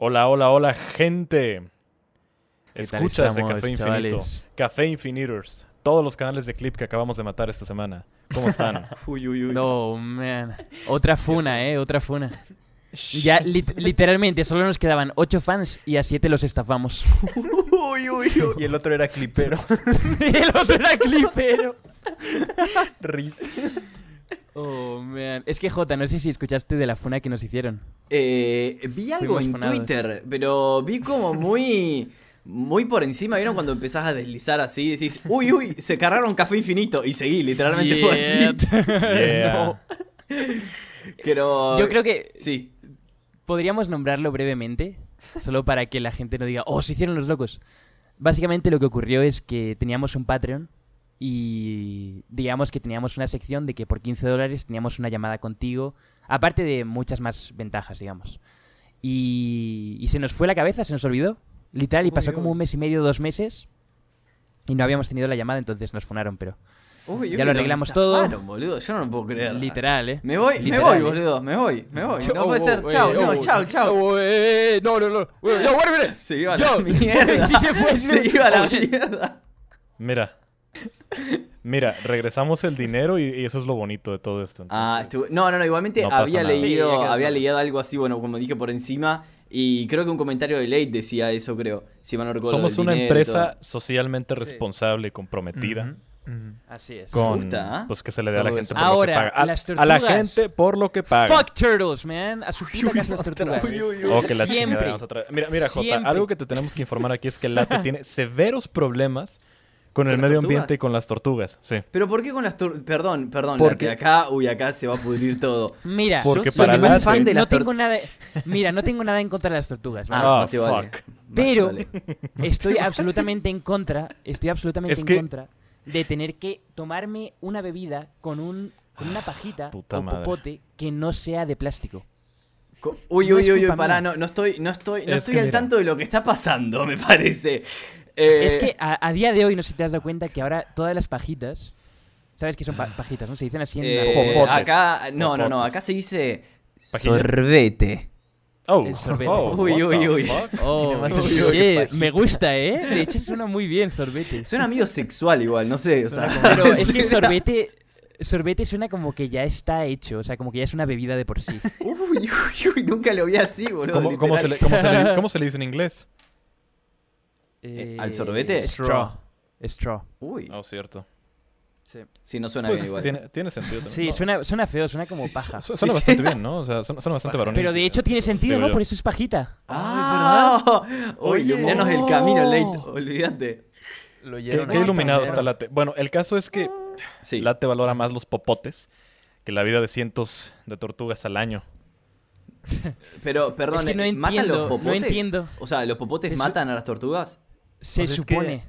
Hola, hola, hola, gente. ¿Qué tal Escuchas de estamos, Café Infinito. chavales? Café Infinitors. Todos los canales de clip que acabamos de matar esta semana. ¿Cómo están? Uy, uy, uy. No, man. Otra funa, eh, otra funa. Ya lit- literalmente solo nos quedaban 8 fans y a 7 los estafamos. Uy, uy, uy. Y el otro era clipero. y el otro era clipero. Rip. Oh, man. Es que Jota, no sé si escuchaste de la funa que nos hicieron. Eh, vi algo Fuimos en funados. Twitter, pero vi como muy. Muy por encima, ¿vieron cuando empezás a deslizar así? Decís, uy, uy, se cargaron café infinito. Y seguí, literalmente fue así. Yeah. No. Pero. Yo creo que Sí. podríamos nombrarlo brevemente, solo para que la gente no diga, oh, se hicieron los locos. Básicamente lo que ocurrió es que teníamos un Patreon y digamos que teníamos una sección de que por 15 dólares teníamos una llamada contigo, aparte de muchas más ventajas, digamos. Y, y se nos fue la cabeza, se nos olvidó, literal, y Uy, pasó como uy. un mes y medio, dos meses, y no habíamos tenido la llamada, entonces nos funaron, pero Uy, Ya uy, lo arreglamos todo. boludo. Yo no lo puedo creer. literal, ¿eh? Me voy, me Literal, voy, ¿eh? boludo. Me voy, me voy. No Oh, puede ser. oh, Chao, eh, no, oh, chao, chao. oh, eh, no, no, no. No. Se iba a la mierda. Sí se fue, Se iba a la Oh, mierda. Mira. Mira, regresamos el dinero y, y eso es lo bonito de todo esto. Ah, estuvo- no, no, no, igualmente No había leído, Sí, había leído algo así, bueno, como dije por encima, y creo que un comentario de Late decía eso, creo, si mal no recuerdo. Somos una dinero empresa socialmente responsable y comprometida. Así es. Con gusta, ¿eh? pues que se le dé a la gente por Ahora, lo que paga. A, las a la tortugas. gente por lo que paga. Fuck turtles, man. A su puta casa las tortugas. Oh, que la chingada, Siempre. vamos a traer- Mira, mira, Jota, Siempre. algo que te tenemos que informar aquí es que el Late tiene severos problemas con el medio tortugas? ambiente y con las tortugas. Sí. Pero ¿por qué con las tortugas? Perdón, perdón, Porque- acá, uy, acá se va a pudrir todo. Mira, Porque Yo soy para el más fan de las no tengo tortugas. nada. Mira, no tengo nada en contra de las tortugas. ¿vale? Ah, Ah, más te vale. fuck. Pero vale. estoy absolutamente en contra. Estoy absolutamente Es en que- contra de tener que tomarme una bebida con un con una pajita puta o madre. popote que no sea de plástico. Co- Uy, No uy, uy, uy, pará, no, no estoy, no estoy, no Es estoy al mira. tanto de lo que está pasando, me parece. Eh, Es que a, a día de hoy no sé si te has dado cuenta que ahora todas las pajitas, ¿sabes qué son pa- pajitas? ¿No? Se dicen así en eh, la- acá, no, no, no, acá se dice Pajilla. sorbete. Oh, El sorbete. oh, Uy, uy, uy. Oh, que pajita. me gusta, ¿eh? De hecho suena muy bien sorbete. Suena medio sexual igual, no sé, o sea, Pero es que sorbete, sorbete suena como que ya está hecho, o sea, como que ya es una bebida de por sí. Uy, uy, uy, nunca lo vi así, boludo. ¿Cómo, cómo se le, cómo, se le, cómo se le dice en inglés? Eh, ¿al sorbete? Straw. Straw. Uy, Oh, cierto. sí, no suena Pues, bien igual. tiene, tiene sentido también. Sí, No, suena, suena feo, suena como Sí, paja. su- Suena Sí, bastante sí. bien, ¿no? O sea, suena, suena bastante varonil. Pero de sí, hecho tiene sentido, ¿no? yo. Por eso es pajita. Ah, oye, Oye. miranos el camino. Late, olvídate. Lo Qué, qué iluminado está Late. Bueno, el caso es que Sí. Late valora más los popotes que la vida de cientos de tortugas al año. Pero, perdón, Es que no ¿matan entiendo, los no popotes? entiendo. O sea, ¿los popotes Eso- matan a las tortugas? Se Pues es que, supone.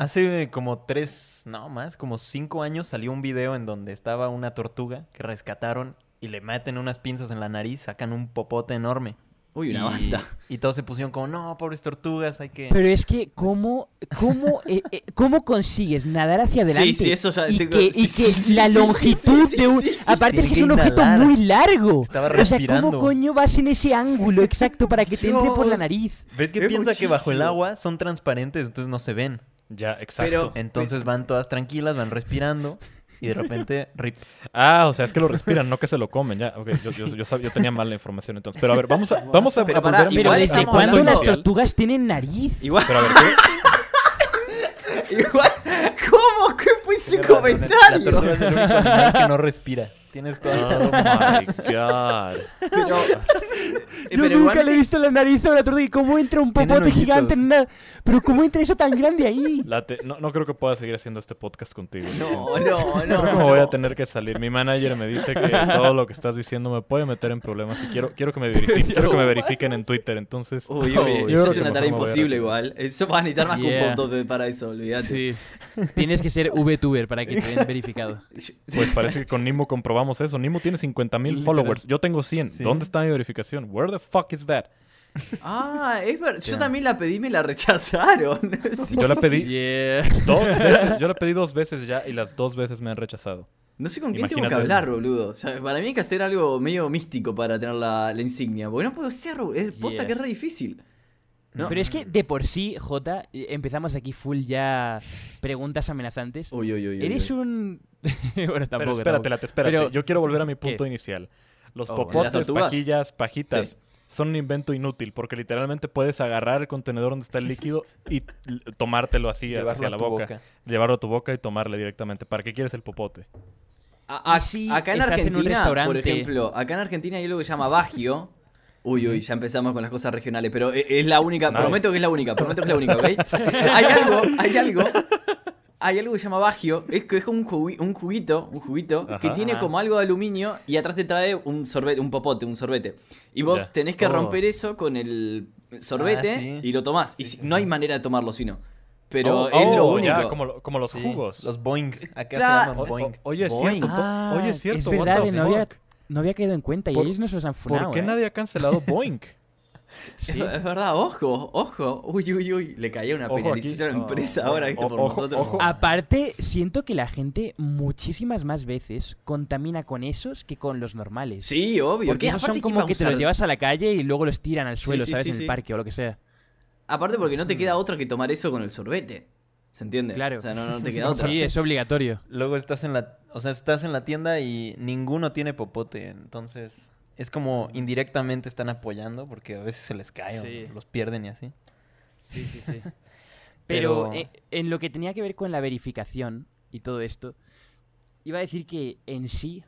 hace como tres, no más, como cinco años salió un video en donde estaba una tortuga que rescataron y le meten unas pinzas en la nariz, sacan un popote enorme. Uy, una y, banda. y todos se pusieron como, no, pobres tortugas, hay que... Pero es que, ¿cómo, cómo, eh, eh, ¿cómo consigues nadar hacia Sí, adelante? sí, eso ya y tengo- que, sí, y sí, que sí, la sí, sí, longitud sí, de un... sí, sí, Aparte es sí. que es un objeto muy largo. Estaba O sea, ¿cómo respirando. coño vas en ese ángulo exacto para que te entre por la nariz? ¿Ves que Es piensa que bajo el agua son transparentes, entonces no se ven? Ya, exacto. Pero- Entonces van todas tranquilas, van respirando y de repente, rip. Ah, o sea, es que lo respiran, no que se lo comen. Ya, ok, yo, yo, yo sab- yo tenía mala información entonces. Pero a ver, vamos a, vamos a, Pero a pará, volver a Igual ¿desde estamos cuándo las tortugas tienen nariz? Igual, Pero a ver, ¿qué? igual, ¿cómo? ¿Qué fue ese razón, La comentario? tortuga es el único animal que no respira. Tienes toda Oh my god. Pero, Yo pero nunca igual- le he visto la nariz a una tortuga y cómo entra un Tienen popote ojitos. gigante en una... Pero ¿cómo entra eso tan grande ahí? No, no creo que pueda seguir haciendo este podcast contigo. lo siento. No, no, no. Creo que me voy a tener que salir. Mi manager me dice que todo lo que estás diciendo me puede meter en problemas y quiero, quiero que me verifiquen, quiero que me verifiquen en Twitter. Entonces, Uy, yo uy, creo eso es que una mejor tarea me voy a imposible retirar. igual. Eso va a necesitar más que Yeah. un popote para eso, olvídate. Sí. Tienes que ser VTuber para que te den verificado. Pues parece que con Nimo comprobamos eso. Nimo tiene 50 mil followers. Yo tengo 100. Sí. ¿Dónde está mi verificación? Where the fuck is that? Ah, es verdad. Yo también la pedí y me la rechazaron. Sí, Yo la pedí-. Yeah. Dos veces. Yo la pedí dos veces ya y las dos veces me han rechazado. No sé con quién tengo que hablar, eso. boludo. O sea, para mí hay que hacer algo medio místico para tener la, la insignia. Porque no puedo ser, es posta Yeah. que es re difícil. No. Pero es que de por sí, Jota, eh, empezamos aquí full ya preguntas amenazantes. Uy, uy, uy, uy, Eres uy. un... bueno, tampoco, Pero espérate. Late, espérate. Pero- Yo quiero volver a mi punto ¿Qué? inicial. Los Oh, bueno. ¿Las popotes, pajillas, pajitas Sí. son un invento inútil porque literalmente puedes agarrar el contenedor donde está el líquido y tomártelo así Llevarlo hacia la boca, llevarlo a tu boca y tomarle directamente. ¿Para qué quieres el popote? A- a- Y si acá en estás en un Argentina, por ejemplo, acá en Argentina hay algo que se llama bagio. Uy, uy, ya empezamos con las cosas regionales, pero e- es la única, Nice. prometo que es la única, prometo que es la única, ¿ok? hay algo, hay algo, hay algo que se llama bagio, es que es como un, jugui- un juguito, un juguito, que Ajá. tiene Ajá. como algo de aluminio y atrás te trae un sorbete, un popote, un sorbete. Y vos Ya. tenés que Oh. romper eso con el sorbete Ah, sí. y lo tomás. y si- no hay manera de tomarlo sino. Pero Oh, es lo oh, único. ya, como, lo- como los Sí, jugos. Los boings. Acá Claro. se boing. o- oye, es Boing. cierto. to- Ah, oye, es cierto. Es verdad, no había, no había caído en cuenta y Por- ellos no se los han funado, ¿Por qué ¿eh? nadie ha cancelado Boeing? Sí. Es verdad, ojo, ojo. Uy, uy, uy. Le caía una Ojo penalización a la aquí. empresa Oh, ahora, ¿viste? Por ojo, nosotros. ojo. Aparte, siento que la gente muchísimas más veces contamina con esos que con los normales. Sí, obvio. Porque esos son ¿quién como a que te usar- los llevas a la calle y luego los tiran al Sí, suelo, sí, ¿sabes? sí, en sí. el parque o lo que sea. Aparte porque no te queda otra que tomar eso con el sorbete. ¿Se entiende? Claro. O sea, no, no te queda otra. Sí, es obligatorio. Luego estás en la, o sea, estás en la tienda y ninguno tiene popote, entonces es como indirectamente están apoyando porque a veces se les cae Sí. o los pierden y así. Sí, sí, sí. Pero Pero- eh, en lo que tenía que ver con la verificación y todo esto, iba a decir que en sí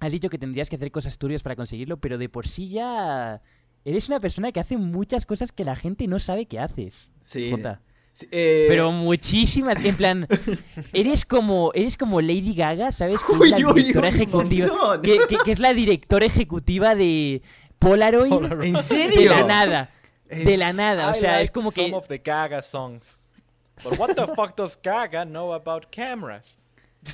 has dicho que tendrías que hacer cosas turbias para conseguirlo, pero de por sí ya eres una persona que hace muchas cosas que la gente no sabe que haces. Sí. Jota. Eh, Pero muchísimas, en plan, eres como, eres como Lady Gaga, ¿sabes? Que Uy, es la directora uy, ejecutiva, que, que- que es la directora ejecutiva de Polaroid, ¿En de la nada, de la nada, o sea, like es como some que of the Gaga songs. But what the fuck does Gaga know about cameras?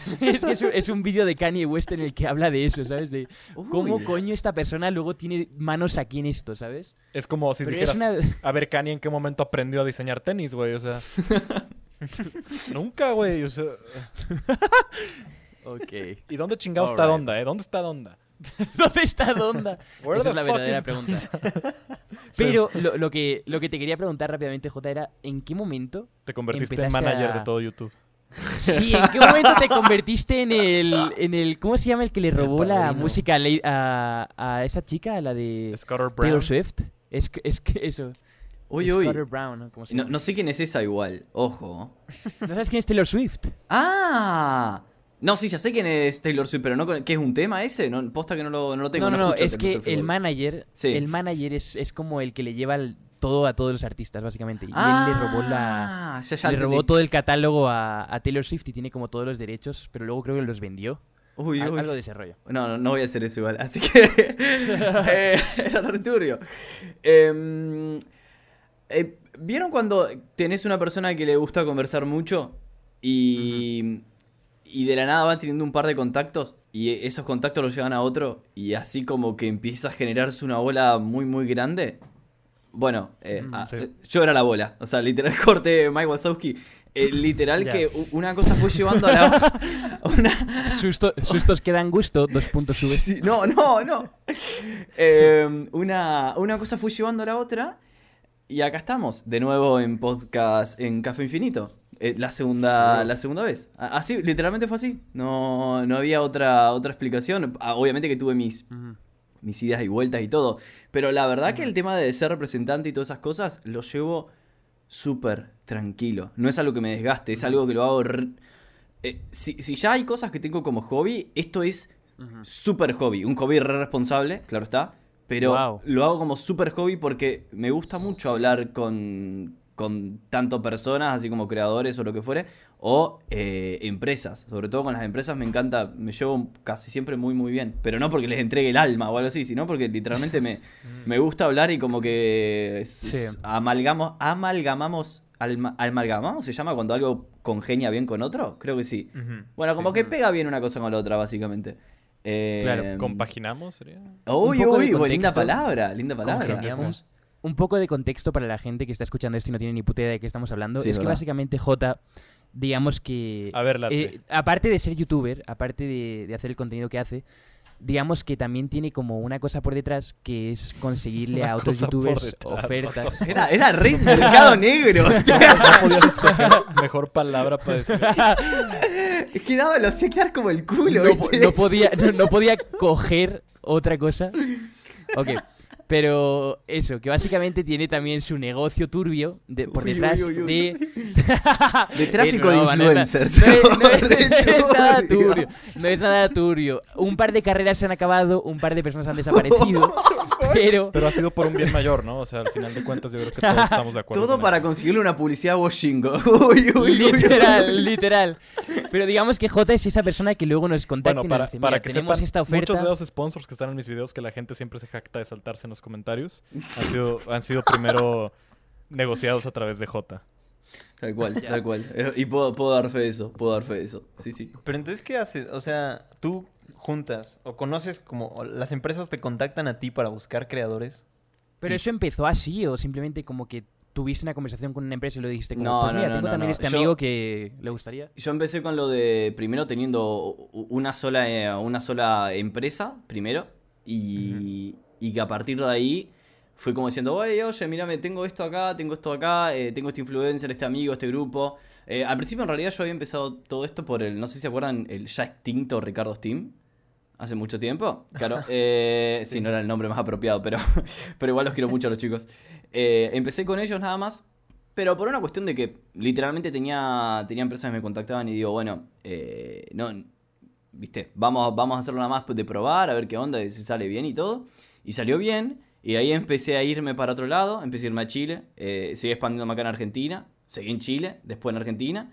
es que es un, es un vídeo de Kanye West en el que habla de eso, ¿sabes? De cómo Uy. coño esta persona luego tiene manos aquí en esto, ¿sabes? Es como si Pero dijeras, una... a ver, Kanye, ¿en qué momento aprendió a diseñar tenis, güey? O sea... Nunca, güey. O sea... Ok. ¿Y dónde chingado está. Donda, eh? ¿Dónde está Donda? ¿Dónde está Donda? Where Esa es la verdadera pregunta. Pero lo, lo que, lo que te quería preguntar rápidamente, Jota, era ¿en qué momento Te convertiste en manager a- de todo YouTube. Sí, ¿en qué momento te convertiste en el, en el ¿cómo se llama el que le robó la música a, Lady- a, a esa chica, a la de Brown. Taylor Swift? Es que, es que eso. Uy, uy. Brown, ¿no? ¿Cómo se No, llama? no sé quién es esa igual. Ojo. ¿No sabes quién es Taylor Swift? ¡Ah! No, sí, ya sé quién es Taylor Swift, pero no. con- ¿Qué es un tema ese? No, posta que no lo, no lo tengo. no, no, no, escucho es que el manager, Sí. el manager es, es como el que le lleva el- todo a todos los artistas, básicamente. Y él le robó la... Ah, ya, ya le robó todo el catálogo a, a Taylor Swift y tiene como todos los derechos, pero luego creo que los vendió. Uy, uy. Algo de ese rollo. No, no, no voy a hacer eso igual. Así que. eh, era re turbio. Em, eh, ¿Vieron cuando tenés una persona que le gusta conversar mucho y, y de la nada van teniendo un par de contactos y esos contactos los llevan a otro y así como que empieza a generarse una bola muy, muy grande? Bueno, eh, Mm, sí. eh, yo era la bola. O sea, literal corte Mike Wazowski. Eh, literal que una cosa fue llevando a la una, Susto- sustos que dan gusto, dos puntos Sí, sí, no, no, no. Eh, una, una cosa fue llevando a la otra. Y acá estamos, de nuevo en podcast en Café Infinito. Eh, la, segunda, la segunda vez. Así, literalmente fue así. No, no había otra, otra explicación. Ah, Obviamente que tuve mis. Mis idas y vueltas y todo. Pero la verdad que el tema de ser representante y todas esas cosas lo llevo súper tranquilo. No es algo que me desgaste, es algo que lo hago... Eh, si, si ya hay cosas que tengo como hobby, esto es Ujú. super hobby. Un hobby re responsable, claro está. Pero Wow. lo hago como super hobby porque me gusta mucho hablar con, con tanto personas, así como creadores o lo que fuere, o eh, empresas. Sobre todo con las empresas me encanta, me llevo casi siempre muy muy bien. Pero no porque les entregue el alma o algo así, sino porque literalmente me, me gusta hablar y como que Sí. amalgamos, amalgamamos, alma- amalgamamos, se llama cuando algo congenia bien con otro, creo que sí. Bueno, como Sí. que pega bien una cosa con la otra, básicamente. Eh, Claro, ¿Compaginamos? Sería? Uy, uy, uy, linda palabra, linda palabra. Congeniamos. Un poco de contexto para la gente que está escuchando esto y no tiene ni puta idea de qué estamos hablando. Sí, es que básicamente J digamos que... A ver, eh, aparte de ser youtuber, aparte de, de hacer el contenido que hace, digamos que también tiene como una cosa por detrás que es conseguirle Una a otros youtubers detrás, ofertas. Era, era re mercado negro. No escoger mejor palabra para decir. es que daba, lo hacía quedar como el culo. no, ¿viste? po- no podía, no, no podía coger otra cosa. Ok, pero eso, que básicamente tiene también su negocio turbio de- por Uy, detrás uy, uy, uy. de... De tráfico de es na- influencers. No es, no no es nada turbio. No es nada turbio. Un par de carreras se han acabado, un par de personas han desaparecido. pero Pero ha sido por un bien mayor, ¿no? O sea, al final de cuentas yo creo que todos estamos de acuerdo. Todo para eso. conseguirle una publicidad a Washingo. Uy, uy, uy, uy. literal, literal. Pero digamos que J es esa persona que luego nos contacta Bueno, y nos para, dice, para "Mira, que tenemos sepan, esta oferta. muchos de los sponsors que están en mis videos que la gente siempre se jacta de saltarse en los comentarios han sido, han sido primero negociados a través de J. Tal cual, tal cual. Eh, Y puedo, puedo dar fe de eso, puedo dar fe de eso. Sí, sí. Pero entonces, ¿qué haces? O sea, tú juntas o conoces como o las empresas te contactan a ti para buscar creadores. Pero eso empezó así o simplemente como que tuviste una conversación con una empresa y lo dijiste como, No, pues no, mira, no, tengo no, también no. este Yo- amigo que le gustaría. Yo empecé con lo de primero teniendo una sola, eh, una sola empresa, primero, y, y que a partir de ahí fue como diciendo, oye, oye, mírame, tengo esto acá, tengo esto acá, eh, tengo este influencer, este amigo, este grupo. Eh, al principio en realidad yo había empezado todo esto por el, no sé si se acuerdan, el ya extinto Ricardo Steam. Hace mucho tiempo, claro. Eh, sí, no era el nombre más apropiado, pero, pero igual los quiero mucho a los chicos. Eh, empecé con ellos nada más, pero por una cuestión de que literalmente tenía, tenía empresas que me contactaban y digo, bueno, eh, no, viste, vamos, vamos a hacerlo nada más de probar, a ver qué onda, si sale bien y todo. Y salió bien, y ahí empecé a irme para otro lado, empecé a irme a Chile, eh, seguí expandiéndome acá en Argentina, seguí en Chile, después en Argentina.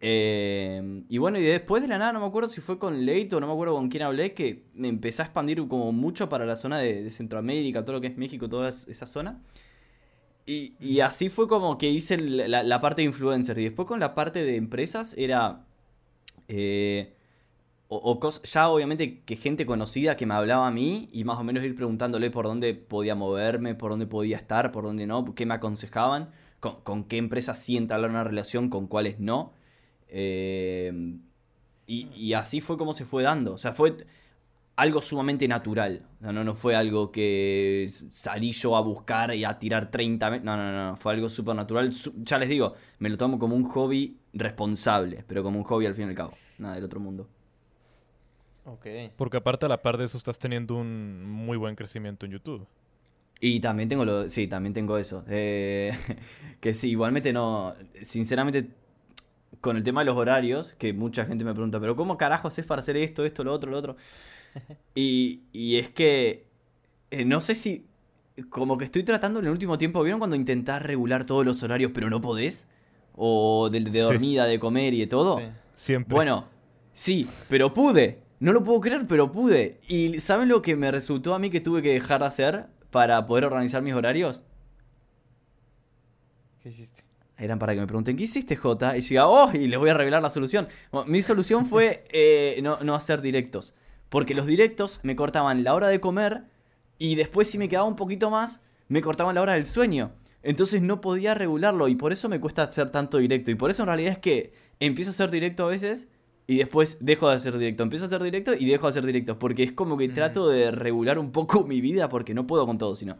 eh, y bueno, y después de la nada, no me acuerdo si fue con Leite o no me acuerdo con quién hablé, que me empecé a expandir como mucho para la zona de, Centroamérica, todo lo que es México, toda es- esa zona. Y, así fue como que hice la, la parte de influencer. Y después con la parte de empresas era... eh, o, ya obviamente que gente conocida que me hablaba a mí y más o menos ir preguntándole por dónde podía moverme, por dónde podía estar, por dónde no, qué me aconsejaban, con, qué empresas sí entablar una relación, con cuáles no. Eh, y, así fue como se fue dando. O sea, fue algo sumamente natural. O sea, no, no fue algo que salí yo a buscar y a tirar 30 me- No, no, no, no. Fue algo súper natural. Ya les digo, me lo tomo como un hobby responsable, pero como un hobby al fin y al cabo. Nada del otro mundo. Ok. Porque aparte a la par de eso estás teniendo un muy buen crecimiento en YouTube. Y también tengo lo, sí, también tengo eso. Eh, que sí, igualmente no, sinceramente, con el tema de los horarios, que mucha gente me pregunta, pero ¿cómo carajos es para hacer esto, esto, lo otro, lo otro? Y, y es que, eh, no sé si, como que estoy tratando en el último tiempo, ¿vieron cuando intentás regular todos los horarios pero no podés? O de, de Sí. dormida, de comer y de todo. Sí. Siempre. Bueno, sí, pero pude. No lo puedo creer, pero pude. ¿Y saben lo que me resultó a mí que tuve que dejar de hacer para poder organizar mis horarios? ¿Qué hiciste? Eran para que me pregunten, ¿qué hiciste, Jota? Y diga, oh, y les voy a revelar la solución. Bueno, mi solución fue eh, no, no hacer directos. Porque los directos me cortaban la hora de comer y después si me quedaba un poquito más, me cortaban la hora del sueño. Entonces no podía regularlo y por eso me cuesta hacer tanto directo. Y por eso en realidad es que empiezo a hacer directo a veces y después dejo de hacer directo. Empiezo a hacer directo y dejo de hacer directos. Porque es como que trato de regular un poco mi vida porque no puedo con todo, sino.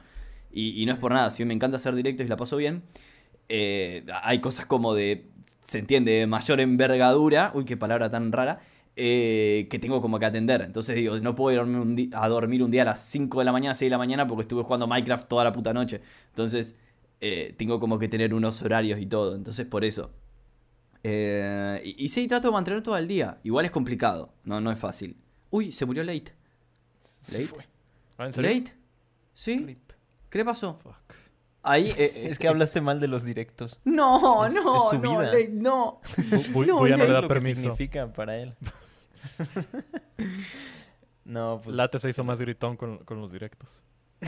Y, y no es por nada, si me encanta hacer directos y la paso bien. eh, hay cosas como de, se entiende, de mayor envergadura, uy, qué palabra tan rara, eh, que tengo como que atender. Entonces digo, no puedo ir a dormir un, di- a dormir un día a las 5 de la mañana, 6 de la mañana, porque estuve jugando Minecraft toda la puta noche. Entonces, eh, tengo como que tener unos horarios y todo. Entonces, por eso. Eh, y, y sí, trato de mantener todo el día. Igual es complicado, no, no es fácil. Uy, se murió Late. ¿Late? Ah, ¿en serio? ¿Late? ¿Sí? ¿Qué le pasó? Fuck. Ahí. eh, eh, Es que hablaste mal de los directos. No, Es- no, es su no, vida. Late, no. Bu- No, Buya no ya le da lo que permiso. significa para él. no, pues... Late se hizo más gritón con, con los directos.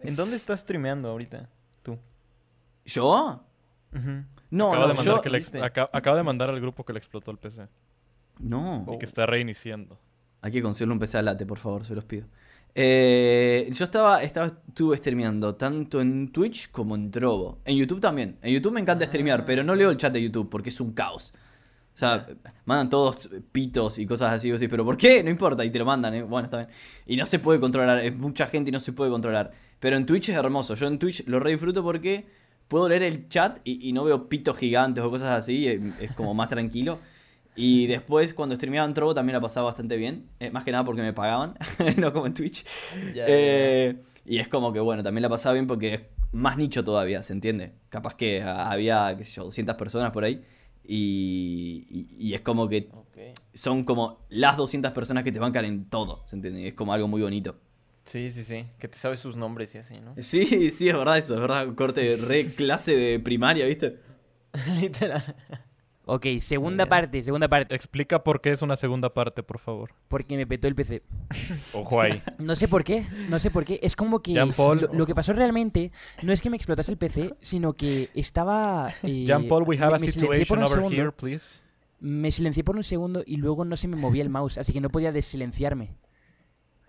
¿En dónde estás streameando ahorita? Tú. ¿Yo? No, acaba, no, de mandar yo. que le ex- ¿viste? aca- acaba de mandar al grupo que le explotó el PC. No. Y que está reiniciando. Hay que conseguirle un PC a late, por favor, se los pido. Eh, yo estaba, estaba, estuve streameando tanto en Twitch como en Trovo. En YouTube también. En YouTube me encanta streamear, pero no leo el chat de YouTube porque es un caos. O sea, mandan todos pitos y cosas así, decís, pero ¿por qué? No importa, y te lo mandan, ¿eh? bueno, está bien. Y no se puede controlar, es mucha gente y no se puede controlar. Pero en Twitch es hermoso, yo en Twitch lo re disfruto porque puedo leer el chat y, y no veo pitos gigantes o cosas así, es, es como más tranquilo. Y después, cuando streameaba en Trovo, también la pasaba bastante bien. eh, más que nada porque me pagaban, no como en Twitch. Ya, Eh, Y es como que, bueno, también la pasaba bien porque es más nicho todavía, ¿se entiende? Capaz que había, qué sé yo, 200 personas por ahí. Y, y- y es como que Ok. son como las 200 personas que te bancan en todo, ¿se entiende? Es como algo muy bonito. Sí, sí, sí. Que te sabes sus nombres y así, ¿no? Sí, sí, es verdad eso, es verdad. Corte re clase de primaria, ¿viste? Literal. Ok, segunda Bien. parte, segunda parte. Explica por qué es una segunda parte, por favor. Porque me petó el PC. Ojo ahí. No sé por qué, no sé por qué. Es como que Jean Paul. lo, lo que pasó realmente no es que me explotase el PC, sino que estaba... eh, Jean Paul, we have me- a situation over segundo. here, please. Me silencié por un segundo y luego no se me movía el mouse, así que no podía desilenciarme.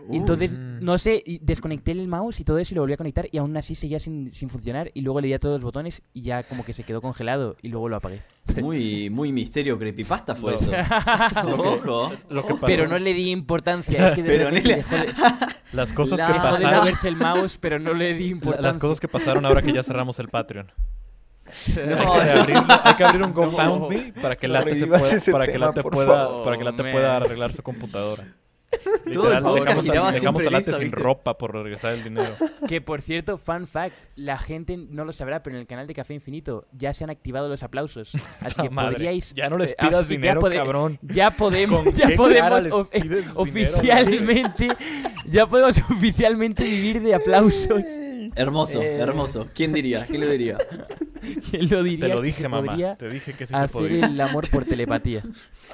Y Entonces, Mm. no sé, desconecté el mouse y todo eso y lo volví a conectar y aún así seguía sin, sin funcionar y luego le di a todos los botones y ya como que se quedó congelado y luego lo apagué. Muy, muy misterio creepypasta fue No. eso. Ojo. Lo que pasó, Pero no le di importancia, es que de Pero ni le- dejó de, las cosas La- que dejó de pasaron, moverse el mouse, pero no le di importancia. las cosas que pasaron ahora que ya cerramos el Patreon. No, hay, que abrir, hay que abrir un GoFundMe para que No Late, se pueda, para que Late pueda, para que Late pueda arreglar su computadora. Todo el Literal, dejamos, a, dejamos a Late eso, sin ¿viste? ropa por regresar el dinero. Que por cierto, fun fact, la gente no lo sabrá, pero en el canal de Café Infinito ya se han activado los aplausos. Así que Madre, podríais. ya no les eh, pidas ya dinero, pode- cabrón. Ya podemos, ¿Con ya podemos o- eh, dinero, oficialmente, ya podemos oficialmente vivir de aplausos. Hermoso, Eh. hermoso. ¿Quién diría? ¿Quién lo diría? ¿Quién lo diría? Te lo dije, se mamá. Te dije que sí se hacer podía. el amor por telepatía.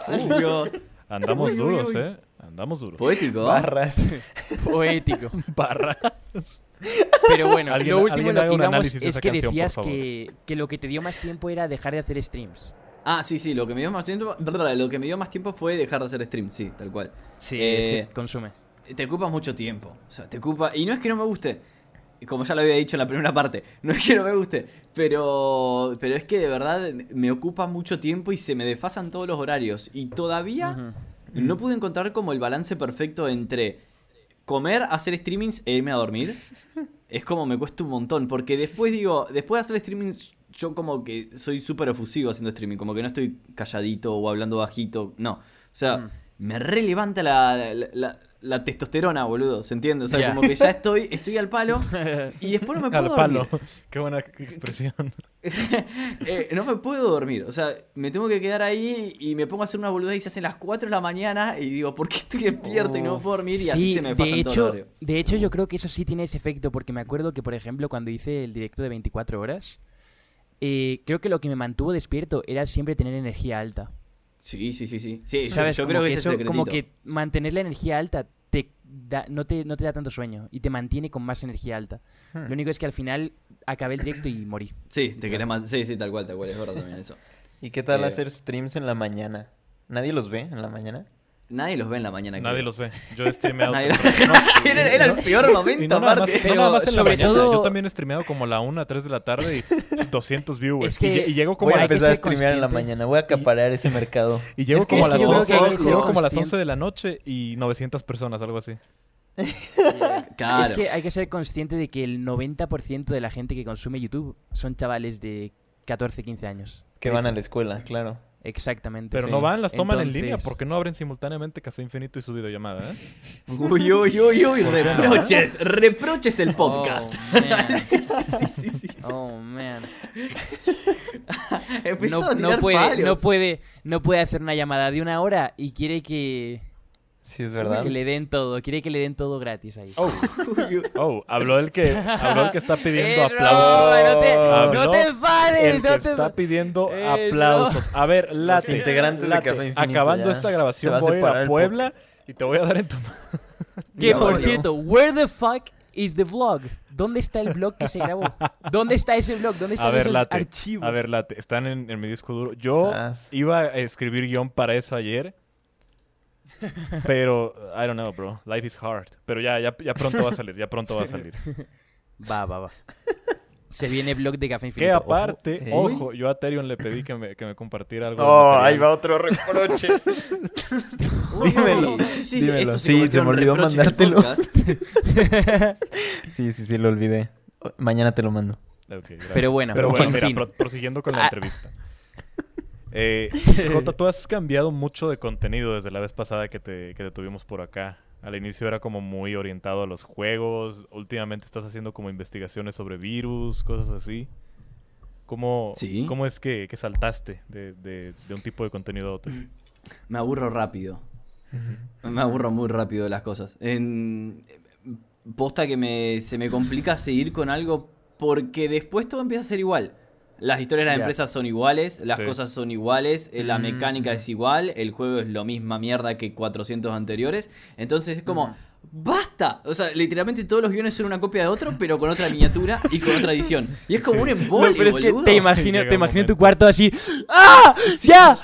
Uh, Dios. Andamos Uy, uy, duros, uy. ¿eh? Andamos duros. Poético. ¿eh? Barras. Poético. Barra. Pero bueno, lo último lo que un íbamos análisis de es que canción, decías que, que lo que te dio más tiempo era dejar de hacer streams. Ah, sí, sí, lo que me dio más tiempo, lo que me dio más tiempo fue dejar de hacer stream, sí, tal cual. Sí, Eh, es que consume. Te ocupa mucho tiempo. O sea, te ocupa. Y no es que no me guste. Como ya lo había dicho en la primera parte. No es que no me guste. Pero. Pero es que de verdad me ocupa mucho tiempo y se me desfasan todos los horarios. Y todavía No pude encontrar como el balance perfecto entre comer, hacer streamings e irme a dormir. Es como me cuesta un montón. Porque después digo, después de hacer streamings, yo como que soy súper efusivo haciendo streaming. Como que no estoy calladito o hablando bajito. No. O sea, Mm. me relevanta la, la, la- la testosterona, boludo. ¿Se entiende? O sea, como que ya estoy, estoy al palo y después no me puedo Al palo. dormir. Qué buena expresión. Eh, no me puedo dormir. O sea, me tengo que quedar ahí y me pongo a hacer una boludez y se hacen las 4 de la mañana y digo, ¿por qué estoy despierto y no puedo dormir? Y así Sí, se me de pasa todo el hecho, horario. de hecho, yo creo que eso sí tiene ese efecto, porque me acuerdo que, por ejemplo, cuando hice el directo de 24 horas, eh, creo que lo que me mantuvo despierto era siempre tener energía alta. Sí, sí, sí, sí. Sí, yo- ¿Sabes? yo, Como creo que, ese es el Como que mantener la energía alta te da, no, te, no te da tanto sueño y te mantiene con más energía alta. Hmm. Lo único es que al final acabé el directo y morí. Sí, te querés más. Sí, sí, tal cual, tal cual. Es verdad también eso. ¿Y qué tal Eh, hacer streams en la mañana? ¿Nadie los ve en la mañana? Nadie los ve en la mañana. Nadie creo. los ve. Yo he streameado. Nadie- temprano. era, era el peor Y momento, no nada más, aparte. no nada más en la mañana. todo- Yo también he streameado como a la 1, 3 de la tarde y 200 viewers. Es que y, y llego como Voy a a empezar a streamear en la mañana. Voy a acaparar ese mercado. Y llego Es que- como es a las yo creo 11, que hay que ser llego como a las consciente. 11 de la noche y 900 personas, algo así. Claro. Es que hay que ser consciente de que el 90% de la gente que consume YouTube son chavales de 14, 15 años. Que van a la escuela, claro. Exactamente. Pero Sí. no van, las toman en línea porque no abren simultáneamente Café Infinito y su videollamada, ¿eh? Uy, uy, uy, uy. Reproches. Reproches el podcast. Oh, man. sí, sí, sí, sí, sí. Oh, man. No, a no puede, no, puede, no puede hacer una llamada de una hora y quiere que, Sí, es verdad. que le den todo. Quiere que le den todo gratis ahí. Oh, oh, habló el que, habló el que está pidiendo Eh, aplausos. No, no te, no te El que te está pidiendo Eh, aplausos. A ver, Late. integrantes de Late, Café Infinito Acabando ya. esta grabación voy a ir Puebla y te voy a dar en tu mano. Que por cierto, where the fuck is the vlog? ¿Dónde está el blog que se grabó? ¿Dónde está ese blog? ¿Dónde están A ver, esos Late. archivos? A ver, Late. Están en, en mi disco duro. Yo Sas. iba a escribir guion para eso ayer. Pero, I don't know, bro. Life is hard. Pero ya, ya, ya pronto va a salir, ya pronto va a salir. Va, va, va. Se viene blog de Café Infinito. Que ojo. aparte, ¿Eh? ojo, yo a Terion le pedí que me, que me compartiera algo. Oh, ahí va otro reproche. Dímelo, Sí, sí, sí, dímelo. esto Sí, se me olvidó mandártelo. sí, sí, sí, lo olvidé. Mañana te lo mando. Pero bueno, Pero bueno, en mira, fin. pro- prosiguiendo con la Ah. entrevista. Eh, Jota, tú has cambiado mucho de contenido desde la vez pasada que te, que te tuvimos por acá. Al inicio era como muy orientado a los juegos. Últimamente estás haciendo como investigaciones sobre virus, cosas así. ¿Cómo, Sí. ¿cómo es que, que saltaste de, de- de un tipo de contenido a otro? Me aburro rápido. Me aburro muy rápido de las cosas. En... Posta que me, se me complica seguir con algo porque después todo empieza a ser igual. Las historias de las empresas son iguales, las Sí. cosas son iguales, eh, la Mm, mecánica mm. es igual, el juego es lo misma mierda que 400 anteriores. Entonces es como, ¡basta! O sea, literalmente todos los guiones son una copia de otro, pero con otra miniatura y con otra edición. Y es como un embole, No, pero es que boludo. te imagino, te imagino tu cuarto así. ¡Ah! ¡Ya!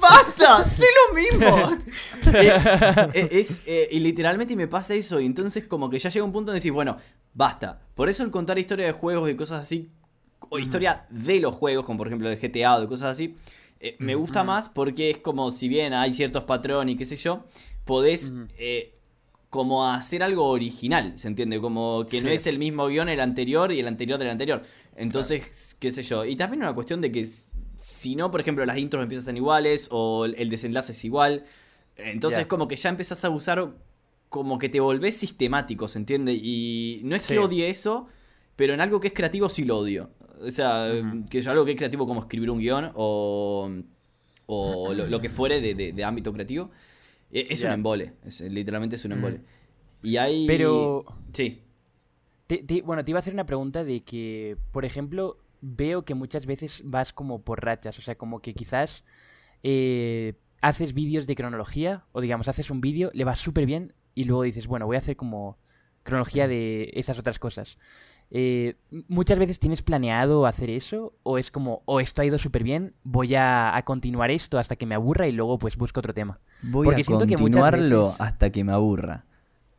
¡Basta! ¡Soy lo mismo! Eh, eh, es, eh, y literalmente me pasa eso. Y entonces, como que ya llega un punto donde decís, bueno, basta. Por eso el contar historia de juegos y cosas así, o historia de los juegos, como por ejemplo de GTA o de cosas así, eh, me gusta más porque es como, si bien hay ciertos patrones y qué sé yo, podés. Eh, como hacer algo original, ¿se entiende? Como que no es el mismo guion el anterior y el anterior del anterior. Entonces, qué sé yo. Y también una cuestión de que si no, por ejemplo, las intros empiezan iguales o el desenlace es igual. Entonces, Ya. como que ya empezás a usar como que te volvés sistemático, ¿se entiende? Y no es Sí. que odie eso, pero en algo que es creativo sí lo odio. O sea, Ujú. que yo algo que es creativo como escribir un guion o, o lo, lo que fuere de, de- de ámbito creativo, e- es un embole. Es, literalmente es un Mm. embole. Y hay... Pero- Sí. Te- te- bueno, te iba a hacer una pregunta de que, por ejemplo, veo que muchas veces vas como por rachas, o sea, como que quizás eh, haces vídeos de cronología, o digamos, haces un vídeo, le va súper bien, y luego dices, bueno, voy a hacer como cronología de esas otras cosas. Eh, muchas veces tienes planeado hacer eso, o es como, o esto ha ido súper bien, voy a, a continuar esto hasta que me aburra y luego pues busco otro tema. Voy Porque a siento que muchas continuarlo veces- hasta que me aburra.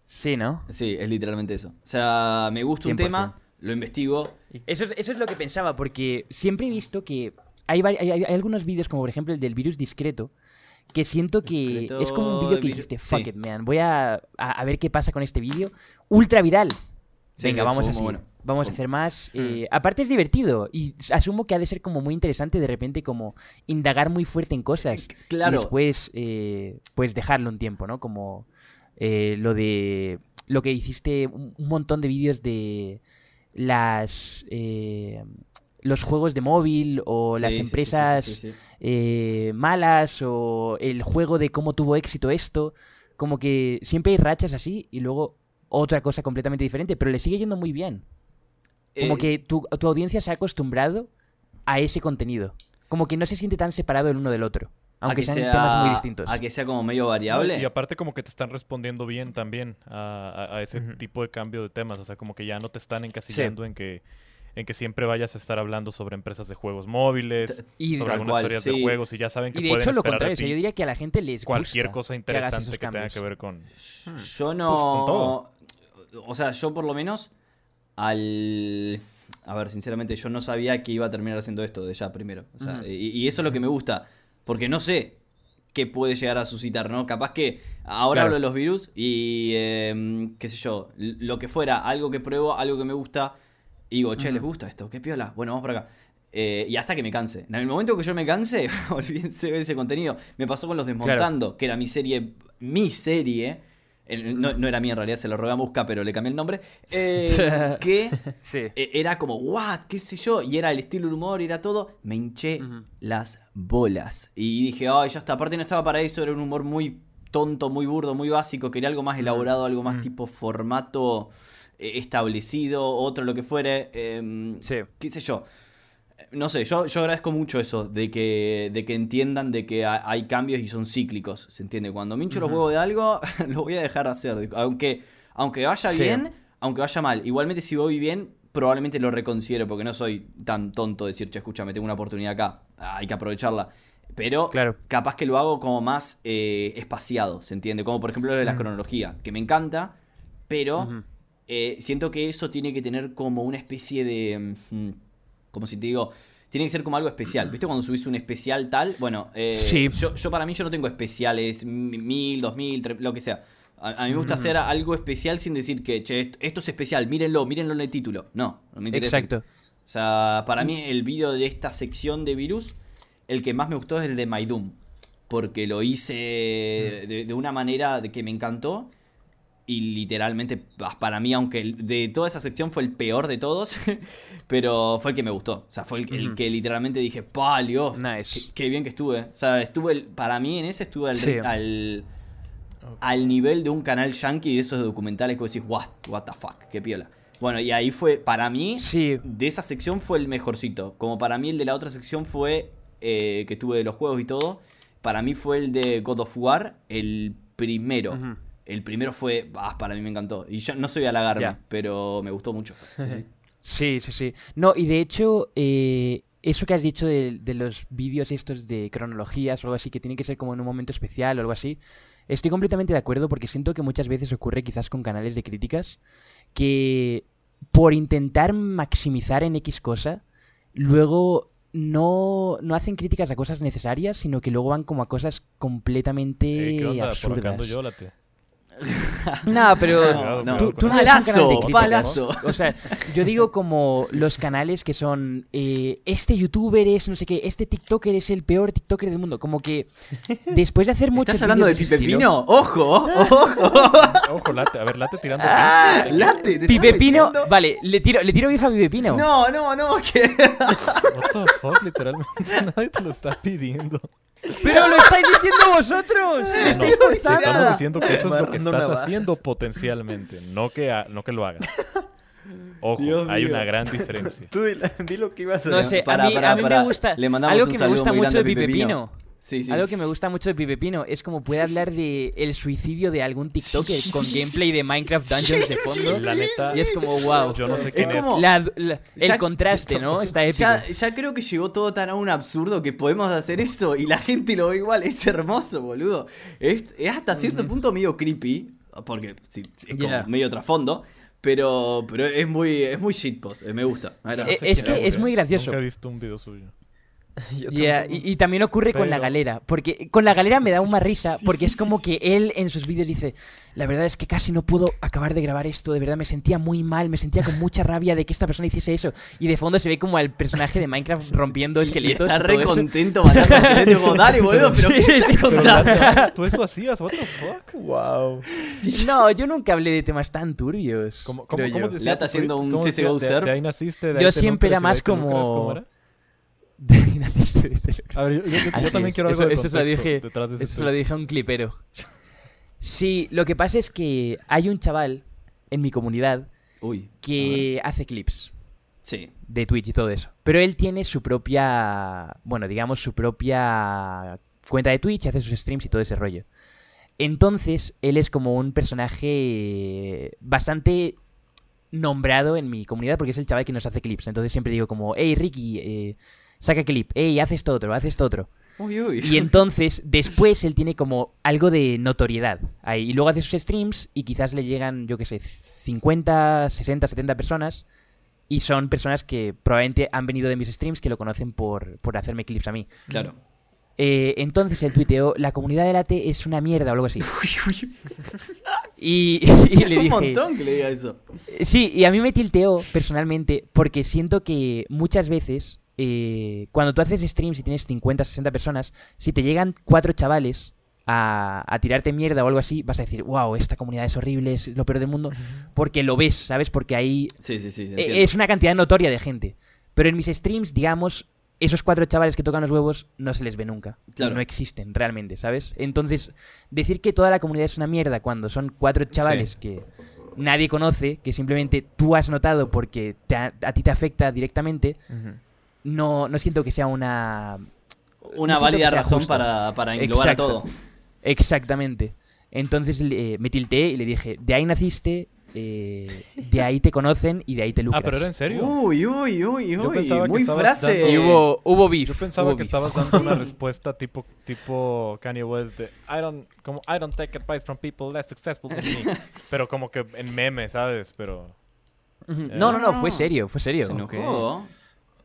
Sí, ¿no? Sí, es literalmente eso. O sea, me gusta un 100%. tema, lo investigo. Eso es, eso es lo que pensaba, porque siempre he visto que hay, hay, hay- hay algunos vídeos, como por ejemplo el del virus discreto, que siento que Discreto es como un vídeo que dijiste, fuck sí. it, man, voy a, a- a ver qué pasa con este vídeo. Ultra viral. Sí, Venga, vamos así. bueno. Vamos a hacer más. eh, aparte es divertido y asumo que ha de ser como muy interesante de repente como indagar muy fuerte en cosas. Claro. Y después, eh, pues dejarlo un tiempo, ¿no? Como eh, lo de. Lo que hiciste, un, un montón de vídeos de las. eh, los juegos de móvil o Sí, las empresas sí, sí, sí. malas o el juego de cómo tuvo éxito esto. Como que siempre hay rachas así y luego otra cosa completamente diferente, pero le sigue yendo muy bien. Como Eh, que tu, tu audiencia se ha acostumbrado a ese contenido. Como que no se siente tan separado el uno del otro. Aunque que sean sea- temas muy distintos. A que sea como medio variable. Y aparte como que te están respondiendo bien también a, a- a ese tipo de cambio de temas. O sea, como que ya no te están encasillando en que en que siempre vayas a estar hablando sobre empresas de juegos móviles, Y, sobre algunas cual, sí. de juegos y ya saben que y de pueden hecho lo contrario, o sea, yo diría que a la gente les cualquier gusta cosa que hagas interesante esos que, tenga que ver con... Yo no. con todo. O sea, yo por lo menos. Al. A ver, sinceramente, yo no sabía que iba a terminar haciendo esto de ya primero. O sea, Ujú. y, y eso es lo que me gusta. Porque no sé qué puede llegar a suscitar, ¿no? Capaz que ahora Claro. hablo de los virus y. eh, qué sé yo. Lo que fuera, algo que pruebo, algo que me gusta. Y digo, che. ¿les gusta esto? ¿Qué piola? Bueno, vamos por acá. Eh, y hasta que me canse. En el momento que yo me canse, olvídense de ese contenido. Me pasó con los Desmontando, que era mi serie, mi serie. El- no, no era mía en realidad, se lo robé a Musca, pero le cambié el nombre. eh, que Sí. eh, era como, what, qué sé yo, y era el estilo, el humor, y era todo. Me hinché las bolas. Y dije, ay, ya está. Aparte no estaba para eso, era un humor muy tonto, muy burdo, muy básico. Quería algo más elaborado, algo más Mm. tipo formato eh, establecido, otro lo que fuere. em, Sí. qué sé yo. No sé, yo, yo agradezco mucho eso, de que, de que entiendan de que ha- hay cambios y son cíclicos, ¿se entiende? Cuando me hincho los Ujú. huevos de algo, lo voy a dejar de hacer. Aunque, aunque vaya Sí. bien, aunque vaya mal. Igualmente si voy bien, probablemente lo reconsidero, porque no soy tan tonto de decir, che, escúchame, tengo una oportunidad acá, hay que aprovecharla. Pero Claro. capaz que lo hago como más eh, espaciado, ¿se entiende? Como por ejemplo lo de la cronología, que me encanta, pero eh, siento que eso tiene que tener como una especie de... mm, como si te digo... Tiene que ser como algo especial. ¿Viste cuando subís un especial tal? Bueno, eh, Sí. yo, yo para mí yo no tengo especiales, mi- mil, dos mil, tre- lo que sea. A, a mí me gusta hacer algo especial sin decir que, che, esto, es especial, mírenlo, mírenlo en el título. No, no me interesa. Exacto. O sea, para mí el vídeo de esta sección de virus, el que más me gustó es el de My Doom. Porque lo hice de, de una manera de que me encantó. Y literalmente, pa- para mí, aunque de toda esa sección fue el peor de todos, pero fue el que me gustó. O sea, fue el, que literalmente dije, ¡pa, Dios! Nice. Qué, qué bien que estuve. O sea, estuve, el- para mí en ese estuve al, Sí. al, al nivel de un canal yankee de esos documentales que vos decís, what, what the fuck, qué piola. Bueno, y ahí fue, para mí, Sí. de esa sección fue el mejorcito. Como para mí el de la otra sección fue, eh, que tuve de los juegos y todo, para mí fue el de God of War, el primero. El primero fue, ah, para mí me encantó. Y yo no soy halagarme, Ya. pero me gustó mucho. Sí, sí. Sí, sí, sí. No, y de hecho, eh, eso que has dicho de, de los vídeos estos de cronologías o algo así, que tienen que ser como en un momento especial o algo así, estoy completamente de acuerdo porque siento que muchas veces ocurre quizás con canales de críticas que por intentar maximizar en X cosa, luego no, no hacen críticas a cosas necesarias, sino que luego van como a cosas completamente Eh, ¿Qué onda? Por acá ando absurdas. yo, late. No, pero No, no. tú, tú no Palazo, canal de críticas, palazo. O sea, yo digo como los canales que son eh, este youtuber es no sé qué, este TikToker es el peor TikToker del mundo. Como que después de hacer muchos ¿Estás hablando de Pipe Pino? ¡Ojo! ¡Ojo! Ojo, late. A ver, late tirando. ¡Ah! ¡Late! ¿te Pipe Pino, metiendo? vale, le tiro, le tiro bifa a Pipe Pino. No, no, no, que... What the fuck, literalmente. Nadie te lo está pidiendo. Pero lo estáis diciendo vosotros. Me estáis No, te estamos diciendo que eso es lo que estás haciendo potencialmente, no que, ha- no que lo hagas. Ojo, Dios hay mío. una gran diferencia. Tú di, di lo que ibas a No sé, Pará, a mí, pará, a mí pará. me gusta. Le mandamos algo un que me gusta mucho de a Pipe Pipe Pino. Pino. Sí, sí. Algo que me gusta mucho de Pipe Pino es como puede hablar de el suicidio de algún TikToker Sí, con sí, gameplay sí, de Minecraft sí, Dungeons de sí, fondo. La neta, Y es como, wow. yo no sé quién es. como- La- la- el Ya- contraste, ¿no? Está épico. Ya, ya creo que llegó todo tan a un absurdo que podemos hacer esto y la gente lo ve igual. Es hermoso, boludo. Es, es hasta cierto punto medio creepy, porque es como medio trasfondo, pero, pero es muy es muy shitpost. eh, Me gusta. Eh, es que es muy gracioso. Nunca he visto un video suyo. Tampoco. y, y también ocurre con la galera. Porque con la galera me da una risa. sí, Porque sí, es como sí. que él en sus vídeos dice: La verdad es que casi no puedo acabar de grabar esto. De verdad me sentía muy mal. Me sentía con mucha rabia de que esta persona hiciese eso. Y de fondo se ve como al personaje de Minecraft rompiendo esqueletos. está re contento dale, boludo, pero ¿qué Sí. Pero ¿Tú eso hacías? What the fuck? Wow. No, yo nunca hablé de temas tan turbios. ¿Cómo, cómo, cómo yo. decía Lata tu haciendo un. CSGO de, surf. de ahí naciste, de Yo ahí te siempre era más te como- De ahí naciste, dice. A ver, yo, yo- yo Así también es. quiero algo eso, de eso se lo contexto dije, detrás de eso se lo dije a un clipero. Sí, lo que pasa es que hay un chaval en mi comunidad Uy. que hace clips Sí. de Twitch y todo eso. Pero él tiene su propia, bueno, digamos su propia cuenta de Twitch, hace sus streams y todo ese rollo. Entonces, él es como un personaje bastante nombrado en mi comunidad porque es el chaval que nos hace clips. Entonces siempre digo como, hey Ricky, eh, saca clip, hey, haz esto otro, haz esto otro. Uy, uy. Y entonces, después él tiene como algo de notoriedad ahí. Y luego hace sus streams y quizás le llegan, yo qué sé, 50, 60, 70 personas. Y son personas que probablemente han venido de mis streams que lo conocen por, por hacerme clips a mí. Claro. Eh, entonces él tuiteó, la comunidad de late es una mierda o algo así. Y, y le Un dije... montón que le diga eso. Sí, y a mí me tilteó personalmente porque siento que muchas veces eh, cuando tú haces streams y tienes 50, 60 personas, si te llegan cuatro chavales a, a tirarte mierda o algo así, vas a decir, wow, esta comunidad es horrible, es lo peor del mundo, porque lo ves, ¿sabes? Porque ahí Sí, sí, sí. se eh, entiende. es una cantidad notoria de gente. Pero en mis streams, digamos, esos cuatro chavales que tocan los huevos no se les ve nunca. Claro. No existen realmente, ¿sabes? Entonces, decir que toda la comunidad es una mierda cuando son cuatro chavales que nadie conoce, que simplemente tú has notado porque te a, a ti te afecta directamente. No, no siento que sea una... Una no válida razón para, para englobar a todo. Exactamente. Entonces eh, me tilteé y le dije, de ahí naciste, eh, de ahí te conocen y de ahí te lucras. Ah, pero era en serio. Uy, uy, uy, uy. pensaba que Muy frase. dando- Y hubo, hubo beef. Yo pensaba hubo que beef. estabas dando una respuesta tipo tipo Kanye West de I don't como I don't take advice from people less successful than me. Pero como que en meme, ¿sabes? Pero. No, no, no, No. fue serio, fue serio. Se enojó.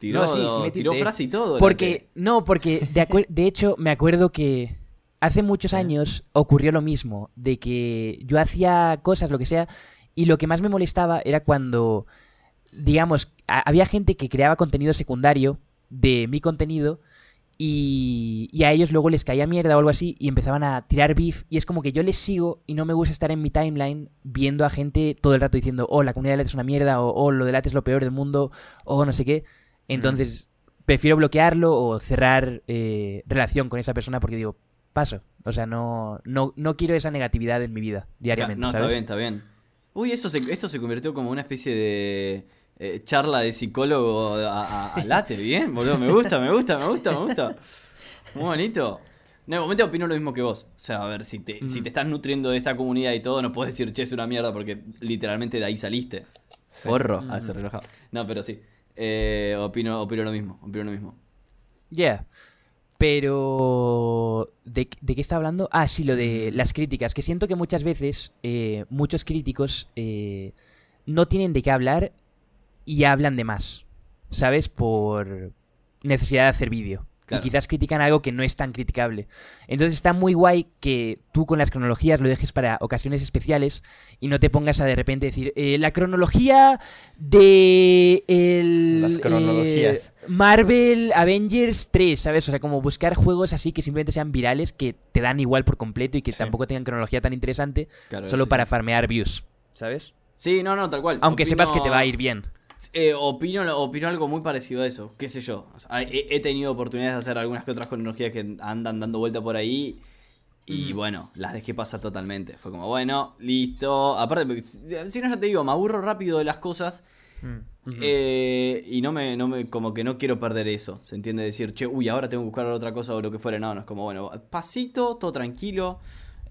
Tiró, No, sí, tiró frase y todo. Porque, que- no, porque de, hecho me acuerdo que hace muchos años ocurrió lo mismo, de que yo hacía cosas, lo que sea, y lo que más me molestaba era cuando, digamos, había gente que creaba contenido secundario de mi contenido y, y a ellos luego les caía mierda o algo así y empezaban a tirar beef y es como que yo les sigo y no me gusta estar en mi timeline viendo a gente todo el rato diciendo, oh, la comunidad de Late es una mierda o oh, lo de Late es lo peor del mundo o no sé qué. Entonces, prefiero bloquearlo o cerrar eh, relación con esa persona porque digo, paso. O sea, no, no, no quiero esa negatividad en mi vida diariamente. No, está bien, está bien. Uy, eso se- esto se convirtió como una especie de eh, charla de psicólogo a, a- a late. Bien, boludo. Me gusta, me gusta, me gusta, me gusta. Muy bonito. No, de momento opino lo mismo que vos. O sea, a ver, si te, si te estás nutriendo de esta comunidad y todo, no puedes decir, che, es una mierda porque literalmente de ahí saliste. Forro. Ah, se relajado. No, pero sí. Eh, opino, opino lo mismo, opino lo mismo. Yeah. Pero... ¿de, de qué está hablando? Ah, sí, lo de las críticas. Que siento que muchas veces eh, muchos críticos eh, no tienen de qué hablar y hablan de más. ¿Sabes? Por necesidad de hacer vídeo. Claro. Y quizás critican algo que no es tan criticable. Entonces está muy guay que tú con las cronologías lo dejes para ocasiones especiales y no te pongas a de repente decir eh, la cronología de el, Las cronologías. eh, Marvel Avengers 3, ¿sabes? O sea, como buscar juegos así que simplemente sean virales, que te dan igual por completo y que Sí. tampoco tengan cronología tan interesante, Claro, solo sí, para farmear views, ¿sabes? Sí, no, no, tal cual. Aunque Opino- sepas que te va a ir bien. Eh, opino, opino algo muy parecido a eso, qué sé yo. O sea, he, he tenido oportunidades de hacer algunas que otras cronologías que andan dando vuelta por ahí. Y bueno, las dejé pasar totalmente. Fue como, bueno, listo. Aparte, si no, ya te digo, me aburro rápido de las cosas. Mm. eh, y no me, no me, como que no quiero perder eso. ¿Se entiende? Decir, che, uy, ahora tengo que buscar otra cosa o lo que fuera. No, no, es como, bueno, pasito, todo tranquilo.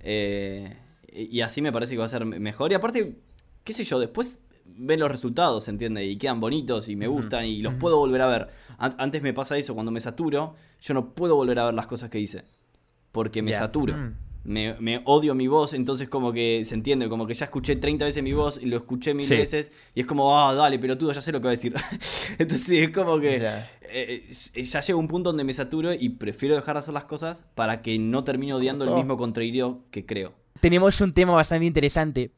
eh, y así me parece que va a ser me- mejor. Y aparte, qué sé yo, después ven los resultados, ¿se entiende? Y quedan bonitos y me gustan y los puedo volver a ver. An- antes me pasa eso, cuando me saturo, yo no puedo volver a ver las cosas que hice. Porque me Ya. saturo. Mm. Me, me odio mi voz, entonces como que se entiende, como que ya escuché 30 veces mi voz y lo escuché mil Sí. veces y es como, ah, dale, pelotudo, ya sé lo que va a decir. entonces es como que Ya. eh, eh, ya llega un punto donde me saturo y prefiero dejar de hacer las cosas para que no termine odiando el mismo contenido que creo. tenemos un tema bastante interesante.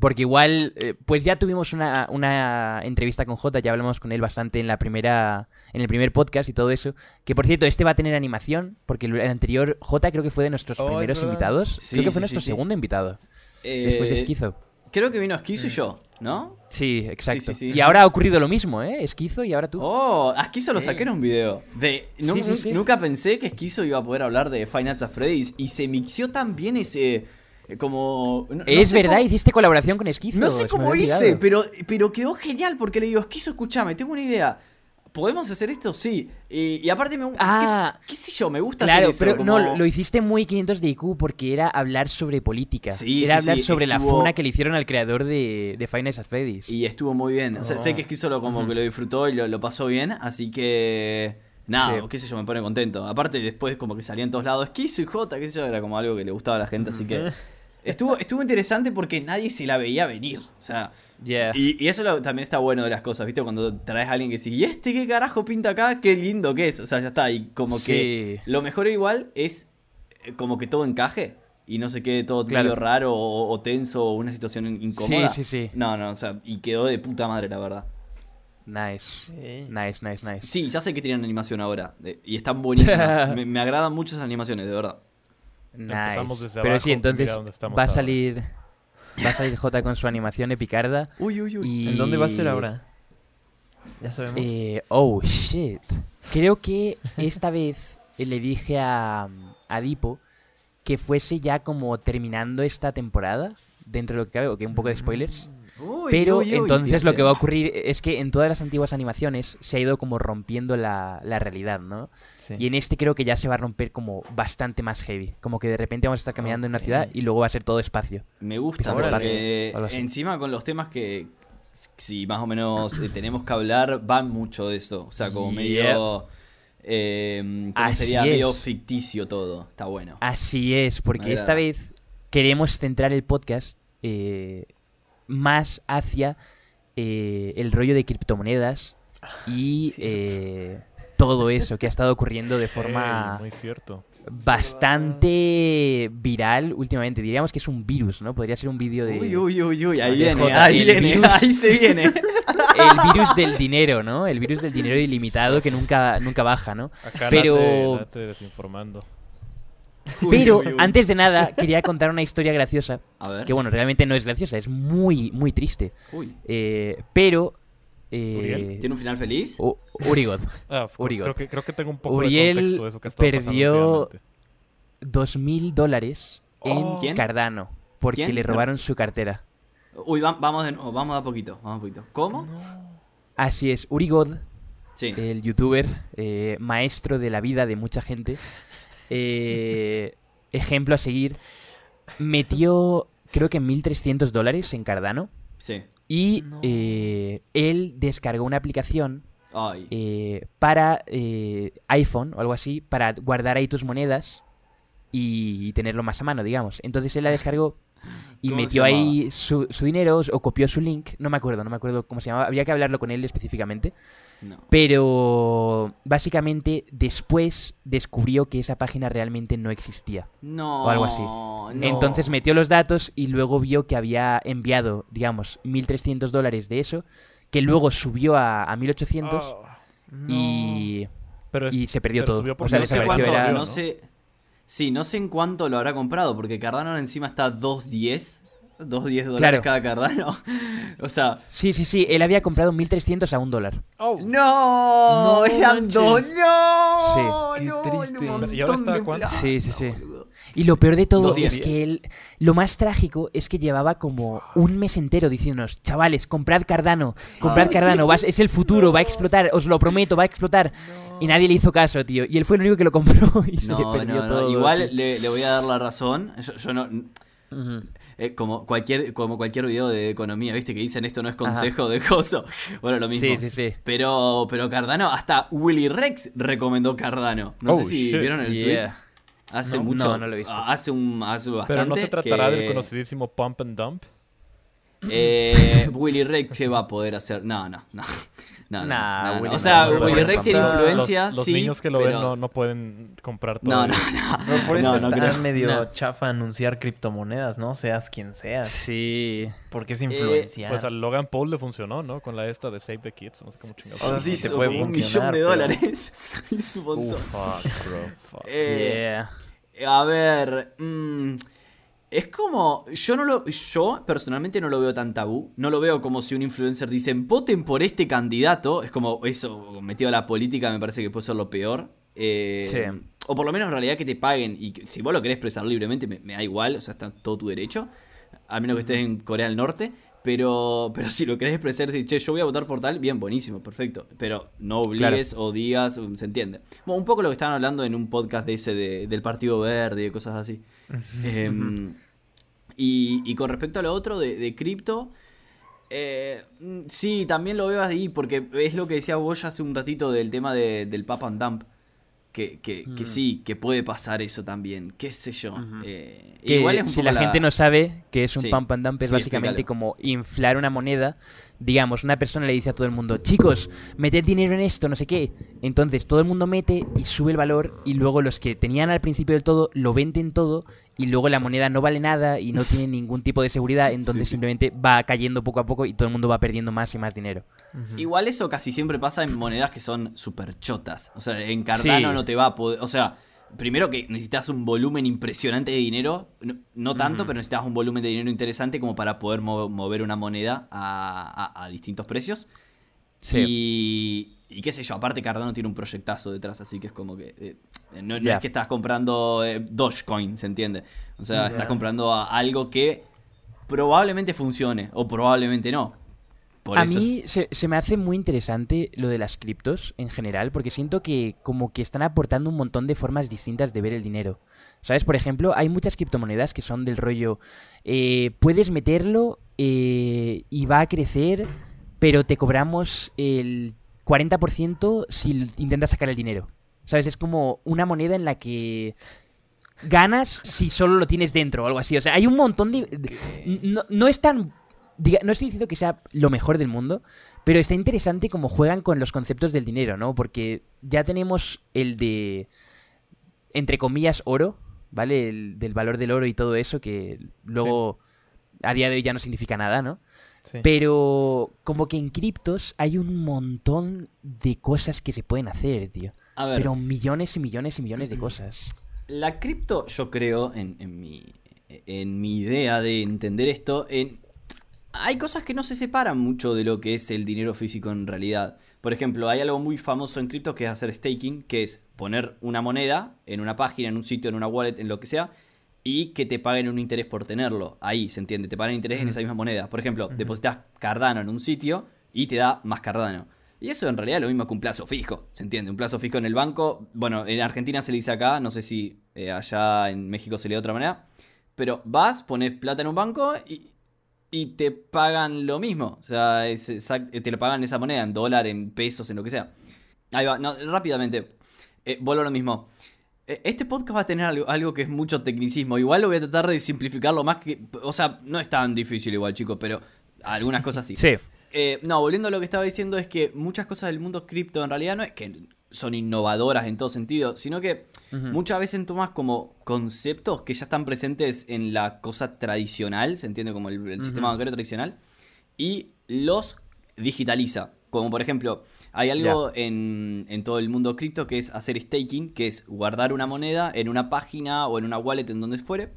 Porque igual, eh, pues ya tuvimos una, una entrevista con Jota, ya hablamos con él bastante en la primera, en el primer podcast y todo eso. Que por cierto, este va a tener animación, porque el anterior Jota creo que fue de nuestros Oh, primeros invitados. Sí, creo que fue sí, nuestro sí, segundo invitado. Eh, Después de Esquizo. Creo que vino Esquizo y yo, ¿no? Sí, exacto. Y ahora ha ocurrido lo mismo, ¿eh? Esquizo y ahora tú. Oh, a Esquizo lo saqué en un video. De. Nunca pensé que Esquizo iba a poder hablar de Nights at Freddy's y se mixió tan bien ese... eh, Como... no- no es sé verdad, cómo- hiciste colaboración con Esquizo. No sé cómo hice, pero, pero quedó genial porque le digo, Esquizo, escúchame, tengo una idea. ¿Podemos hacer esto? Sí. Y, y aparte, me, Ah. qué, qué sé yo, me gusta Claro, hacer eso. pero como- no, lo- hiciste muy 500 de IQ porque era hablar sobre política. Sí, era sí, hablar sí, sobre la funa que le hicieron al creador de, de at Freddy's. Y estuvo muy bien. O sea, Oh. sé que Esquizo lo, como que lo disfrutó y lo, lo pasó bien, así que... Nada, Sí. qué sé yo, me pone contento. Aparte, después como que salía en todos lados, Esquizo y Jota, qué sé yo, era como algo que le gustaba a la gente, así que... Estuvo, estuvo interesante porque nadie se la veía venir. O sea, Yeah. y, y eso lo- también está bueno de las cosas, ¿viste? Cuando traes a alguien que dice, ¿y este qué carajo pinta acá? Qué lindo que es. O sea, ya está. Y como que lo mejor igual es eh, como que todo encaje y no se quede todo Claro. raro o, o tenso o una situación in- incómoda. Sí, sí, sí. No, no, o sea, y quedó de puta madre, la verdad. Nice. Sí. Nice, nice, nice. Sí, ya sé que tienen animación ahora eh, y están buenísimas. me, me agradan mucho esas animaciones, de verdad. Nice. Empezamos desde Pero abajo, sí, entonces mira dónde estamos va a ahora. salir va a salir J con su animación epicarda Uy, uy, uy. y ¿En dónde va a ser ahora? Ya sabemos. Eh, oh shit. Creo que esta vez le dije a, a Dipo que fuese ya como terminando esta temporada, dentro de lo que cabe, o que un poco de spoilers. Uy, Pero uy, uy, entonces lo que va a ocurrir es que en todas las antiguas animaciones se ha ido como rompiendo la, la realidad, ¿no? Sí. Y en este creo que ya se va a romper como bastante más heavy. Como que de repente vamos a estar caminando en una ciudad y luego va a ser todo espacio. Me gusta porque espacio, encima con los temas que si más o menos eh, tenemos que hablar van mucho de eso. O sea, como Yep. medio... Eh, ¿cómo Así sería? Medio ficticio todo. Está bueno. Así es, porque esta vez queremos centrar el podcast eh, más hacia eh, el rollo de criptomonedas y eh, todo eso que ha estado ocurriendo de forma muy cierto. bastante viral últimamente. Diríamos que es un virus, ¿no? Podría ser un vídeo de... Uy, uy, uy, uy, ahí viene, J, ahí viene, virus. ahí se viene. El virus del dinero, ¿no? El virus del dinero ilimitado que nunca, nunca baja, ¿no? Acá Pero- Late, Late desinformando. Pero uy, uy. antes de nada, quería contar una historia graciosa. A ver. Que bueno, realmente no es graciosa, es muy, muy triste. Uy, Eh, pero... eh, Uriel, ¿tiene un final feliz? U-. Ah, course, Uriel. creo, que, creo que tengo un poco Uriel de contexto de eso que perdió. Dos mil dólares en Oh. ¿Quién? Cardano. Porque ¿Quién? le robaron su cartera. Uy, va- vamos de nuevo, vamos a poquito, vamos a poquito. ¿Cómo? Así es, Urigoth Sí. el youtuber, eh, maestro de la vida de mucha gente, eh, ejemplo a seguir, metió creo que 1.300 dólares en Cardano Sí. y No. eh, él descargó una aplicación Ay. eh, para eh, iPhone o algo así, para guardar ahí tus monedas y tenerlo más a mano, digamos. Entonces él la descargó y ¿Cómo se metió ahí su, su dinero o copió su link, no me acuerdo, no me acuerdo cómo se llamaba, había que hablarlo con él específicamente. No. Pero básicamente después descubrió que esa página realmente no existía. No. o algo así. no. Entonces metió los datos y luego vio que había enviado, digamos, 1.300 dólares de eso, que luego subió a, a 1.800 Ah, y, pero es- y se perdió pero todo. subió O sea, no sé cuánto, Era... no sé. Sí, no sé en cuánto lo habrá comprado, porque Cardano encima está 2.10. 2.10 dólares Claro. cada Cardano. o sea. Sí, sí, sí, él había comprado 1.300 a un dólar. Oh, ¡No! No ¡Eran dos! ¡No! Sí, qué no, triste. ¿Y ahora está cuánto? Sí, sí, sí. Y lo peor de todo Dos es que él, lo más trágico es que llevaba como un mes entero diciéndonos, chavales, comprad Cardano, comprad Ay. Cardano, vas, es el futuro, va a explotar, os lo prometo, va a explotar. Y nadie le hizo caso, tío. Y él fue el único que lo compró y se le perdió no, no. todo. Igual le, le voy a dar la razón. Yo, yo no. Eh, como cualquier como cualquier video de economía, ¿viste? Que dicen esto no es consejo de coso. Bueno, lo mismo. Sí, sí, sí. Pero, pero Cardano, hasta Willy Rex recomendó Cardano. No Oh, sé si shit. vieron el Yeah. tweet. Hace No, mucho. no, no lo he visto. ah, Hace un hace bastante. pero no se tratará que, del conocidísimo Pump and Dump. eh, Willy Rex ¿qué va a poder hacer. No, no, no. No, no, Nah, no, no. Willy O sea, Willy Rex tiene influencia. Los, los sí, niños que lo pero- ven no, no pueden comprar todo. No, no, no. Por eso No, no está creo. medio No. chafa anunciar criptomonedas, ¿no? Seas quien seas. Sí. Porque Eh, es influenciar. Pues a Logan Paul le funcionó, ¿no? Con la esta de Save the Kids. No sé cómo chingados. O sea, sí te puede un millón de dólares. Hizo un montón. Fuck, bro. Fuck. Eh, Yeah. A ver, mm, es como, yo no lo, yo personalmente no lo veo tan tabú, no lo veo como si un influencer dice, voten por este candidato, es como eso, metido a la política me parece que puede ser lo peor. Eh, Sí. O por lo menos en realidad que te paguen y que- si vos lo querés expresar libremente me, me da igual, o sea, está todo tu derecho, a menos que estés en Corea del Norte. Pero, pero si lo querés expresar, decir, che, yo voy a votar por tal, bien, buenísimo, perfecto. Pero no obligues o digas, um, se entiende. Bueno, un poco lo que estaban hablando en un podcast de ese de- del Partido Verde y cosas así. Em, y, y con respecto a lo otro de, de cripto, eh, mm, sí, también lo veo ahí, porque es lo que decía vos ya hace un ratito del tema de- del pump and dump. Que, que, que Mm. sí, que puede pasar eso también, qué sé yo. Eh, Que igual es un si poco la, gente no sabe que es un Sí. pump and dump, es Sí, básicamente explícalo. como inflar una moneda. Digamos, una persona le dice a todo el mundo, chicos, meted dinero en esto, no sé qué. Entonces todo el mundo mete y sube el valor y luego los que tenían al principio del todo lo venden todo y luego la moneda no vale nada y no tiene ningún tipo de seguridad, entonces sí. simplemente va cayendo poco a poco y todo el mundo va perdiendo más y más dinero. Igual eso casi siempre pasa en monedas que son súper chotas. O sea, en Cardano Sí. no te va a poder. O sea, primero que necesitas un volumen impresionante de dinero. No, no tanto, pero necesitas un volumen de dinero interesante como para poder mo- mover una moneda a, a- a distintos precios. Y, y qué sé yo, aparte Cardano tiene un proyectazo detrás, así que es como que. eh, no, es que estás comprando eh, Dogecoin, ¿se entiende? O sea, estás comprando a- algo que probablemente funcione o probablemente no. Por a mí se, se me hace muy interesante lo de las criptos en general, porque siento que como que están aportando un montón de formas distintas de ver el dinero. ¿Sabes? Por ejemplo, hay muchas criptomonedas que son del rollo, eh, puedes meterlo eh, y va a crecer, pero te cobramos el 40% si intentas sacar el dinero. ¿Sabes? Es como una moneda en la que ganas si solo lo tienes dentro o algo así. O sea, hay un montón de... de- no, no es tan... diga- no estoy diciendo que sea lo mejor del mundo, pero está interesante cómo juegan con los conceptos del dinero, ¿no? Porque ya tenemos el de, entre comillas, oro, ¿vale? El del valor del oro y todo eso, que luego a día de hoy ya no significa nada, ¿no? Sí. Pero como que en criptos hay un montón de cosas que se pueden hacer, tío. A ver, Pero millones y millones y millones de cosas. la cripto, yo creo, en, en mi, en mi idea de entender esto, en, hay cosas que no se separan mucho de lo que es el dinero físico en realidad. Por ejemplo, hay algo muy famoso en cripto que es hacer staking, que es poner una moneda en una página, en un sitio, en una wallet, en lo que sea, y que te paguen un interés por tenerlo. Ahí, ¿se entiende? Te pagan interés en esa misma moneda. Por ejemplo, depositas Cardano en un sitio y te da más Cardano. Y eso en realidad es lo mismo que un plazo fijo, ¿se entiende? Un plazo fijo en el banco, bueno, en Argentina se le dice acá, no sé si eh, allá en México se le da de otra manera, pero vas, pones plata en un banco y, y te pagan lo mismo. O sea, es exact- te lo pagan esa moneda en dólar, en pesos, en lo que sea. Ahí va, no, rápidamente. Eh, vuelvo a lo mismo. Eh, Este podcast va a tener algo, algo que es mucho tecnicismo. Igual lo voy a tratar de simplificarlo más que. O sea, no es tan difícil igual, chicos, pero algunas cosas sí. Sí. Eh, no, volviendo a lo que estaba diciendo, es que muchas cosas del mundo cripto en realidad no es que son innovadoras en todo sentido, sino que muchas veces tomas como conceptos que ya están presentes en la cosa tradicional, se entiende como el, el sistema bancario tradicional, y los digitaliza. Como por ejemplo, hay algo en, en todo el mundo cripto que es hacer staking, que es guardar una moneda en una página o en una wallet en donde fuere.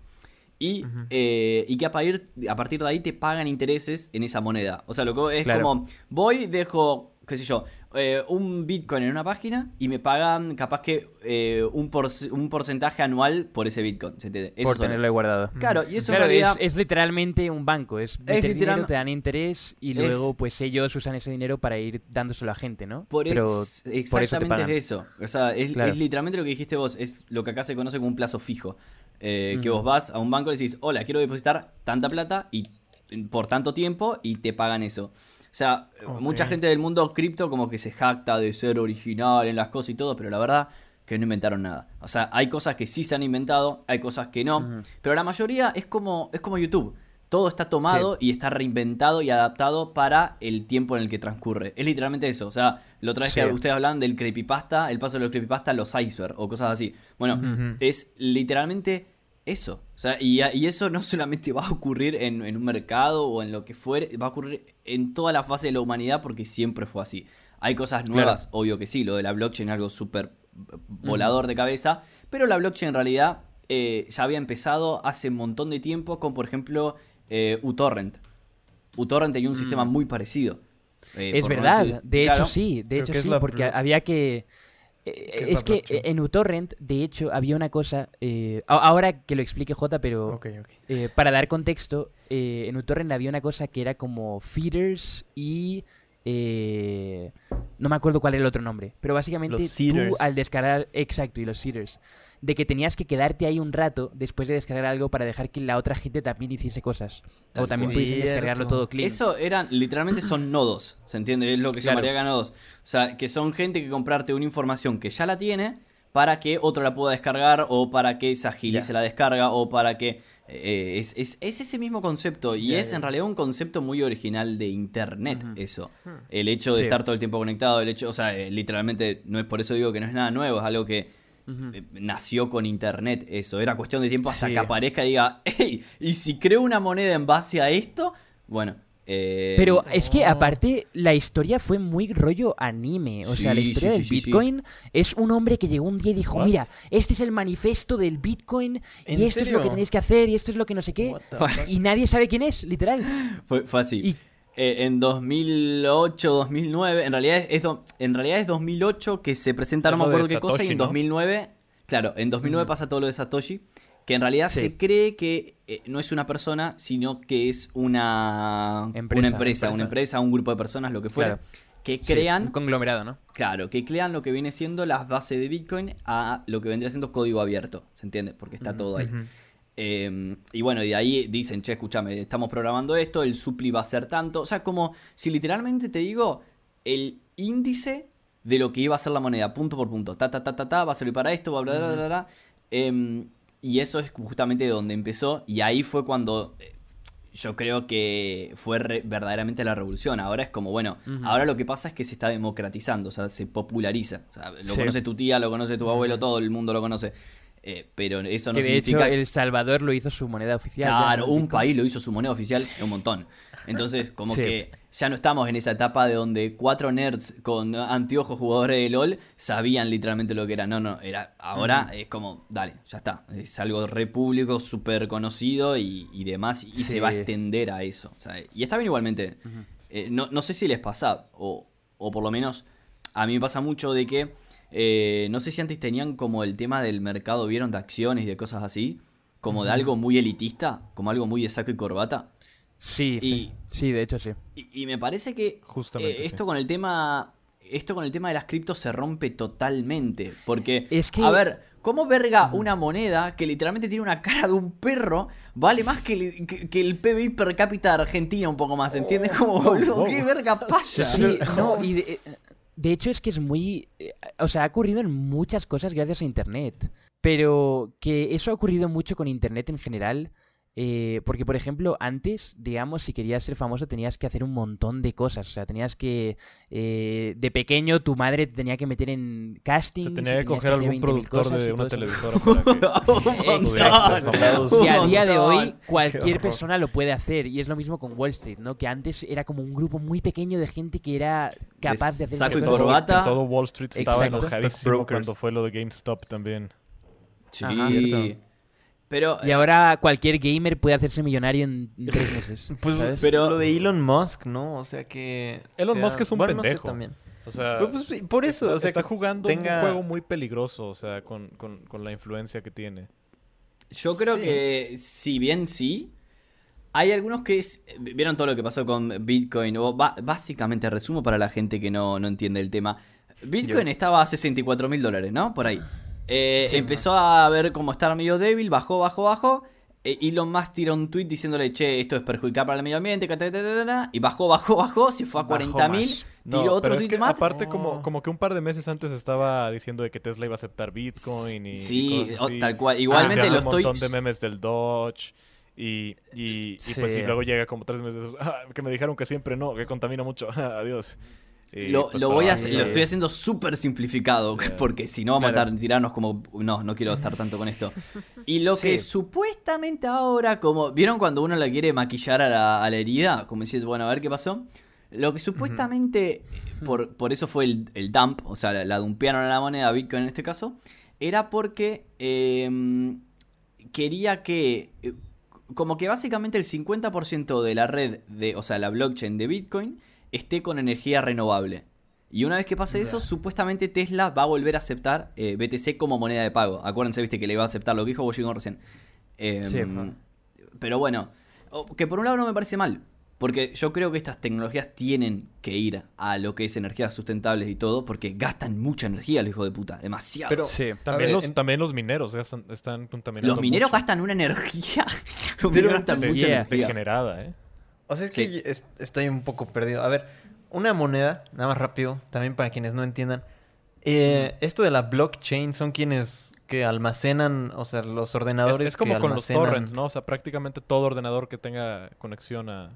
Y, eh, y que a partir, a partir de ahí te pagan intereses en esa moneda. O sea, lo que es Claro. como, voy, dejo, qué sé yo, eh, un Bitcoin en una página y me pagan capaz que eh, un, por- un porcentaje anual por ese Bitcoin. ¿se entiende? Eso por solo. tenerlo ahí guardado. Claro, y eso Claro, en realidad... es, es literalmente un banco. Es, dinero, literal- te dan interés y es- luego pues ellos usan ese dinero para ir dándoselo a gente, ¿no? Por Pero ex- por eso te exactamente pagan. es eso. O sea, es, Claro. es literalmente lo que dijiste vos. Es lo que acá se conoce como un plazo fijo. Eh, Que vos vas a un banco y decís, hola, quiero depositar tanta plata y por tanto tiempo y te pagan eso. O sea, mucha gente del mundo cripto como que se jacta de ser original en las cosas y todo, pero la verdad que no inventaron nada. O sea, hay cosas que sí se han inventado, hay cosas que no, pero la mayoría es como, es como YouTube. Todo está tomado y está reinventado y adaptado para el tiempo en el que transcurre. Es literalmente eso. O sea, la otra vez Sí. que ustedes hablan del creepypasta, el paso de los creepypasta a los iceberg o cosas así. Bueno, es literalmente eso. O sea, y, y eso no solamente va a ocurrir en, en un mercado o en lo que fuere, va a ocurrir en toda la fase de la humanidad porque siempre fue así. Hay cosas nuevas, obvio que sí, lo de la blockchain es algo súper volador de cabeza, pero la blockchain en realidad eh, ya había empezado hace un montón de tiempo con, por ejemplo, eh, uTorrent. uTorrent tenía un sistema muy parecido. eh, Es no verdad, decir- de Claro. hecho sí, de Creo hecho sí, porque había que... eh, es que blockchain? en uTorrent, de hecho, había una cosa... eh, ahora que lo explique J, pero eh, para dar contexto, eh, en uTorrent había una cosa que era como feeders y... eh, no me acuerdo cuál era el otro nombre, pero básicamente tú al descargar, exacto, y los seeders, de que tenías que quedarte ahí un rato después de descargar algo para dejar que la otra gente también hiciese cosas. O también pudiesen descargarlo todo clean. Eso eran, literalmente son nodos, ¿se entiende? Es lo que se Claro. llamaría nodos. O sea, que son gente que comprarte una información que ya la tiene para que otro la pueda descargar o para que se agilice Ya. la descarga o para que... eh, es, es- es ese mismo concepto y es en realidad un concepto muy original de Internet eso. El hecho de Sí. estar todo el tiempo conectado, el hecho, o sea, eh, literalmente no es por eso digo que no es nada nuevo, es algo que Eh, nació con internet eso. Era cuestión de tiempo hasta Sí. que aparezca y diga, hey, y si creo una moneda en base a esto, bueno. eh, Pero es que aparte la historia fue muy rollo anime. O sea, la historia sí, del sí, sí, sí. Bitcoin es un hombre que llegó un día y dijo, What? mira, este es el manifiesto del Bitcoin y ¿En esto es lo que tenéis que hacer y esto es lo que no sé qué. Y nadie sabe quién es, literal. fue, fue así. Y Eh, en 2008, 2009, en realidad es, es en realidad es 2008 que se presenta, no me acuerdo qué cosa, y en ¿no? 2009, claro, en 2009 pasa todo lo de Satoshi, Que en realidad Sí. se cree que eh, no es una persona, sino que es una Empresa, una empresa, empresa. una empresa, un grupo de personas, lo que fuera, Claro. que Sí, crean, un conglomerado, ¿no? claro, que crean lo que viene siendo las bases de Bitcoin a lo que vendría siendo código abierto, ¿se entiende? Porque está todo ahí. Eh, y bueno, y de ahí dicen, che, escúchame, estamos programando esto, el supli va a ser tanto. O sea, como si literalmente te digo el índice de lo que iba a ser la moneda, punto por punto. Ta, ta, ta, ta, ta, va a servir para esto, bla, bla, bla, bla, bla. Em, y eso es justamente de donde empezó. Y ahí fue cuando eh, yo creo que fue re- verdaderamente la revolución. Ahora es como, bueno, ahora lo que pasa es que se está democratizando, o sea, se populariza. O sea, lo Sí. conoce tu tía, lo conoce tu abuelo, todo el mundo lo conoce. Eh, pero eso no que de significa hecho El Salvador lo hizo su moneda oficial. Claro, un país lo hizo su moneda oficial, un montón. Entonces, como Sí. que ya no estamos en esa etapa de donde cuatro nerds con anteojos jugadores de LOL sabían literalmente lo que era. No, no, era ahora es como, dale, ya está. Es algo re público, súper conocido y, y demás. Y Sí. se va a extender a eso. o sea, y está bien igualmente. Eh, no, no sé si les pasa, o, o por lo menos a mí me pasa mucho de que, eh, no sé si antes tenían como el tema del mercado, vieron de acciones y de cosas así, como de algo muy elitista, como algo muy de saco y corbata. Sí, Y- sí. Sí, de hecho sí. Y, y me parece que Justamente, eh, sí. esto con el tema... Esto con el tema de las criptos se rompe totalmente. Porque, Es que- a ver, ¿cómo verga una moneda que literalmente tiene una cara de un perro vale más que, el- que- que el PBI per cápita de Argentina un poco más? ¿Entiendes? Como, boludo. ¿qué verga pasa? Sí, no, y de, eh, de hecho es que es muy... eh, O sea, ha ocurrido en muchas cosas gracias a Internet. Pero que eso ha ocurrido mucho con Internet en general. Eh, porque, por ejemplo, antes, digamos, si querías ser famoso tenías que hacer un montón de cosas. O sea, tenías que... eh, de pequeño tu madre te tenía que meter en casting. Se tenía que coger algún productor de una televisora para que un montón. Exacto. Y a día de hoy cualquier persona lo puede hacer. Y es lo mismo con Wall Street, ¿no? Que antes era como un grupo muy pequeño de gente que era capaz de hacer saco y corbata. Que todo Wall Street estaba enojadísimo cuando fue lo de GameStop también. Sí. Pero, Y ahora cualquier gamer puede hacerse millonario en tres meses. Pues ¿sabes? pero- lo de Elon Musk, ¿no? O sea que... Elon sea, Musk es un bueno, no sé pendejo. también. O sea, Pero, pues, por eso, está, o sea, está jugando tenga- un juego muy peligroso, o sea, con, con, con la influencia que tiene. Yo creo Sí. que si bien sí, hay algunos que es- vieron todo lo que pasó con Bitcoin, o básicamente resumo para la gente que no, no entiende el tema. Bitcoin Yo. estaba a 64 mil dólares, ¿no? Por ahí. Eh, Sí. empezó a ver cómo estar medio débil, bajó, bajó, bajó. Eh, Elon Musk tiró un tweet diciéndole, che, esto es perjudicial para el medio ambiente, y bajó, bajó, bajó, se fue a Bajó 40 mil, más. tiró No, otro pero es tweet que más. aparte como, No. como que un par de meses antes estaba diciendo de que Tesla iba a aceptar Bitcoin y Sí, cosas o- así. tal cual. Igualmente Había lo un estoy... montón de memes del Dodge y, y, y pues y luego llega como tres meses "Ah, que me dijeron que siempre no, que contamina mucho. Adiós. Lo, lo voy a, lo estoy haciendo súper simplificado, porque si no vamos a estar tirarnos como... No, no quiero estar tanto con esto. Y lo Sí. que supuestamente ahora, como... ¿Vieron cuando uno le quiere maquillar a la, a la herida? Como decís, bueno, a ver qué pasó. Lo que supuestamente, por, por eso fue el, el dump, o sea, la, la dumpearon a la moneda Bitcoin en este caso, era porque eh, quería que... eh, Como que básicamente el 50% de la red, de, o sea, la blockchain de Bitcoin, esté con energía renovable. Y una vez que pase eso, supuestamente Tesla va a volver a aceptar eh, BTC como moneda de pago. Acuérdense, viste, que le iba a aceptar lo que dijo Washington recién. Em, Sí, pero bueno, que por un lado no me parece mal. Porque yo creo que estas tecnologías tienen que ir a lo que es energías sustentables y todo, porque gastan mucha energía, los hijos de puta. Demasiado. Pero Sí. También, ver, los, en- también los mineros gastan- están contaminando los mineros mucho. gastan una energía. Los Pero mineros gastan mucha energía. degenerada, ¿eh? O sea, es Sí. que es- estoy un poco perdido. A ver, una moneda, nada más rápido, también para quienes no entiendan. Eh, esto de la blockchain son quienes que almacenan, o sea, los Es, ordenadores es como que con los torrents, ¿no? O sea, prácticamente todo ordenador que tenga conexión a...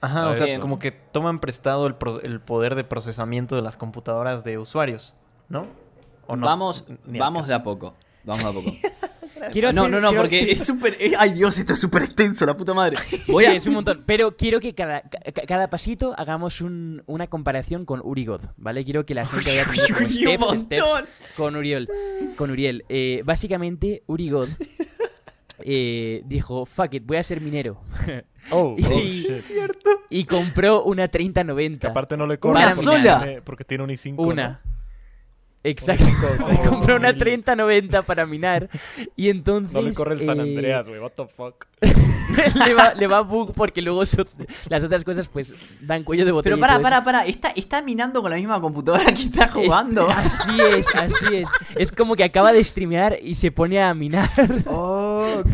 Ajá, a o sea, esto. como que toman prestado el, pro- el poder de procesamiento de las computadoras de usuarios, ¿no? ¿O no? Vamos, vamos de a poco. Vamos de a poco. Quiero no, hacer- no, no, quiero- porque es súper. eh, Ay, Dios, esto es súper extenso, la puta madre. Voy Sí, a. es un montón. Pero quiero que cada, ca- cada pasito hagamos un- una comparación con Urigod, ¿vale? Quiero que la gente vaya como steps, steps con Uriel. Con Uriel. Eh, básicamente, Urigod eh, dijo, fuck it, voy a ser minero. Oh, Y- oh, shit. Y compró una Que 3090. aparte no le Una cobran porque sola. tiene- porque tiene un i5, ¿no? Exacto. Se compró una mil. 3090 para minar y entonces... No le corre el San eh, Andreas, güey. What the fuck. le, va, le va bug porque luego las otras cosas pues dan cuello de botella. Pero para, para, para. ¿Está, ¿Está minando con la misma computadora que está Es- jugando? así es, así es. Es como que acaba de streamear y se pone a minar. Oh, ok.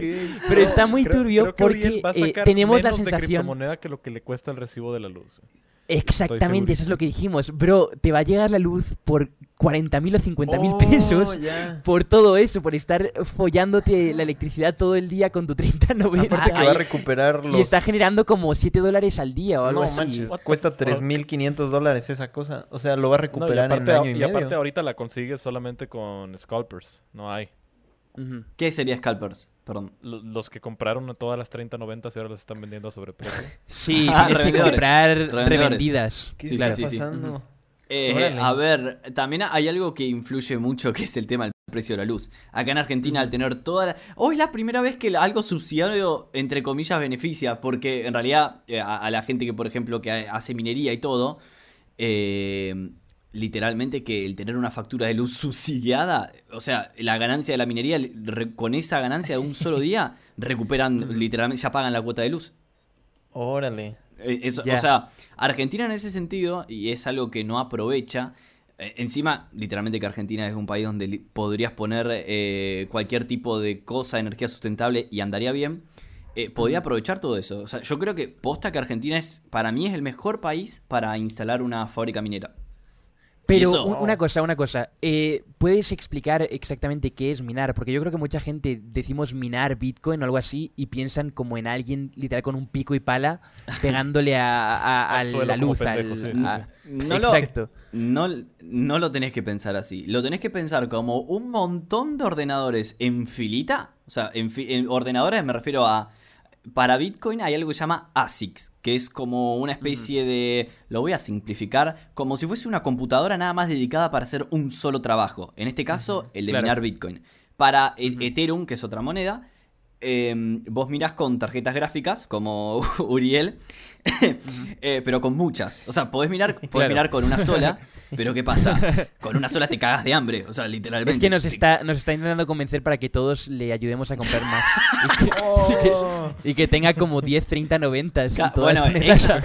Pero está muy Creo- turbio creo porque eh, tenemos la menos de sensación... criptomoneda que lo que le cuesta el recibo de la luz. Exactamente, eso es lo que dijimos. Bro, te va a llegar la luz por 40.000 o 50.000 Oh, pesos ya. por todo eso, por estar follándote la electricidad todo el día con tu 3090. Aparte que va a recuperar los... Y está generando como 7 dólares al día o algo No así. manches, cuesta fuck? 3.500 dólares esa cosa. O sea, lo va a No, y recuperar aparte, en año y, y medio. aparte ahorita la consigues solamente con scalpers. No hay. ¿Qué sería Scalpers? Perdón. Lo- Los que compraron todas las 3090 y ahora las están vendiendo a sobreprecio. Sí, Ah, tienes que comprar revendidas. ¿Qué Sí, está sí, sí? Eh, a ver, también hay algo que influye mucho, que es el tema del precio de la luz. Acá en Argentina, al tener toda la... Hoy es la primera vez que algo subsidiario, entre comillas, beneficia, porque en realidad eh, a, a la gente que, por ejemplo, que ha- hace minería y todo, eh, literalmente que el tener una factura de luz subsidiada, o sea, la ganancia de la minería, con esa ganancia de un solo día, recuperan, literalmente, ya pagan la cuota de luz. Órale. Eh. O sea, Argentina en ese sentido, y es algo que no aprovecha, eh, encima, literalmente que Argentina es un país donde podrías poner eh, cualquier tipo de cosa, energía sustentable y andaría bien, eh, podría aprovechar todo eso. O sea, yo creo que posta que Argentina es, para mí es el mejor país para instalar una fábrica minera. Pero eso- un- una cosa, una cosa. eh, ¿Puedes explicar exactamente qué es minar? Porque yo creo que mucha gente decimos minar Bitcoin o algo así y piensan como en alguien literal con un pico y pala pegándole a, a- Al a suelo la luz. pendejo, al- sí, sí, a- No lo-. No, no lo tenés que pensar así. Lo tenés que pensar como un montón de ordenadores en filita. O sea, en, fi- en ordenadores me refiero a... Para Bitcoin hay algo que se llama ASICs, que es como una especie de... Lo voy a simplificar, como si fuese una computadora nada más dedicada para hacer un solo trabajo. En este caso, el de claro. minar Bitcoin. Para e- Ethereum, que es otra moneda, eh, vos mirás con tarjetas gráficas, como Uriel, eh, pero con muchas. O sea, podés mirar, podés Claro. mirar con una sola, pero ¿qué pasa? Con una sola te cagas de hambre. O sea, literalmente. Es que nos está, nos está intentando convencer para que todos le ayudemos a comprar más. y, que, Oh. y que tenga como 10, 30, 90. Ca- todas bueno,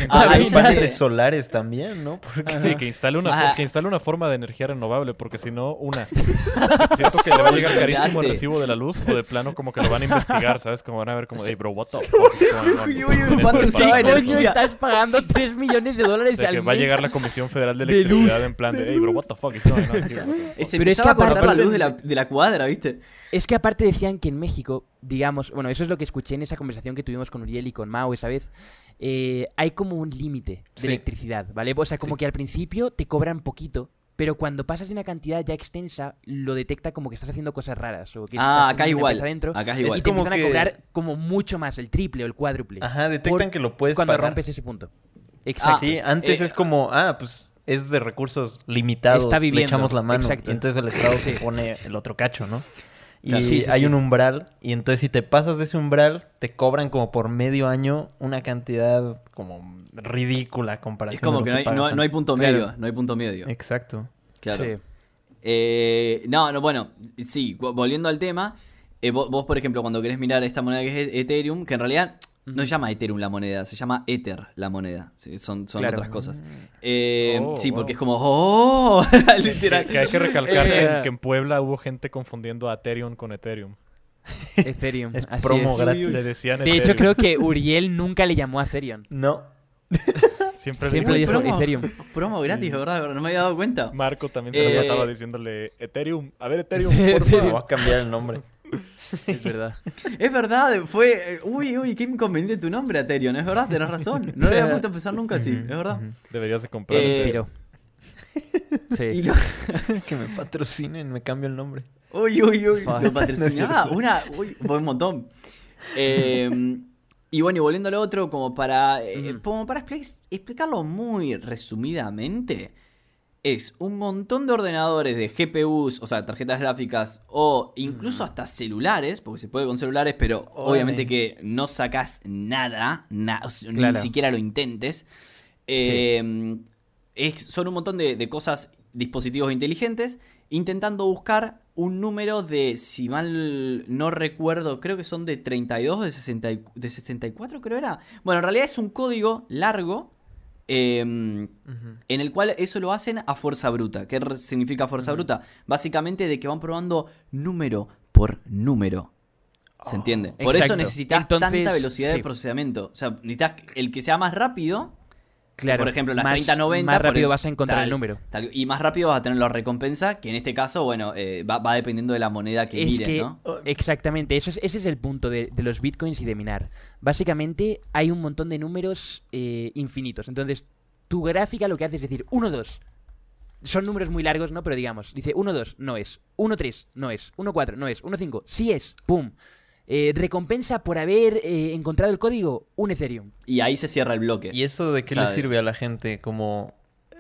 ah, sé. paneles solares también, ¿no? Porque Sí, que instale una, Ah. que instale una forma de energía renovable, porque si no, una. Siento que le va a llegar carísimo el recibo de la luz, o de plano como que lo van a investigar, ¿sabes? Como van a ver como, hey, bro, what the fuck Uy, uy, uy, con esto ¿cuánto del usaba pago de energía? luz?" Coño, estás pagando 3 millones de dólares De al que va a llegar la Comisión Federal de. Electricidad en plan de, hey, bro, what the fuck is going on here?" Se Pero es que a cortar la aparte- luz de la, de la cuadra, ¿viste? Es que aparte decían que en México, digamos, bueno, eso es lo que escuché en esa conversación que tuvimos con Uriel y con Mao esa vez, eh, hay como un límite de Sí. electricidad, ¿vale? O sea, como que al principio te cobran poquito, pero cuando pasas de una cantidad ya extensa, lo detecta como que estás haciendo cosas raras. O que Ah, estás acá igual. empresa Dentro, Acá es y te Como empiezan que- a cobrar como mucho más, el triple o el cuádruple. Ajá, detectan que lo puedes cuando pagar. rompes ese punto. Exacto. Sí, antes Eh, es como, ah, pues es de recursos limitados, Está le viviendo, echamos la mano. exacto. Y entonces el Estado se pone el otro cacho, ¿no? Y Claro. Sí, sí, hay sí. un umbral, y entonces si te pasas de ese umbral, te cobran como por medio año una cantidad como ridícula comparación Es como que no hay, no, no hay punto Claro. medio. No hay punto medio. Exacto. Claro. Sí. Eh, no, no, bueno, sí, vo- volviendo al tema, eh, vo- vos, por ejemplo, cuando querés mirar esta moneda que es E- Ethereum, que en realidad no se llama Ethereum la moneda, se llama Ether la moneda, sí, son, son Claro. otras cosas. Eh, Oh, sí, wow. porque es como, oh, literal. Que, que hay que recalcar que, Eh, en, que en Puebla hubo gente confundiendo a Ethereum con Ethereum. Ethereum. Es así promo es. gratis. Le decían De Ethereum. hecho, creo que Uriel nunca le llamó a Ethereum. No. Siempre, Siempre le dijo Ethereum. promo gratis, ¿verdad? No me había dado cuenta. Marco también se Eh, lo pasaba diciéndole Ethereum. A ver, Ethereum, por favor. Voy a cambiar el nombre. Es verdad. Es verdad, fue. eh, Uy, uy, qué inconveniente tu nombre, Ethereum. Es verdad, tenés razón. No lo había puesto a pensar nunca así, es verdad. Deberías de comprar. Eh, Inspiró. Y Sí. lo- que me patrocinen, me cambio el nombre. Uy, uy, uy. Fuck. Lo patrocinaba. una. Uy, un montón. Eh, y bueno, y volviendo al otro, como para. eh, como para expli- explicarlo muy resumidamente. Es un montón de ordenadores de GPUs, o sea, tarjetas gráficas, o incluso hasta celulares, porque se puede con celulares, pero obviamente que no sacas nada, na- Claro. ni siquiera lo intentes. Eh, es- son un montón de, de cosas dispositivos inteligentes intentando buscar un número de, si mal no recuerdo, creo que son de 32, de, 60 y- de 64 creo era. Bueno, en realidad es un código largo em, en el cual eso lo hacen a fuerza bruta. ¿Qué significa fuerza bruta? Básicamente de que van probando número por número. ¿Se entiende? Por eso necesitas Entonces, tanta velocidad sí. de procesamiento. O sea, necesitas el que sea más rápido. Claro, por ejemplo, las más- 3090. Más por rápido eso- vas a encontrar tal, el número. tal- y más rápido vas a tener la recompensa, que en este caso, bueno, eh, va, va dependiendo de la moneda que es mires, que, ¿no? exactamente, eso es- ese es el punto de, de los bitcoins y de minar. Básicamente hay un montón de números eh, infinitos. Entonces, tu gráfica lo que hace es decir 1, 2. Son números muy largos, ¿no? Pero digamos, dice 1, 2, no es. 1, 3, no es. 1, 4, no es. 1, 5, sí es. ¡Pum! Eh, recompensa por haber eh, encontrado el código, un Ethereum. Y ahí se cierra el bloque. ¿Y eso de qué le sirve a la gente? Como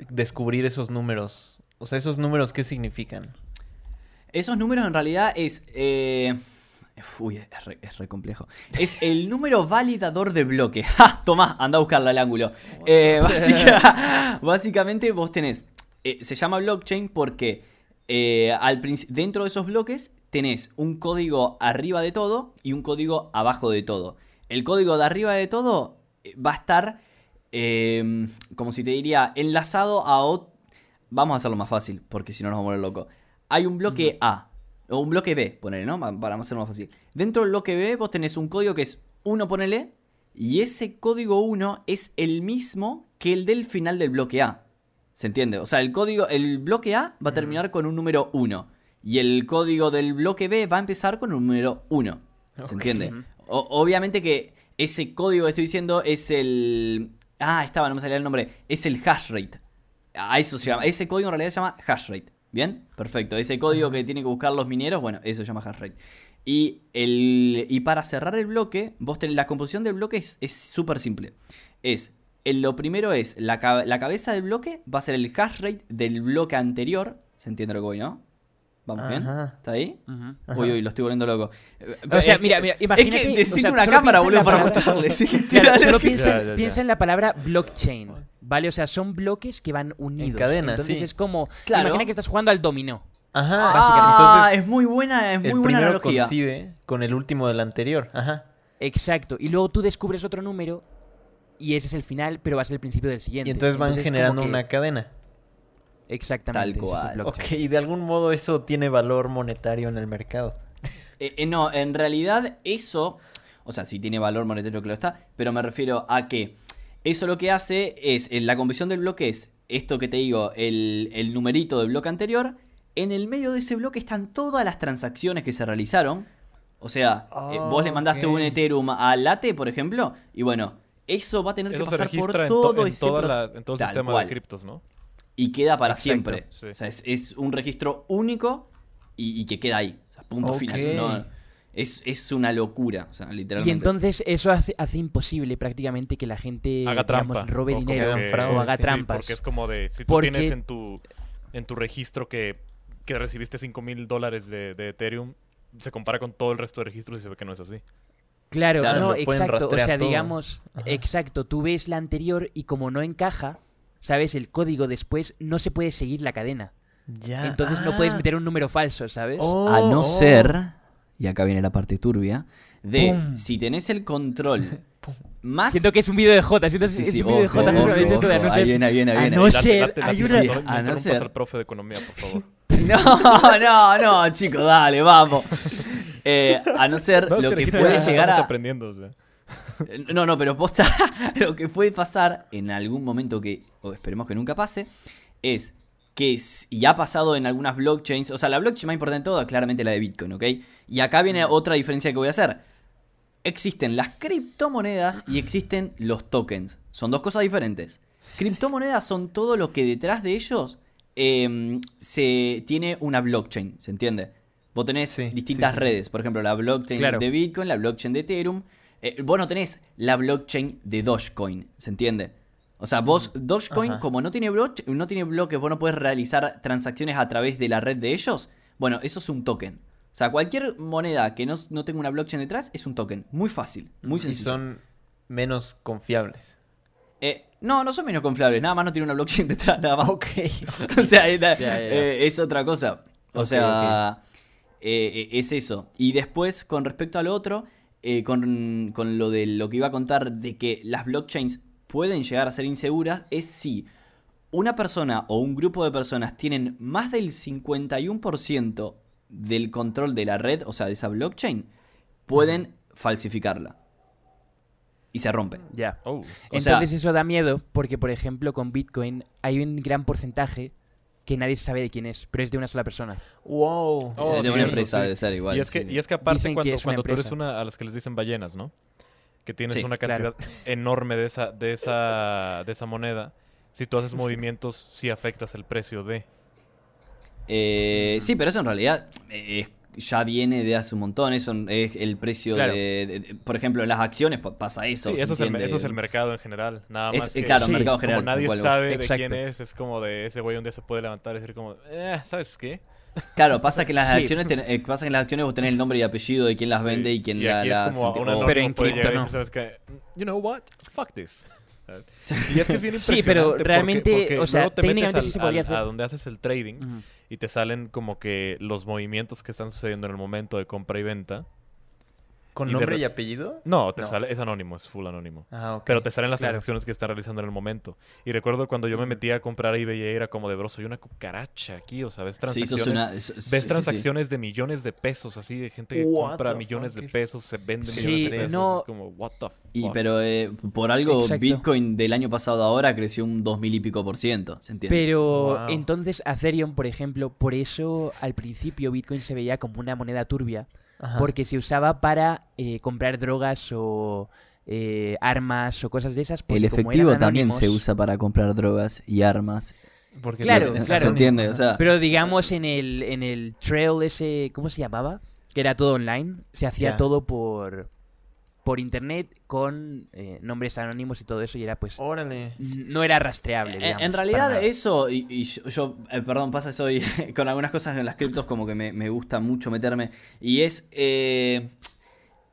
descubrir esos números. O sea, esos números, ¿qué significan? Esos números en realidad es. eh, Uy, es re, es re complejo. Es el número validador de bloque. ¡Ja! Tomá, anda a buscarla al ángulo. Eh, básica- básicamente vos tenés. eh, se llama blockchain porque eh, al dentro de esos bloques tenés un código arriba de todo y un código abajo de todo. El código de arriba de todo eh, va a estar. eh, como si te diría, enlazado a otro. Vamos a hacerlo más fácil, porque si no nos vamos a volver locos. Hay un bloque A, o un bloque B, ponele, ¿no? Pa- Para hacerlo más fácil. Dentro del bloque B vos tenés un código que es 1, ponele, y ese código 1 es el mismo que el del final del bloque A. ¿Se entiende? O sea, el código, el bloque A va a terminar con un número 1. Y el código del bloque B va a empezar con un número 1. ¿Se entiende? O- obviamente que ese código que estoy diciendo es el. Ah, estaba, no me salía el nombre. Es el hash rate. A eso se llama. Ese código en realidad se llama hash rate. ¿Bien? Perfecto. Ese código que tienen que buscar los mineros, bueno, eso se llama hash rate. Y, el, y para cerrar el bloque, vos tenés, la composición del bloque es súper simple. Es, lo primero es, la, la cabeza del bloque va a ser el hash rate del bloque anterior. ¿Se entiende lo que voy, no? ¿Vamos bien? Ajá. ¿Está ahí? Ajá. Uy, uy, lo estoy volviendo loco. Eh, O sea, es mira, que- mira, Es imagínate, que o necesito sea, una cámara, piensa en boludo, la para palabra- mostrarle. sí, Claro, literal. solo piensa, en la palabra blockchain, ¿vale? O sea, son bloques que van unidos. cadena, Entonces sí. es como, Claro. imagina que estás jugando al dominó. Ajá. Ah, Entonces, es muy buena, es muy el buena primero analogía. coincide con el último del anterior. Ajá. Exacto. Y luego tú descubres otro número y ese es el final, pero va a ser el principio del siguiente. Y entonces van generando que- una cadena. Exactamente. Tal cual. Ok, y de algún modo eso tiene valor monetario en el mercado. Eh, eh, no, en realidad eso, o sea, sí tiene valor monetario que lo está, pero me refiero a que eso lo que hace es, en la conversión del bloque es esto que te digo, el, el numerito del bloque anterior, en el medio de ese bloque están todas las transacciones que se realizaron. O sea, eh, vos le mandaste un Ethereum a Late, por ejemplo, y bueno, eso va a tener que Eso pasar por registra en, to- todo en ese toda pro- la- en todo el Tal sistema cual. de criptos, ¿no? y queda para Exacto, siempre. sí. O sea, es, es un registro único y, y que queda ahí. O sea, punto final. ¿no? Es, es una locura, o sea, literalmente. Y entonces eso hace, hace imposible prácticamente que la gente haga digamos, trampa. robe o dinero hagan que- fraude, o haga sí, sí, trampas. porque es como de, si tú Porque- tienes en tu, en tu registro que, que recibiste 5 mil dólares de, de Ethereum, se compara con todo el resto de registros y se ve que no es así. Claro, Claro, no, exacto. O sea, todo. digamos, Ajá. exacto, tú ves la anterior y como no encaja, ¿sabes? El código después no se puede seguir la cadena. Ya. Entonces no puedes Ah. meter un número falso, ¿sabes? Oh, A no oh. ser, y acá viene la parte turbia, de Pum. si tenés el control más... Siento que es un vídeo de J, siento que Sí, es sí, un vídeo de ojo, J, ojo, esto de a ojo, no ahí ser- viene, ahí viene, ahí a viene. no Date- ser, hay una- no- no a no interrumpas ser- profe de economía, por favor. No, no, no, chicos, dale, vamos. Eh, a no ser No, es lo que puede "Ah, llegar a... aprendiendo, o sea. No, no, pero posta, lo que puede pasar en algún momento que, o esperemos que nunca pase, es que, s- y ha pasado en algunas blockchains, o sea, la blockchain más importante de todo es claramente la de Bitcoin, ¿ok? Y acá viene otra diferencia que voy a hacer. Existen las criptomonedas y existen los tokens. Son dos cosas diferentes. Criptomonedas son todo lo que detrás de ellos em, se tiene una blockchain, ¿se entiende? Vos tenés Sí, distintas sí, redes, por ejemplo, la blockchain Claro. de Bitcoin, la blockchain de Ethereum. Eh, vos no tenés la blockchain de Dogecoin, ¿se entiende? O sea, vos, Dogecoin, Ajá. como no tiene, no tiene bloques, vos no puedes realizar transacciones a través de la red de ellos. Bueno, eso es un token. O sea, cualquier moneda que no, no tenga una blockchain detrás es un token. Muy fácil, muy Y sencillo. son menos confiables. Eh, No, no son menos confiables, nada más no tiene una blockchain detrás, nada más. Ok. o sea, eh, es otra cosa. O sea, eh, es eso. Y después, con respecto a lo otro, eh, con, con lo de lo que iba a contar de que las blockchains pueden llegar a ser inseguras, es si una persona o un grupo de personas tienen más del 51% del control de la red, o sea, de esa blockchain, pueden falsificarla. Y se rompe. Ya. Oh. Sea- Entonces eso da miedo porque, por ejemplo, con Bitcoin hay un gran porcentaje que nadie sabe de quién es, pero es de una sola persona. Wow. Oh, de una empresa sí. debe ser igual. y, es que, sí. y es que aparte Dicen que cuando, es una cuando tú eres una a las que les dicen ballenas, ¿no? Que tienes Sí, una claro. cantidad enorme de esa, de esa, de esa moneda. Si tú haces movimientos, sí afectas el precio de. Eh, sí, pero eso en realidad eh, ya viene de hace un montón. Eso es el precio Claro. de, de- de- Por ejemplo, en las acciones pa- pasa eso. Sí, ¿se eso es, el, eso es el mercado en general. Nada Es- más eh, que claro, Sí, mercado general. como nadie sabe de Exacto. quién es, es como de ese güey un día se puede levantar y decir como, eh, ¿sabes qué? Claro, pasa que las Sí. acciones ten- eh, pasa que en las acciones vos tenés el nombre y apellido de quién las Sí. vende y quién y la, aquí las es como inte- un o- anónimo Pero en cripto no. ¿sabes qué? You know what? Fuck this. Y es que es bien Sí, impresionante. pero porque- realmente, porque o sea, técnicamente al- sí se podría al- hacer. A donde haces el trading Ujú. Y te salen como que los movimientos que están sucediendo en el momento de compra y venta. ¿Con Y nombre re- y apellido? No, te No. sale, es anónimo, es full anónimo. Ah. Pero te salen las Claro. transacciones que están realizando en el momento. Y recuerdo cuando yo me metía a comprar eBay era como de bro, soy una cucaracha aquí, o sea, ves Sí, transacciones. una- sí, sí, Ves sí. transacciones de millones de pesos, así, de gente que What compra millones de pesos, se vende Sí, millones de pesos. no- Es como, what the Y fuck? pero eh, por algo Exacto. Bitcoin del año pasado a ahora creció un dos mil y pico por ciento, ¿se entiende? Pero Wow. entonces Ethereum, por ejemplo, por eso al principio Bitcoin se veía como una moneda turbia, Ajá. porque se usaba para eh, comprar drogas o eh, armas o cosas de esas. el efectivo también se usa para comprar drogas y armas. Porque Claro, claro. ¿Se entiende? O sea, Pero digamos en el, en el trail ese, ¿cómo se llamaba? Que era todo online, se hacía todo por, por internet con eh, nombres anónimos y todo eso y era pues... Órale. No era rastreable. En, digamos, en para realidad eso, y, y yo, yo, eh, perdón, pasa eso y con algunas cosas en las criptos como que me, me gusta mucho meterme, y es, eh,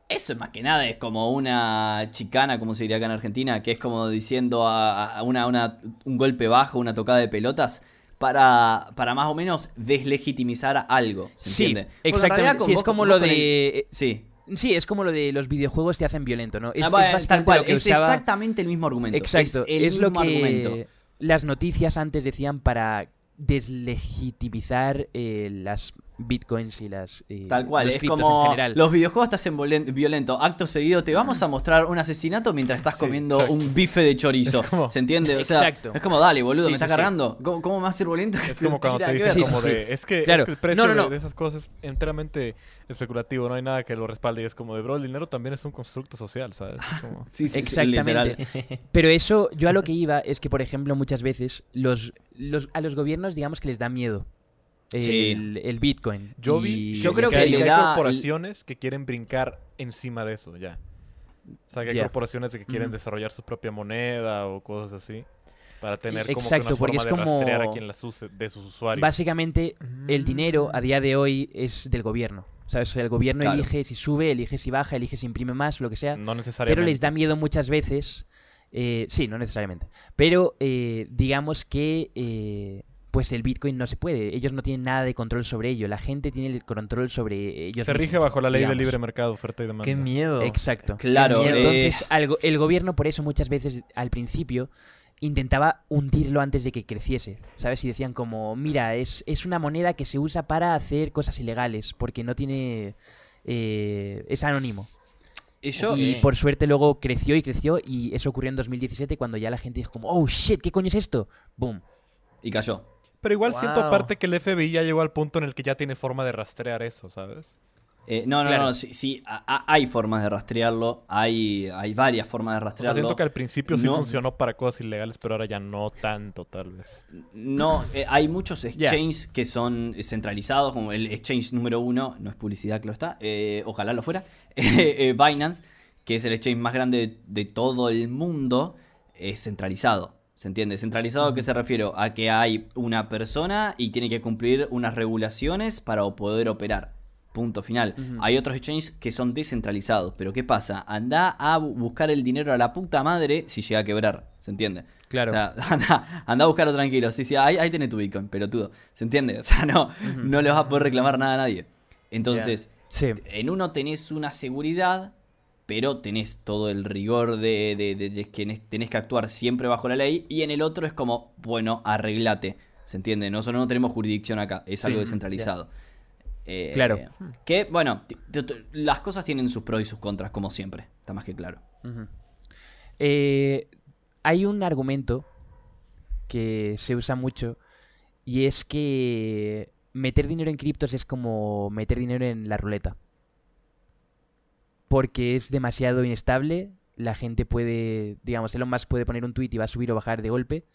eso más que nada es como una chicana, como se diría acá en Argentina, que es como diciendo a, a una, una- un golpe bajo, una tocada de pelotas. Para, para más o menos deslegitimizar algo. ¿se Sí, entiende? Exactamente. Sí, es como lo el- de... Sí. Sí, es como lo de los videojuegos te hacen violento, ¿no? Es, Ah, es bueno, básicamente tal cual, lo que es usaba- exactamente el mismo argumento. Exacto, es, el es lo mismo que argumento. las noticias antes decían para deslegitimizar eh, las bitcoins y las eh, Tal cual, los es como en general. los videojuegos te hacen violento. Acto seguido te vamos a mostrar un asesinato mientras estás Sí, comiendo exacto. un bife de chorizo. Es como- ¿Se entiende? O sea, Exacto. es como, dale, boludo, Sí, me estás sí, sí. cargando. ¿Cómo, cómo me va a ser violento? Es como cuando te dicen como de, es que, es Claro. que el precio No, no, de- no. De, esas cosas es enteramente especulativo, no hay nada que lo respalde y es como de, bro, el dinero también es un constructo social, ¿sabes? Es como- sí, sí, Exactamente. literal. Pero eso, yo a lo que iba es que, por ejemplo, muchas veces los, los a los gobiernos, digamos que les da miedo el, Sí. el Bitcoin. Yo Y- vi, Yo creo que, que hay, le que hay da- corporaciones que quieren brincar encima de eso, ya. O sea, que hay corporaciones que quieren Ujú. desarrollar su propia moneda o cosas así. Para tener como Exacto, que una porque forma es de rastrear a quien las use, de sus usuarios. Básicamente, el dinero Mm. a día de hoy es del gobierno. ¿Sabes? O sea, el gobierno Claro. elige si sube, elige si baja, elige si imprime más, lo que sea. no necesariamente. Pero les da miedo muchas veces. eh, sí, no necesariamente. Pero eh, digamos que eh, pues el Bitcoin no se puede. Ellos no tienen nada de control sobre ello. La gente tiene el control sobre ellos. Se rige bajo la ley digamos. del libre mercado, oferta y demanda. Qué miedo. Exacto. Claro, miedo. eh, Entonces, algo- el gobierno por eso muchas veces al principio intentaba hundirlo antes de que creciese, ¿sabes? Y decían como, mira, es, es una moneda que se usa para hacer cosas ilegales, porque no tiene... eh, es anónimo. y por suerte luego creció y creció y eso ocurrió en 2017 cuando ya la gente dijo como, oh, shit, ¿qué coño es esto? Boom. y cayó. Pero igual siento Wow. aparte que el FBI ya llegó al punto en el que ya tiene forma de rastrear eso, ¿sabes? Eh, no, no, Claro. no, sí, sí, a- a- hay formas de rastrearlo, hay, hay varias formas de O sea, rastrearlo. siento que al principio sí No. funcionó para cosas ilegales, pero ahora ya no tanto, tal vez. No, eh, hay muchos exchanges que son centralizados, como el exchange número uno, no es publicidad que lo está, eh, ojalá lo fuera, eh, Binance, que es el exchange más grande de, de todo el mundo, es centralizado. ¿Se entiende? ¿Centralizado a qué se refiero? A que hay una persona y tiene que cumplir unas regulaciones para poder operar. Punto final. Hay otros exchanges que son descentralizados, pero ¿qué pasa? Anda a bu- buscar el dinero a la puta madre si llega a quebrar, ¿se entiende? Claro. O sea, anda, anda a buscarlo tranquilo. Sí, sí, ahí, ahí tenés tu Bitcoin, pelotudo. ¿Se entiende? O sea, no, no le vas a poder reclamar nada a nadie. Entonces, sí. en uno tenés una seguridad, pero tenés todo el rigor de, de- de- de que tenés- que actuar siempre bajo la ley. Y en el otro es como, bueno, arreglate. ¿Se entiende? Nosotros no tenemos jurisdicción acá, es Sí, algo descentralizado. Eh, Claro. Que, bueno, las cosas tienen sus pros y sus contras, como siempre. Está más que claro. Eh, hay un argumento que se usa mucho y es que meter dinero en criptos es como meter dinero en la ruleta. Porque es demasiado inestable, la gente puede, digamos, Elon Musk puede poner un tweet y va a subir o bajar de golpe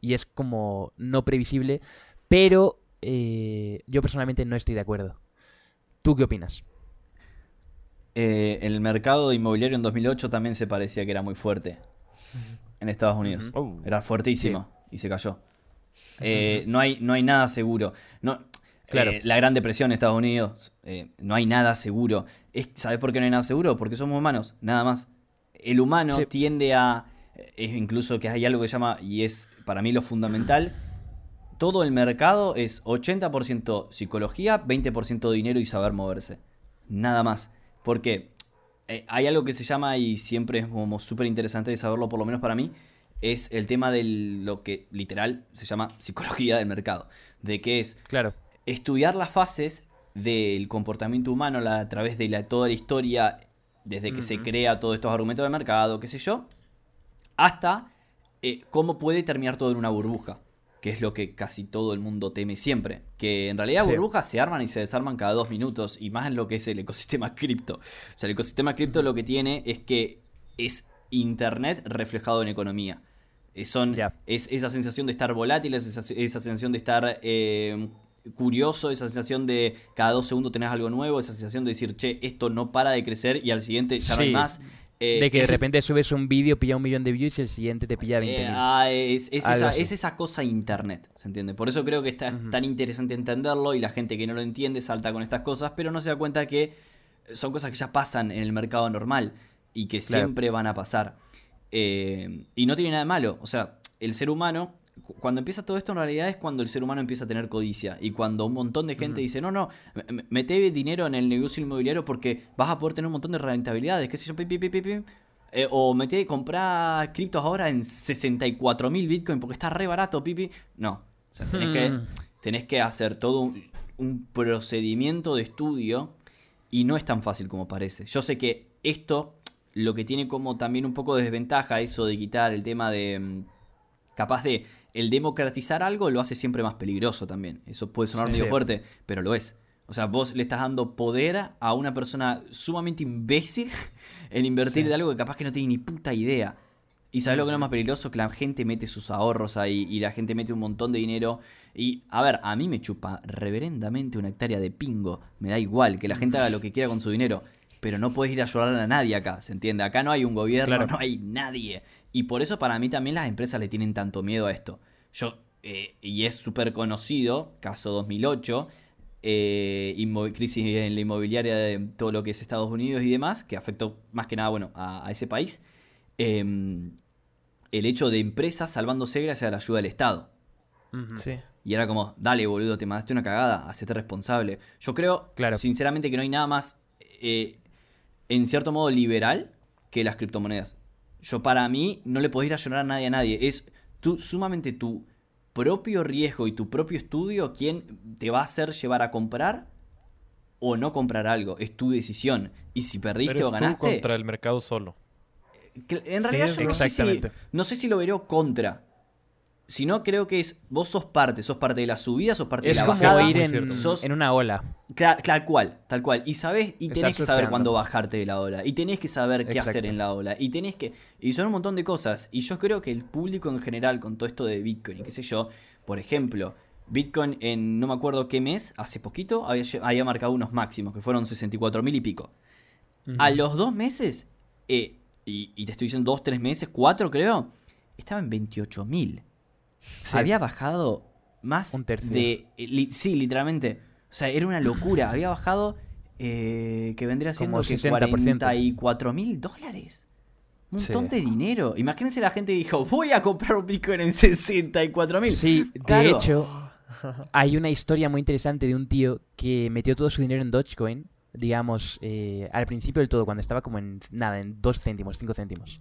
y es como no previsible, pero eh, yo personalmente no estoy de acuerdo. ¿Tú qué opinas? Eh, el mercado inmobiliario en 2008 también se parecía que era muy fuerte en Estados Unidos. Oh. Era fuertísimo y se cayó. Eh, no, hay, no hay nada seguro. No, Claro. eh, la Gran Depresión en Estados Unidos, eh, no hay nada seguro. Es- ¿Sabes por qué no hay nada seguro? Porque somos humanos, nada más. El humano Sí. tiende a... Es incluso que hay algo que se llama, y es para mí lo fundamental, todo el mercado es 80% psicología, 20% dinero y saber moverse. Nada más. Porque eh, hay algo que se llama, y siempre es como súper interesante de saberlo, por lo menos para mí, es el tema de lo que literal se llama psicología del mercado. De que es Claro. Estudiar las fases del comportamiento humano la- a través de la, toda la historia, desde que se crea todos estos argumentos de mercado, qué sé yo, hasta eh, cómo puede terminar todo en una burbuja, que es lo que casi todo el mundo teme siempre. Que en realidad Sí. burbujas se arman y se desarman cada dos minutos, y más en lo que es el ecosistema cripto. O sea, el ecosistema cripto lo que tiene es que es Internet reflejado en economía. Eh, son, es esa sensación de estar volátil, es esa, esa sensación de estar eh, curioso, esa sensación de cada dos segundos tenés algo nuevo, esa sensación de decir, che, esto no para de crecer y al siguiente ya no hay más. Eh, De que de repente subes un vídeo, pilla un millón de views y el siguiente te pilla 20 eh, ah, es, esa, es esa cosa internet, ¿se entiende? Por eso creo que está tan interesante entenderlo y la gente que no lo entiende salta con estas cosas, pero no se da cuenta que son cosas que ya pasan en el mercado normal y que Claro. siempre van a pasar. Eh, y no tiene nada de malo, o sea, el ser humano, cuando empieza todo esto en realidad es cuando el ser humano empieza a tener codicia y cuando un montón de gente dice, no, no, me- me- mete dinero en el negocio inmobiliario porque vas a poder tener un montón de rentabilidades, qué sé yo, pi, pi, pi. Eh, o metí comprar criptos ahora en 64 mil Bitcoin porque está re barato, pipi. No. O sea, tenés, que, Mm. tenés que hacer todo un, un procedimiento de estudio y no es tan fácil como parece. Yo sé que esto, lo que tiene como también un poco de desventaja, eso de quitar el tema de. mm, capaz de. El democratizar algo lo hace siempre más peligroso también. Eso puede sonar Sí. medio Sí. fuerte, pero lo es. O sea, vos le estás dando poder a una persona sumamente imbécil en invertir Sí. de algo que capaz que no tiene ni puta idea. Y sabes lo que no es más peligroso, que la gente mete sus ahorros ahí y la gente mete un montón de dinero. Y, a ver, a mí me chupa reverendamente una hectárea de pingo. Me da igual que la gente haga lo que quiera con su dinero. Pero no puedes ir a llorar a nadie acá, ¿se entiende? Acá no hay un gobierno, Claro. no hay nadie. Y por eso para mí también las empresas le tienen tanto miedo a esto. Yo, eh, y es súper conocido, caso 2008, eh, inmo- crisis en la inmobiliaria de todo lo que es Estados Unidos y demás, que afectó más que nada, bueno, a, a ese país. Em, el hecho de empresas salvándose gracias a la ayuda del Estado. Sí. Y era como, dale, boludo, te mandaste una cagada, hacete responsable. Yo creo, Claro. sinceramente, que no hay nada más, eh, en cierto modo, liberal que las criptomonedas. Yo, para mí, no le podés ir a llorar a nadie a nadie. Es tú, sumamente tu propio riesgo y tu propio estudio quien te va a hacer llevar a comprar o no comprar algo. Es tu decisión. Y si perdiste o tú ganaste. contra el mercado solo. Que- En realidad yo no sé, si, Exactamente. no sé si lo veré contra. Si no, creo que es vos sos parte, sos parte de la subida, sos parte Es de la como bajada. ir en. Sos- en una ola. Tal cual, tal cual. Y sabés, y Estar tenés que saber cuándo bajarte de la ola. Y tenés que saber qué hacer en la ola. Y tenés que. Y son un montón de cosas. Y yo creo que el público en general, con todo esto de Bitcoin y qué sé yo, por ejemplo, Bitcoin en no me acuerdo qué mes, hace poquito, había marcado unos máximos, que fueron 64 mil y pico. A los dos meses, eh, y, y te estoy diciendo dos, tres meses, cuatro creo, estaba en 28 mil. Sí. Había bajado más Un tercio. de... eh, li- sí, literalmente. O sea, era una locura. Había bajado eh, que vendría siendo Como que 60%. 44 mil dólares. Un Sí. montón de dinero. Imagínense la gente que dijo, voy a comprar un Bitcoin en 64 mil. Sí, de hecho, hay una historia muy interesante de un tío que metió todo su dinero en Dogecoin, digamos, eh, al principio del todo, cuando estaba como en nada, en 2 céntimos, 5 céntimos.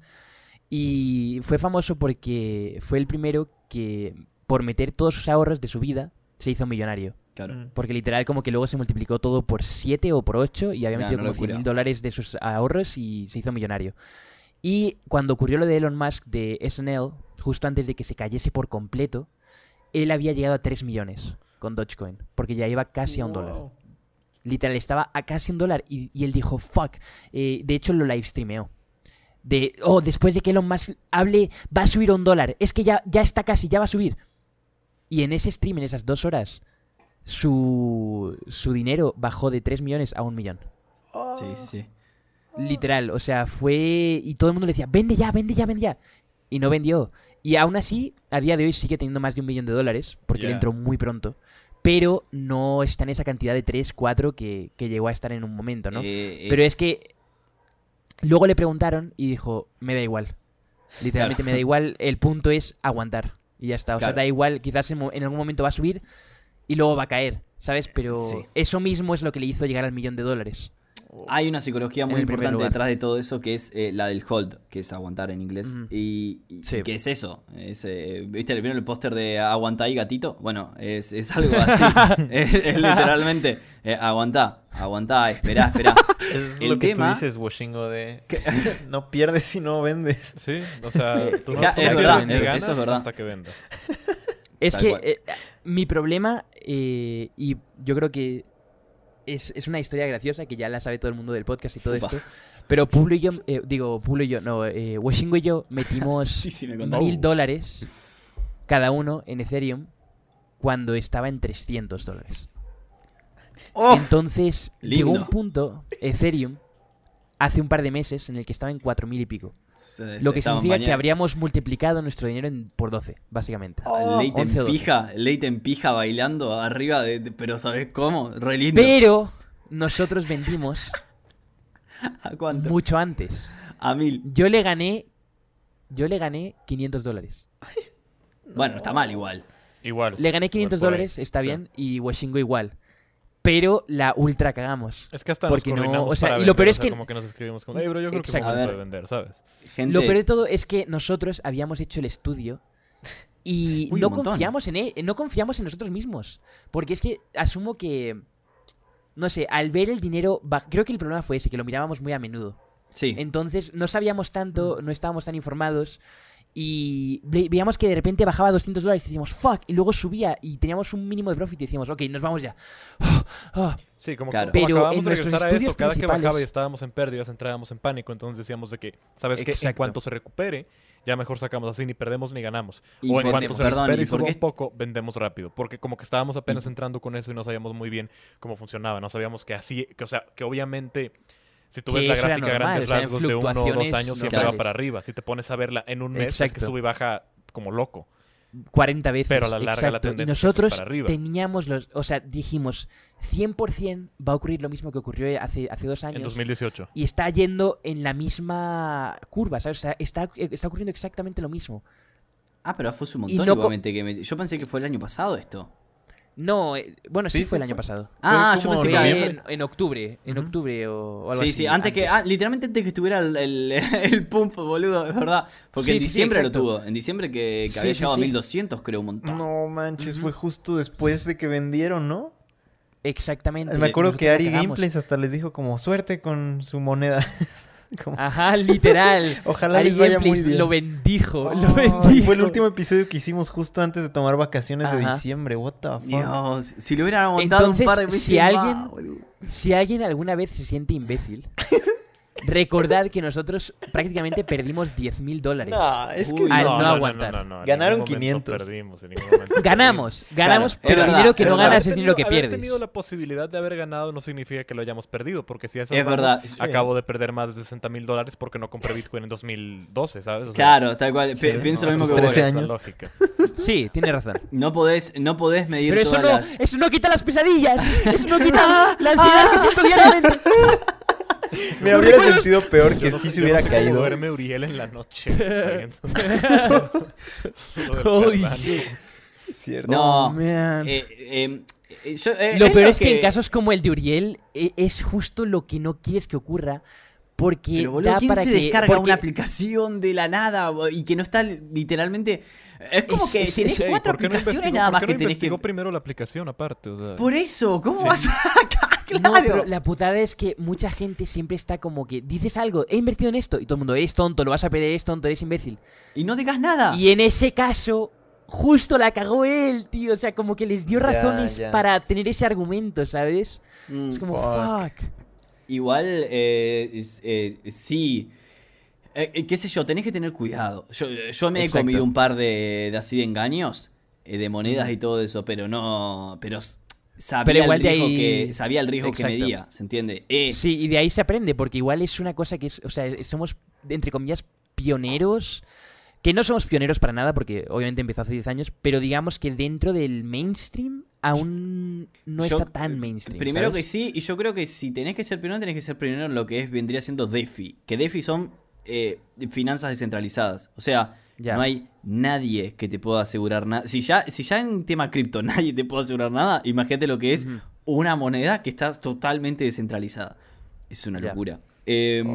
Y fue famoso porque fue el primero que, por meter todos sus ahorros de su vida, se hizo millonario. Claro. Mm. Porque literal como que luego se multiplicó todo por 7 o por 8 y había Ya, metido como 100 locura. mil dólares de sus ahorros y se hizo millonario. Y cuando ocurrió lo de Elon Musk de SNL, justo antes de que se cayese por completo, él había llegado a 3 millones con Dogecoin, porque ya iba casi a un dólar. Literal, estaba a casi un dólar y, y él dijo, fuck. Eh, de hecho, lo live streameó. De, oh, después de que Elon Musk hable, va a subir un dólar. Es que ya, ya está casi, ya va a subir. Y en ese stream, en esas dos horas, su, su dinero bajó de 3 millones a un millón. Sí, sí, sí. Literal, o sea, fue... Y todo el mundo le decía, vende ya, vende ya, vende ya. Y no vendió. Y aún así, a día de hoy sigue teniendo más de un millón de dólares, porque le Ya. entró muy pronto. Pero no está en esa cantidad de 3, 4 que, que llegó a estar en un momento, ¿no? Eh, Pero es que luego le preguntaron y dijo, me da igual. Literalmente Claro. me da igual, el punto es aguantar. Y ya está. O sea, da igual, quizás en, en algún momento va a subir y luego va a caer, ¿sabes? Pero Sí. eso mismo es lo que le hizo llegar al millón de dólares. Hay una psicología muy importante lugar. detrás de todo eso que es eh, la del hold, que es aguantar en inglés. Y, y- Sí. y que es eso. Es, eh, ¿Viste? ¿Vieron el póster de aguantá ahí gatito? Bueno, es, es algo así. es, es literalmente eh, aguantá, aguantá, esperá, esperá. Es El lo que tema- tú dices, Washingo, de no pierdes si no vendes. Sí, o sea, tú no, tú es verdad, ganas eso es verdad. hasta que vendas. Es Tal que eh, mi problema, eh, y yo creo que es, es una historia graciosa que ya la sabe todo el mundo del podcast y todo Upa. esto. Pero Pablo y yo, eh, digo, Pablo y yo, no, eh, Washingo y yo metimos Sí, sí, me mil dólares cada uno en Ethereum cuando estaba en 300 dólares. Entonces llegó un punto, Ethereum, hace un par de meses en el que estaba en 4.000 y pico. Se- Lo que significa que habríamos multiplicado nuestro dinero en- por 12, básicamente. Leite 11 o en 12. pija, Leite en pija bailando arriba de, de- pero ¿sabes cómo? Re lindo. Pero nosotros vendimos ¿A cuánto? mucho antes. A mil. Yo le gané. Yo le gané 500 dólares. Bueno, está mal igual. Igual. Le gané 500 por ahí, dólares, está sí. bien, y Washingo igual. Pero la ultra cagamos. Es que hasta Porque nos no, o sea, para y lo vender, peor o es sea, que- como que nos escribimos como, bro, yo creo que Exacto. momento A vender, ¿sabes? Gente, Lo peor de todo es que nosotros habíamos hecho el estudio y Uy, no confiamos en él, no confiamos en nosotros mismos. Porque es que asumo que. No sé, al ver el dinero. Creo que el problema fue ese, que lo mirábamos muy a menudo. sí. Entonces no sabíamos tanto, no estábamos tan informados. Y ve- veíamos que de repente bajaba a 200 dólares y decíamos, fuck, y luego subía y teníamos un mínimo de profit y decíamos, ok, nos vamos ya. Ah, Sí, como, Claro. como Pero acabamos en de nuestros regresar a eso, estudios cada que bajaba y estábamos en pérdidas, entrábamos en pánico, entonces decíamos de que, ¿sabes qué? En cuanto se recupere, ya mejor sacamos así, ni perdemos ni ganamos. Y o en cuanto se perdón, recupere ¿y y por suba un poco, vendemos rápido. Porque como que estábamos apenas entrando con eso y no sabíamos muy bien cómo funcionaba. No sabíamos que así, que, o sea, que obviamente... Si tú ves la gráfica a normal, grandes o sea, en rasgos de uno o dos años, siempre va para arriba. Si te pones a verla en un mes, es que sube y baja como loco. 40 veces. Pero a la larga la exacto. tendencia y nosotros para arriba. teníamos los. O sea, dijimos, 100% va a ocurrir lo mismo que ocurrió hace, hace dos En años. 2018. Y está yendo en la misma curva, ¿sabes? O sea, está, está ocurriendo exactamente lo mismo. Ah, pero fue un Y montón no igualmente. Que me- Yo pensé que fue el año pasado esto. No, eh, bueno, sí, Sí, fue el sí año fue. pasado. Ah, yo pensé que... en, en octubre, en octubre o, o algo Sí, así. sí, antes que... Ah, literalmente antes que estuviera el, el, el pump, boludo, es verdad. Porque Sí, en sí, sí, diciembre lo tuvo. En diciembre que, que Sí, había sí, llegado sí. a 1200, creo, un montón. No manches, fue justo después de que vendieron, ¿no? Exactamente. Me acuerdo que Ari. Gameplays hasta les dijo como suerte con su moneda. Como, Ajá, literal. Ojalá Ari les vaya Gameplays muy bien. Lo bendijo, Ay, lo bendijo. Fue el último episodio que hicimos justo antes de tomar vacaciones de Ajá. diciembre. What the fuck. Dios, si lo hubieran aguantado Entonces, un par de meses si alguien-. Si alguien alguna vez se siente imbécil, Recordad que nosotros prácticamente perdimos 10.000 dólares. No, es que Uy, al no. no aguantar. en ningún Ganaron momento 500. Perdimos, en ningún momento Ganamos, ganamos, Claro, pero el dinero que no verdad. ganas es dinero que Haber pierdes. tenido la posibilidad de haber ganado no significa que lo hayamos perdido, porque si a esas Es verdad. acabo de perder más de 60 mil dólares porque no compré Bitcoin en 2012, ¿sabes? O sea, Claro, tal cual. Sí, pienso no, lo mismo que vos. 13 esa años. lógica. Sí, tienes razón. No podés, no podés medir Pero eso todas no, las... eso no quita las pesadillas. Eso no quita la ansiedad que siento diariamente. Me hubiera sentido peor que no si sé- se hubiera no sé cómo caído. duerme Uriel en la noche. Holy shit. Cierto. No, Oh, man. eh, eh, eh, eh, Lo es peor es que... en casos como el de Uriel e- es justo lo que no quieres que ocurra. Porque Pero boludo, da ¿quién para se que, descarga porque- una aplicación de la nada y que no está literalmente... Es como Es- que es- tenés es- Ey, cuatro ¿por qué no aplicaciones investigó- nada más que no tenés que... primero la aplicación aparte? O sea, Por eso, ¿cómo Sí. vas a...? No, claro. pero la putada es que mucha gente siempre está como que dices algo, he invertido en esto, y todo el mundo, eres tonto, lo vas a perder, eres tonto, eres imbécil. Y no digas nada. Y en ese caso, justo la cagó él, tío. O sea, como que les dio razones ya. para tener ese argumento, ¿sabes? Mm, Es como, fuck. fuck. Igual, eh, es- eh, sí. Eh, eh, qué sé yo, tenés que tener cuidado. Yo, yo me he comido un par de, de así de engaños, eh, de monedas y todo eso, pero no. Pero sabía, Pero igual el, riesgo ahí- que, sabía el riesgo que medía, ¿se entiende? Eh, Sí, y de ahí se aprende, porque igual es una cosa que es, o sea, somos, entre comillas, pioneros. Que no somos pioneros para nada, porque obviamente empezó hace 10 años, pero digamos que dentro del mainstream aún no yo- está tan mainstream. Primero ¿sabes? que sí, y yo creo que si tenés que ser primero, tenés que ser primero en lo que es vendría siendo DeFi. Que DeFi son eh, finanzas descentralizadas. O sea, Ya. no hay nadie que te pueda asegurar nada. Si ya, si ya en tema cripto nadie te puede asegurar nada, imagínate lo que es una moneda que está totalmente descentralizada. Es una locura. Em,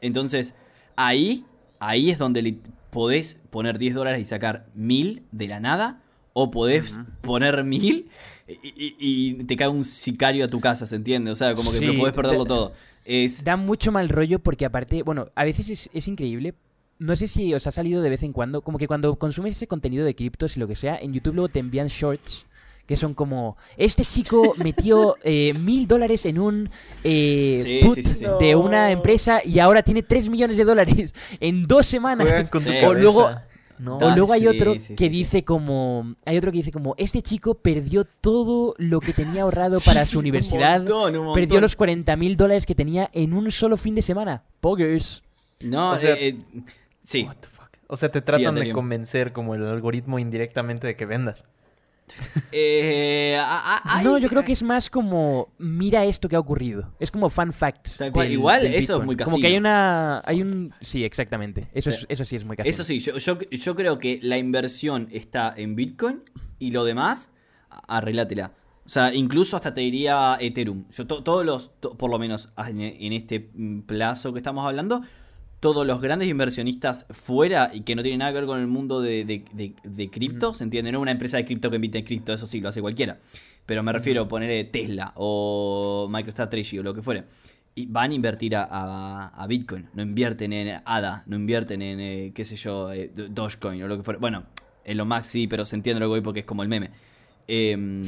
entonces, ahí, ahí es donde le- podés poner 10 dólares y sacar 1000 de la nada. O podés poner 1000 y, y- y te cae un sicario a tu casa, ¿se entiende? O sea, como que Sí, podés perderlo te- todo. Es, Da mucho mal rollo porque aparte, bueno, a veces es, es increíble. No sé si os ha salido de vez en cuando, como que cuando consumes ese contenido de criptos y lo que sea, en YouTube luego te envían shorts que son como, este chico metió eh, mil dólares en un eh, Sí, put sí, sí, sí. de una empresa y ahora tiene tres millones de dólares en dos semanas. Con tu. O luego- No. O luego hay sí, otro sí, sí, que sí. dice como, hay otro que dice como, este chico perdió todo lo que tenía ahorrado para Sí, su un universidad, montón, un perdió los 40 mil dólares que tenía en un solo fin de semana. Poggers. no, o sea- eh, eh, sí. What the fuck? O sea, te tratan de convencer como el algoritmo indirectamente de que vendas. Eh, a- a- no, hay- yo creo que es más como, mira esto que ha ocurrido. Es como fun facts. Cual. Igual, del eso es muy Como que casino. hay una, hay un, sí, exactamente. Eso, Sí. es, eso sí es muy casino. Eso sí, yo, yo, yo creo que la inversión está en Bitcoin y lo demás, arreglátela. O sea, incluso hasta te diría Ethereum. Yo to- todos los, to- por lo menos en, en este mm, plazo que estamos hablando, todos los grandes inversionistas fuera y que no tienen nada que ver con el mundo de, de, de- de cripto, ¿se entiende? No una empresa de cripto que emite en cripto, eso sí, lo hace cualquiera. Pero me refiero a poner Tesla o MicroStrategy o lo que fuere. Y van a invertir a, a- a Bitcoin, no invierten en ADA, no invierten en, eh, qué sé yo, eh, Do- Dogecoin o lo que fuera. Bueno, en lo Max sí, pero se entiende lo que voy porque es como el meme. Em,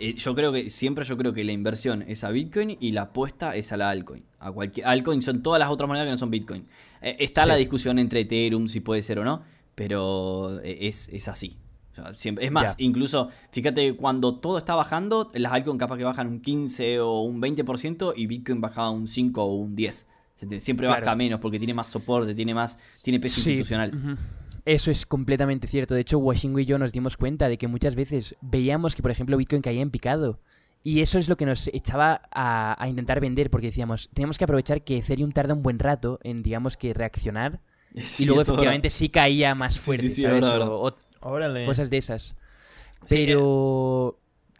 eh, yo creo que siempre yo creo que la inversión es a Bitcoin y la apuesta es a la altcoin. A cualquier altcoin son todas las otras monedas que no son Bitcoin. Eh, está Sí. la discusión entre Ethereum si puede ser o no, pero eh, es, es así. O sea, siempre, es más, incluso fíjate cuando todo está bajando, las altcoins capaz que bajan un 15 o un 20% y Bitcoin bajaba un 5 o un 10. ¿Se entiende? Siempre Claro. baja menos porque tiene más soporte, tiene más tiene peso Sí, institucional. ujú. Eso es completamente cierto. De hecho, Washingo y yo nos dimos cuenta de que muchas veces veíamos que, por ejemplo, Bitcoin caía en picado. Y eso es lo que nos echaba a, a intentar vender, porque decíamos, tenemos que aprovechar que Ethereum tarda un buen rato en, digamos, que reaccionar. Sí, y luego, efectivamente, sí caía más Sí, sí, fuerte, sí, ¿sabes? O- o cosas de esas. Sí, eh, Pero...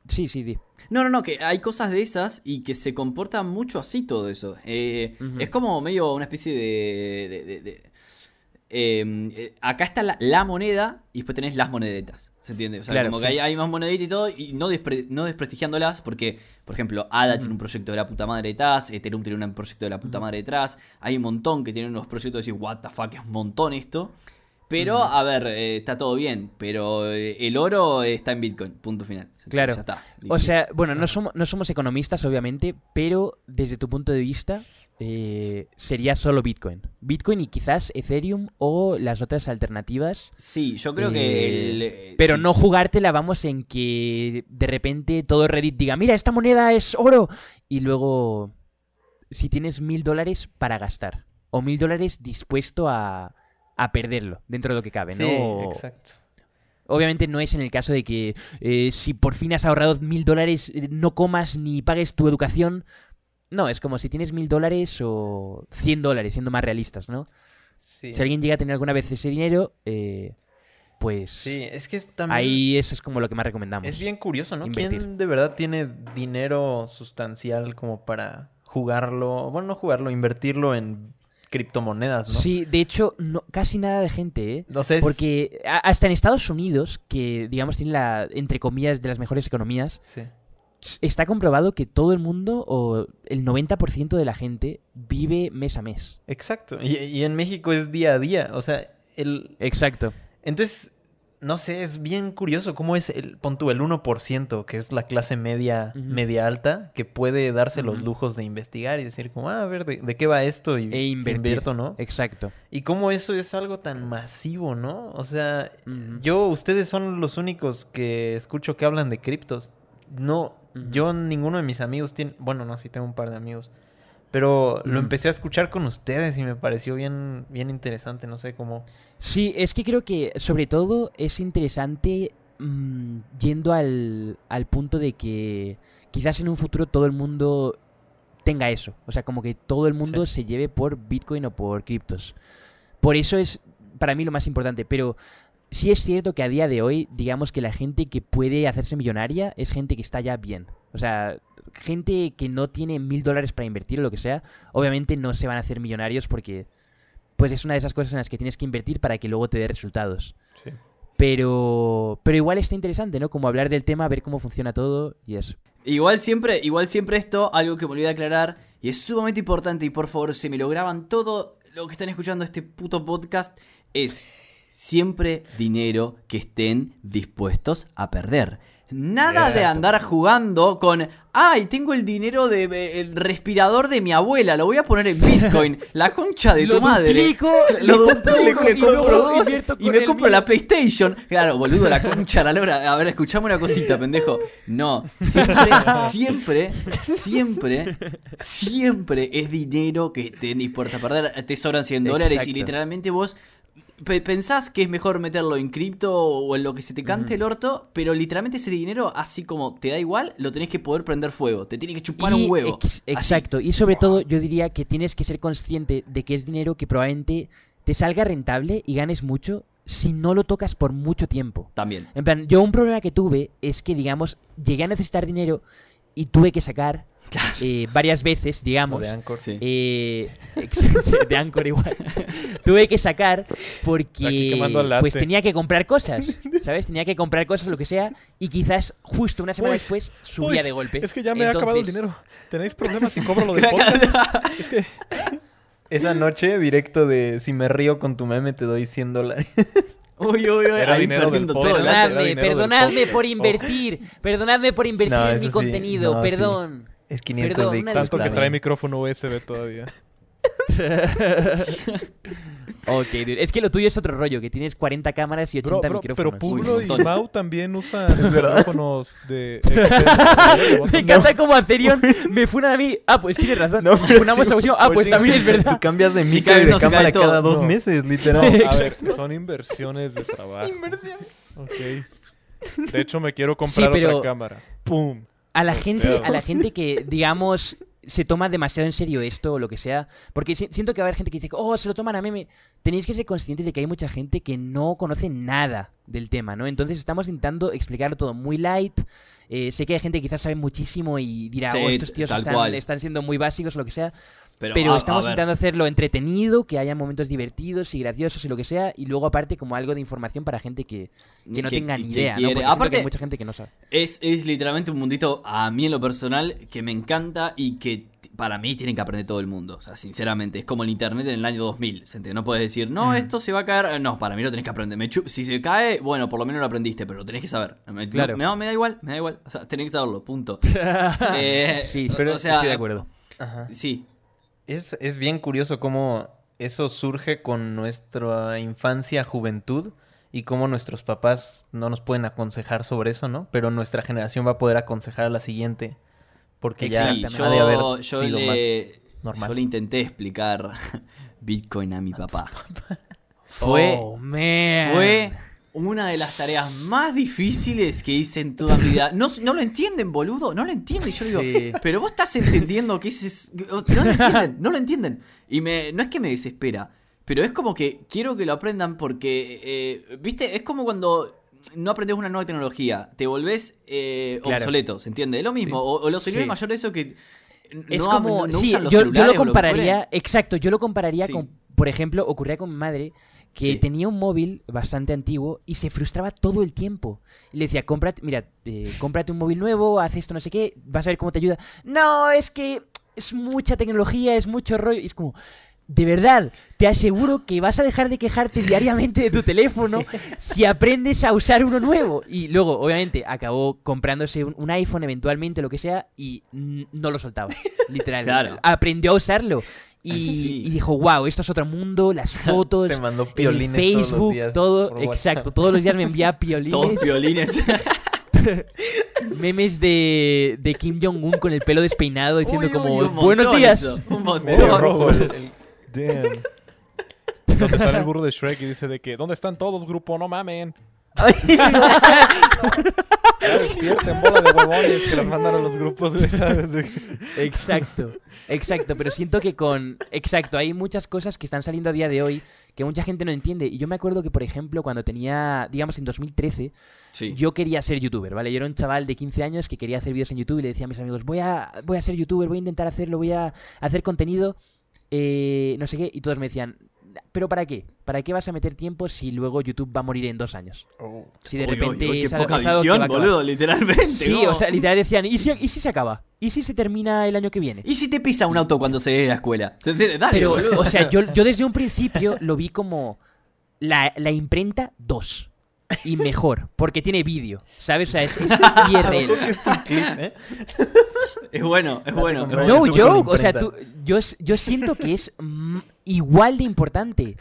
Sí, sí, sí. No, no, no, que hay cosas de esas y que se comporta mucho así todo eso. Eh. Es como medio una especie de... de- de- de- eh, eh, acá está la, la moneda y después tenés las monedetas. ¿Se entiende? O sea, Claro, como que hay, hay más moneditas y todo y no, despre- no desprestigiándolas porque, por ejemplo, ADA tiene un proyecto de la puta madre detrás, Ethereum tiene un proyecto de la puta madre detrás, hay un montón que tienen unos proyectos de decir, what the fuck, es un montón esto. Pero, a ver, eh, está todo bien. Pero eh, el oro está en Bitcoin. Punto final. Claro. Ya está. O sea, bueno, no somos, no somos economistas, obviamente, pero desde tu punto de vista, eh, sería solo Bitcoin. Bitcoin y quizás Ethereum o las otras alternativas. Sí, yo creo que. Eh, el, eh, Pero sí. no jugártela, vamos, en que de repente todo Reddit diga, mira, esta moneda es oro. Y luego, si tienes mil dólares para gastar, o mil dólares dispuesto a, a perderlo, dentro de lo que cabe, Sí, ¿no? exacto. Obviamente no es en el caso de que eh, si por fin has ahorrado mil dólares no comas ni pagues tu educación. No, es como si tienes mil dólares o cien dólares, siendo más realistas, ¿no? Sí. Si alguien llega a tener alguna vez ese dinero, eh, pues Sí, es que es también... ahí eso es como lo que más recomendamos. Es bien curioso, ¿no? Invertir. ¿Quién de verdad tiene dinero sustancial como para jugarlo? Bueno, no jugarlo, invertirlo en criptomonedas, ¿no? Sí, de hecho, no, casi nada de gente, ¿eh? No sé, es- Porque hasta en Estados Unidos, que digamos tiene la, entre comillas, de las mejores economías, Sí. Está comprobado que todo el mundo, o el 90% de la gente, vive mes a mes. Exacto. Y, y en México es día a día. O sea, el... Exacto. Entonces, no sé, es bien curioso cómo es el, pon tú, el 1%, que es la clase media, media alta, que puede darse los lujos de investigar y decir como, ah, a ver, ¿de, de qué va esto? Y E invertir. invierto, ¿no? Exacto. Y cómo eso es algo tan masivo, ¿no? O sea, yo, ustedes son los únicos que escucho que hablan de criptos. No, Yo, ninguno de mis amigos tiene, bueno, no, sí tengo un par de amigos. Pero lo empecé a escuchar con ustedes y me pareció bien, bien interesante, no sé cómo. Sí, es que creo que sobre todo es interesante mm, yendo al, al punto de que quizás en un futuro todo el mundo tenga eso. O sea, como que todo el mundo se lleve por Bitcoin o por criptos. Por eso es para mí lo más importante. Pero sí es cierto que a día de hoy, digamos que la gente que puede hacerse millonaria es gente que está ya bien. O sea, gente que no tiene mil dólares para invertir o lo que sea, obviamente no se van a hacer millonarios porque pues es una de esas cosas en las que tienes que invertir para que luego te dé resultados. Sí. Pero, pero igual está interesante, ¿no? Como hablar del tema, ver cómo funciona todo y eso. Igual siempre, igual siempre esto, algo que me olvidé aclarar, y es sumamente importante, y por favor, se me lo graban todo lo que están escuchando este puto podcast, es siempre dinero que estén dispuestos a perder. Nada de andar jugando con, ay, tengo el dinero del respirador de mi abuela, lo voy a poner en Bitcoin, la concha de tu madre. Lo duplico, le compro dos y me compro la PlayStation. Claro, boludo, la concha la lora. A ver, escuchame una cosita, pendejo. No, siempre, siempre, siempre, siempre es dinero que estén dispuestos a perder. Te sobran 100 dólares y literalmente vos pensás que es mejor meterlo en cripto o en lo que se te cante el orto, pero literalmente ese dinero, así como te da igual, lo tenés que poder prender fuego. Te tiene que chupar Y un huevo. ex- Así. exacto. Y sobre todo, yo diría que tienes que ser consciente de que es dinero que probablemente te salga rentable y ganes mucho si no lo tocas por mucho tiempo. También. En plan, yo un problema que tuve es que, digamos, llegué a necesitar dinero y tuve que sacar eh, varias veces, digamos. de Anchor. Sí. Eh, exacto, de Anchor igual. Tuve que sacar porque pues tenía que comprar cosas, ¿sabes? Tenía que comprar cosas, lo que sea, y quizás justo una semana Uy, después subía Uy, de golpe. Es que ya me ha acabado el Entonces, dinero. ¿Tenéis problemas si cobro lo del podcast? es que Esa noche, directo de si me río con tu meme, te doy 100 dólares. Uy, uy, uy, Era ahí dinero del perdiendo todo. Perdonadme, perdonadme por invertir, perdonadme por invertir No, en mi sí, contenido, no, sí. Es 500 Perdón, de tanto que trae micrófono USB todavía. Ok, dude. es que lo tuyo es otro rollo, que tienes 40 cámaras y 80 Bro, bro, micrófonos. pero Publo un y. Mau también usan micrófonos de... Me encanta como Atherion me funan a mí. Ah, pues tienes razón. No, Funamos sí, a Ushio. Ah, pues sí. también es Tú verdad. cambias de micro y de se cámara cada dos No. meses, No, literal. a ver, son inversiones de trabajo. Ok. De hecho, me quiero comprar pero- otra cámara. ¡Pum! A la gente, a la gente que, digamos, se toma demasiado en serio esto o lo que sea. Porque si- siento que va a haber gente que dice, oh, se lo toman a meme. Tenéis que ser conscientes de que hay mucha gente que no conoce nada del tema, ¿no? Entonces estamos intentando explicarlo todo muy light. Eh, sé que hay gente que quizás sabe muchísimo y dirá, Sí, oh, estos tíos están, están siendo muy básicos o lo que sea. Pero, Pero a- a estamos intentando hacerlo entretenido, que haya momentos divertidos y graciosos y lo que sea, y luego aparte como algo de información para gente que, que no Que- tenga ni que idea, ¿no? Porque que Aparte- hay mucha gente que no sabe. Es, es literalmente un mundito, a mí en lo personal, que me encanta y que para mí tienen que aprender todo el mundo. O sea, sinceramente, es como el internet en el año 2000. ¿se entiende? No puedes decir, no, esto se va a caer. No, para mí lo tenés que aprender. Me si se cae, bueno, por lo menos lo aprendiste, pero lo tenés que saber. Me, Claro. no, me da igual, me da igual. O sea, tenés que saberlo, punto. Eh, sí, pero o sea, estoy de acuerdo. Ajá. Sí, Es, es bien curioso cómo eso surge con nuestra infancia, juventud, y cómo nuestros papás no nos pueden aconsejar sobre eso, ¿no? Pero nuestra generación va a poder aconsejar a la siguiente. Porque ya Sí, ha yo, de haber yo sido le, más normal. yo le intenté explicar Bitcoin a mi papá. Fue, Oh, man. fue una de las tareas más difíciles que hice en toda mi vida. No, no lo entienden, boludo, no lo entienden. Yo digo, Sí. pero vos estás entendiendo que ese es... No lo entienden, no lo entienden. Y me, no es que me desespera, pero es como que quiero que lo aprendan porque, eh, viste, es como cuando no aprendes una nueva tecnología, te volvés eh, Claro. obsoleto, ¿se entiende? Es lo mismo, o, o los señores Sí. mayores eso que... Es no, como, no- no sí, usan los yo, lo compararía, exacto, yo lo compararía con, por ejemplo, ocurría con mi madre que Sí. tenía un móvil bastante antiguo y se frustraba todo el tiempo. Y le decía, cómprate, mira, eh, cómprate un móvil nuevo, haz esto, no sé qué, vas a ver cómo te ayuda. No, es que es mucha tecnología, es mucho rollo. Y es como, de verdad, te aseguro que vas a dejar de quejarte diariamente de tu teléfono si aprendes a usar uno nuevo. Y luego, obviamente, acabó comprándose un, un iPhone eventualmente, lo que sea, y no lo soltaba. Literal. Claro. Aprendió a usarlo. Y, Sí. y dijo, wow, esto es otro mundo, las fotos, Te mandó el piolines Facebook, todos los días todo, exacto, todos los días me envía Todos piolines, violines. memes de, de Kim Jong-un con el pelo despeinado diciendo Uy, como, uy, buenos días. eso, un montón. Medio rojo el, el- Damn. Donde sale el burro de Shrek y dice de que ¿Dónde están todos, grupo? No mamen. Ya despierten, bola de huevones que los mandan a los grupos. güey, ¿sabes? De que- Exacto, exacto, pero siento que con... Exacto, hay muchas cosas que están saliendo a día de hoy que mucha gente no entiende. Y yo me acuerdo que, por ejemplo, cuando tenía, digamos, en 2013, Sí. yo quería ser youtuber, ¿vale? Yo era un chaval de 15 años que quería hacer vídeos en YouTube y le decía a mis amigos, voy a, voy a ser youtuber, voy a intentar hacerlo, voy a hacer contenido, eh, no sé qué, y todos me decían, ¿pero para qué? ¿Para qué vas a meter tiempo si luego YouTube va a morir en dos años? Si de repente qué es algo- poca visión, boludo, literalmente. Sí, ¿no? o sea, literal decían, ¿y si, ¿y si se acaba? ¿Y si se termina el año que viene? ¿Y si te pisa un auto cuando se de la escuela? ¿Se entiende? Dale, Pero, boludo. o sea, yo, yo desde un principio lo vi como la, la imprenta 2. Y mejor, porque tiene vídeo, ¿sabes? O sea, es, es IRL. ¿eh? Es bueno, es bueno. No con joke, o sea, tú, yo, yo siento que es igual de importante.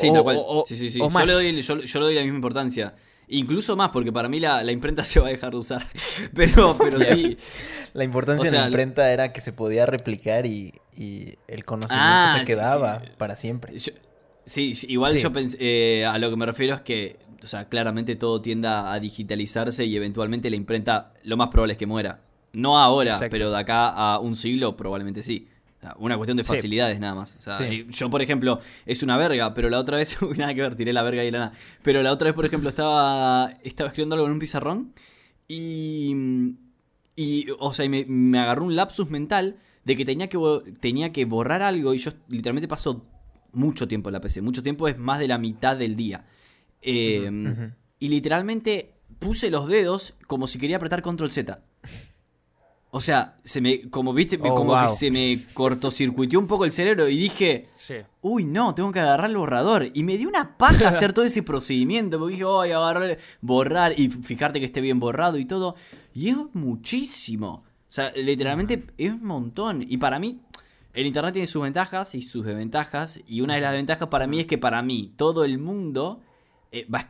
Sí, O- tal cual. o- o- sí, sí, sí. o Yo, más. le doy, yo, yo le doy la misma importancia. Incluso más, porque para mí la, la imprenta se va a dejar de usar. Pero, pero sí. La importancia O sea, de la imprenta era que se podía replicar y, y el conocimiento Ah, se quedaba sí, sí. para siempre. Yo- sí, sí, igual Sí. yo pensé, eh, a lo que me refiero es que, o sea, claramente todo tienda a digitalizarse y eventualmente la imprenta lo más probable es que muera. No ahora, Exacto. pero de acá a un siglo probablemente sí. Una cuestión de Sí. facilidades nada más. O sea, Sí. eh, yo, por ejemplo, es una verga, pero la otra vez, nada que ver, tiré la verga y la nada. Pero la otra vez, por ejemplo, estaba, estaba escribiendo algo en un pizarrón y, y o sea, y me, me agarró un lapsus mental de que tenía que, tenía que borrar algo y yo literalmente paso mucho tiempo en la PC. Mucho tiempo es más de la mitad del día. Eh. Y literalmente puse los dedos como si quería apretar control Z. O sea, se me, como viste, Oh, como que se me cortocircuitió un poco el cerebro y dije, uy, no, tengo que agarrar el borrador. Y me dio una paja hacer todo ese procedimiento, porque dije, voy a agarrar, borrar y fijarte que esté bien borrado y todo. Y es muchísimo. O sea, literalmente es un montón. Y para mí, el Internet tiene sus ventajas y sus desventajas. Y una de las ventajas para mí es que para mí todo el mundo eh, va,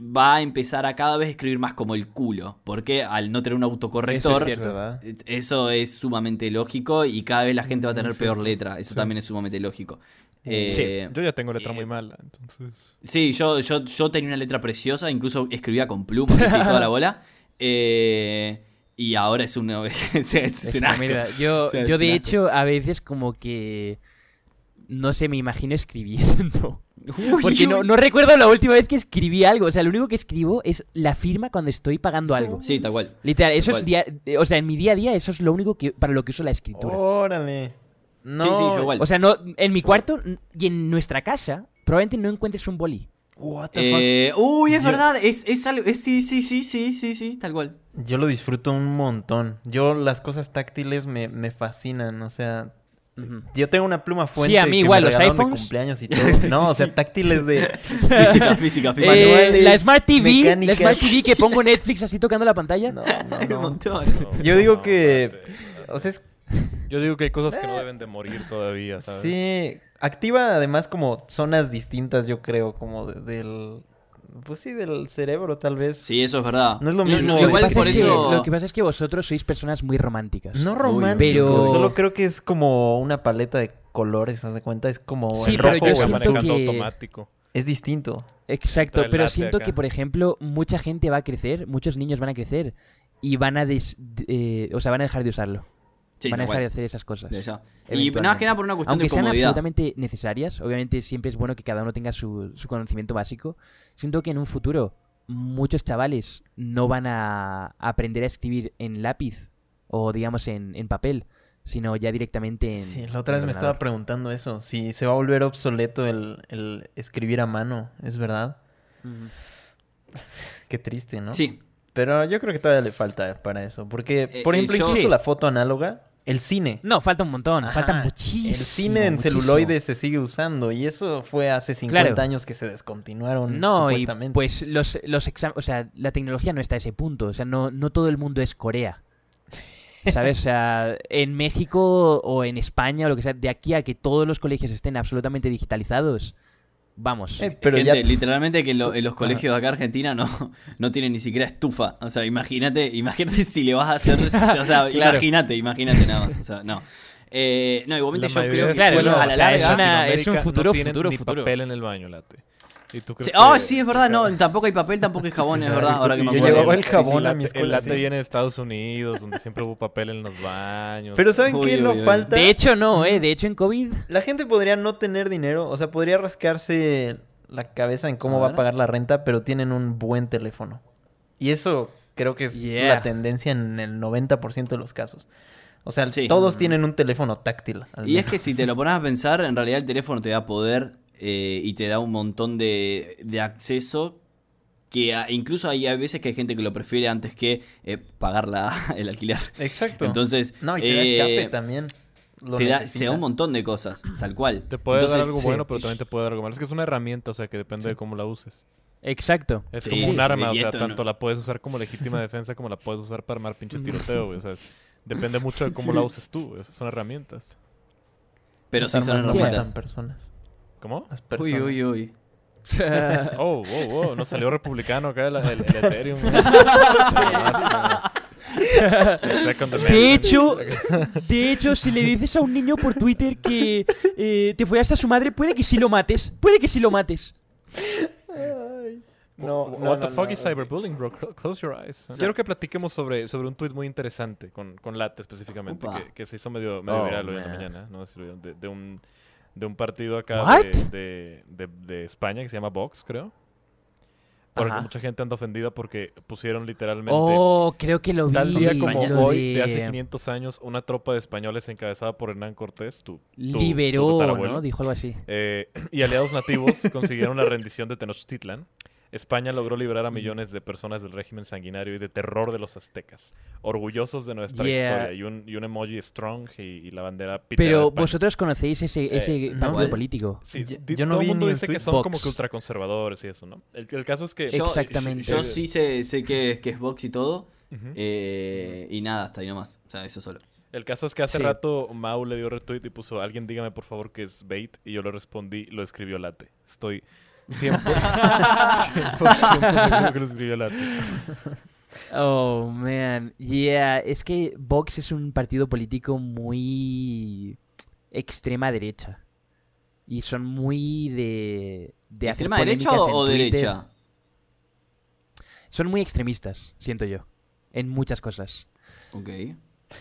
va a empezar a cada vez escribir más como el culo. Porque al no tener un autocorrector... Eso es cierto. ¿verdad? Eso es sumamente lógico y cada vez la gente va a tener Muy peor letra. Eso Sí. también es sumamente lógico. Eh, Yo ya tengo letra eh, muy mala, entonces. Sí, yo, yo, yo tenía una letra preciosa, incluso escribía con pluma ¿viste? y toda la bola. Eh, y ahora es, una, es, es Es un una asco. mierda. Yo, O sea, yo es un de asco. hecho, a veces como que... No sé, me imagino escribiendo. Uy, Porque no, uy. no recuerdo la última vez que escribí algo. O sea, lo único que escribo es la firma cuando estoy pagando algo. Sí, tal cual. Literal, eso es día, eh, o sea, en mi día a día eso es lo único que para lo que uso la escritura. Órale. No, Sí, sí, yo igual. O sea, no, en mi cuarto y en nuestra casa probablemente no encuentres un boli. what the fuck. Eh, uy, es Yo- verdad, es, es algo, es- sí, sí, sí, sí, sí, sí, tal cual. Yo lo disfruto un montón. Yo las cosas táctiles me, me fascinan, o sea... Yo tengo una pluma fuente a mí que igual, me los de iPhones. cumpleaños y todo. Sí, no, sí, o sea, sí. táctiles de... Física, física, física. Eh, la Smart TV, la. Smart TV que pongo Netflix así tocando la pantalla. No, no, un no. montón. No, Yo digo no, que... espérate. O sea, es Yo digo que hay cosas que no deben de morir todavía, ¿sabes? Sí, activa además como zonas distintas, yo creo, como de- del... Pues sí, del cerebro tal vez. Sí, eso es verdad. No es lo mismo. Lo que, igual pasa por es que, eso. lo que pasa es que vosotros sois personas muy románticas. No romántico, pero- solo creo que es como una paleta de colores, ¿haz de cuenta? Es como Sí, el pero rojo yo o siento que- automático. Es distinto. Exacto, pero siento acá. que, por ejemplo, mucha gente va a crecer, muchos niños van a crecer y van a des- de- eh, o sea, van a dejar de usarlo. Sí, van a dejar de hacer esas cosas. Y nada más que nada por una cuestión Aunque de sean comodidad. absolutamente necesarias, obviamente siempre es bueno que cada uno tenga su, su conocimiento básico. Siento que en un futuro muchos chavales no van a aprender a escribir en lápiz o digamos en, en papel, sino ya directamente en... Sí, la otra vez me estaba preguntando eso. Si se va a volver obsoleto el, el escribir a mano, ¿es verdad? Qué triste, ¿no? Sí, Pero yo creo que todavía le falta para eso. Porque, Eh, por eh, ejemplo, incluso la foto análoga, el cine. No, falta un montón, falta muchísimo. El cine en muchísimo. celuloide se sigue usando y eso fue hace 50 Claro. años que se descontinuaron No, y supuestamente. pues los, los o sea, la tecnología no está a ese punto, o sea, no, no todo el mundo es Corea. ¿Sabes? O sea, en México o en España o lo que sea, de aquí a que todos los colegios estén absolutamente digitalizados, vamos. Eh, pero gente, ya- literalmente que en, lo- en los colegios de acá Argentina no, no tienen ni siquiera estufa. O sea, imagínate, imagínate si le vas a hacer. O sea, Claro. imagínate, imagínate nada más. O sea, no. Eh, no, igualmente La yo creo que Claro, escuelas no, a la o sea, larga. es una- es un futuro, no futuro, ni futuro. papel en el baño, late. ¿Y tú crees Sí, Oh, que- sí, es verdad, no, tampoco hay papel, tampoco hay jabón, es verdad, ahora que me yo acuerdo. llevaba el jabón sí, a mi El escuela, latte sí. viene de Estados Unidos, donde siempre hubo papel en los baños. Pero ¿saben Uy, qué uy, no uy. falta? De hecho, no, ¿eh? De hecho, en COVID... La gente podría no tener dinero, o sea, podría rascarse la cabeza en cómo A va a pagar la renta, pero tienen un buen teléfono. Y eso creo que es Yeah. la tendencia en el 90% de los casos. O sea, Sí. todos Mm. tienen un teléfono táctil. al Y es que si te lo pones a pensar, en realidad el teléfono te da poder eh, y te da un montón de, de acceso que a- incluso hay, hay veces que hay gente que lo prefiere antes que eh, pagar la, el alquiler. Exacto. Entonces, No, y te da eh, escape también. Lo te da, se da un montón de cosas, tal cual. Te puede dar algo sí, bueno, pero también te puede dar algo malo. Es que es una herramienta, o sea, que depende de cómo la uses. Exacto. Es Sí, como sí, un sí, arma, o sea, no- tanto la puedes usar como legítima defensa como la puedes usar para armar pinche tiroteo, güey. O sea, es- depende mucho de cómo la uses tú, güey. O sea, son herramientas. Pero sí son herramientas. personas. ¿Cómo? Las personas. Uy, uy, uy. Oh, wow, wow. Nos salió republicano acá el, el, el Ethereum. De hecho, de hecho, si le dices a un niño por Twitter que eh, te follaste a su madre, puede que sí lo mates. Puede que sí lo mates. No, What no, the no, fuck no. is cyberbullying, bro? Cl- Close your eyes. Quiero que platiquemos sobre, sobre un tweet muy interesante con, con Late específicamente, que, que se hizo medio, medio Oh, viral hoy en la mañana, ¿no? De, de un, de un partido acá de, de, de, de España que se llama Vox, creo. Porque Ajá. mucha gente anda ofendida porque pusieron literalmente Oh, creo que lo vi. tal día como hoy, de... hace de- 500 años, una tropa de españoles encabezada por Hernán Cortés, tu, Liberó, ¿no? Dijo algo así. eh, y aliados nativos consiguieron la rendición de Tenochtitlan. España logró liberar a millones de personas del régimen sanguinario y de terror de los aztecas, orgullosos de nuestra Yeah. historia. Y un, y un emoji strong y, y la bandera de Pero vosotros conocéis ese, ese Eh, partido ¿cuál? político. Sí, Yo- no todo vi el mundo dice que son como que ultraconservadores y eso, ¿no? El, el caso es que... Yo- Exactamente. Yo, sí sé, sé que, que es Vox y todo. Eh, y nada, hasta ahí nomás. O sea, eso solo. El caso es que hace Sí. rato Mau le dio retweet y puso, alguien dígame por favor que es bait. Y yo le respondí, lo escribió Late. Estoy 100%, 100% seguro que lo escribió Late. Oh, man. Yeah, es que Vox es un partido político muy extrema derecha. Y son muy de... de hacer ¿Extrema derecha o, en o Twitter. derecha? Son muy extremistas, siento yo. En muchas cosas. Ok.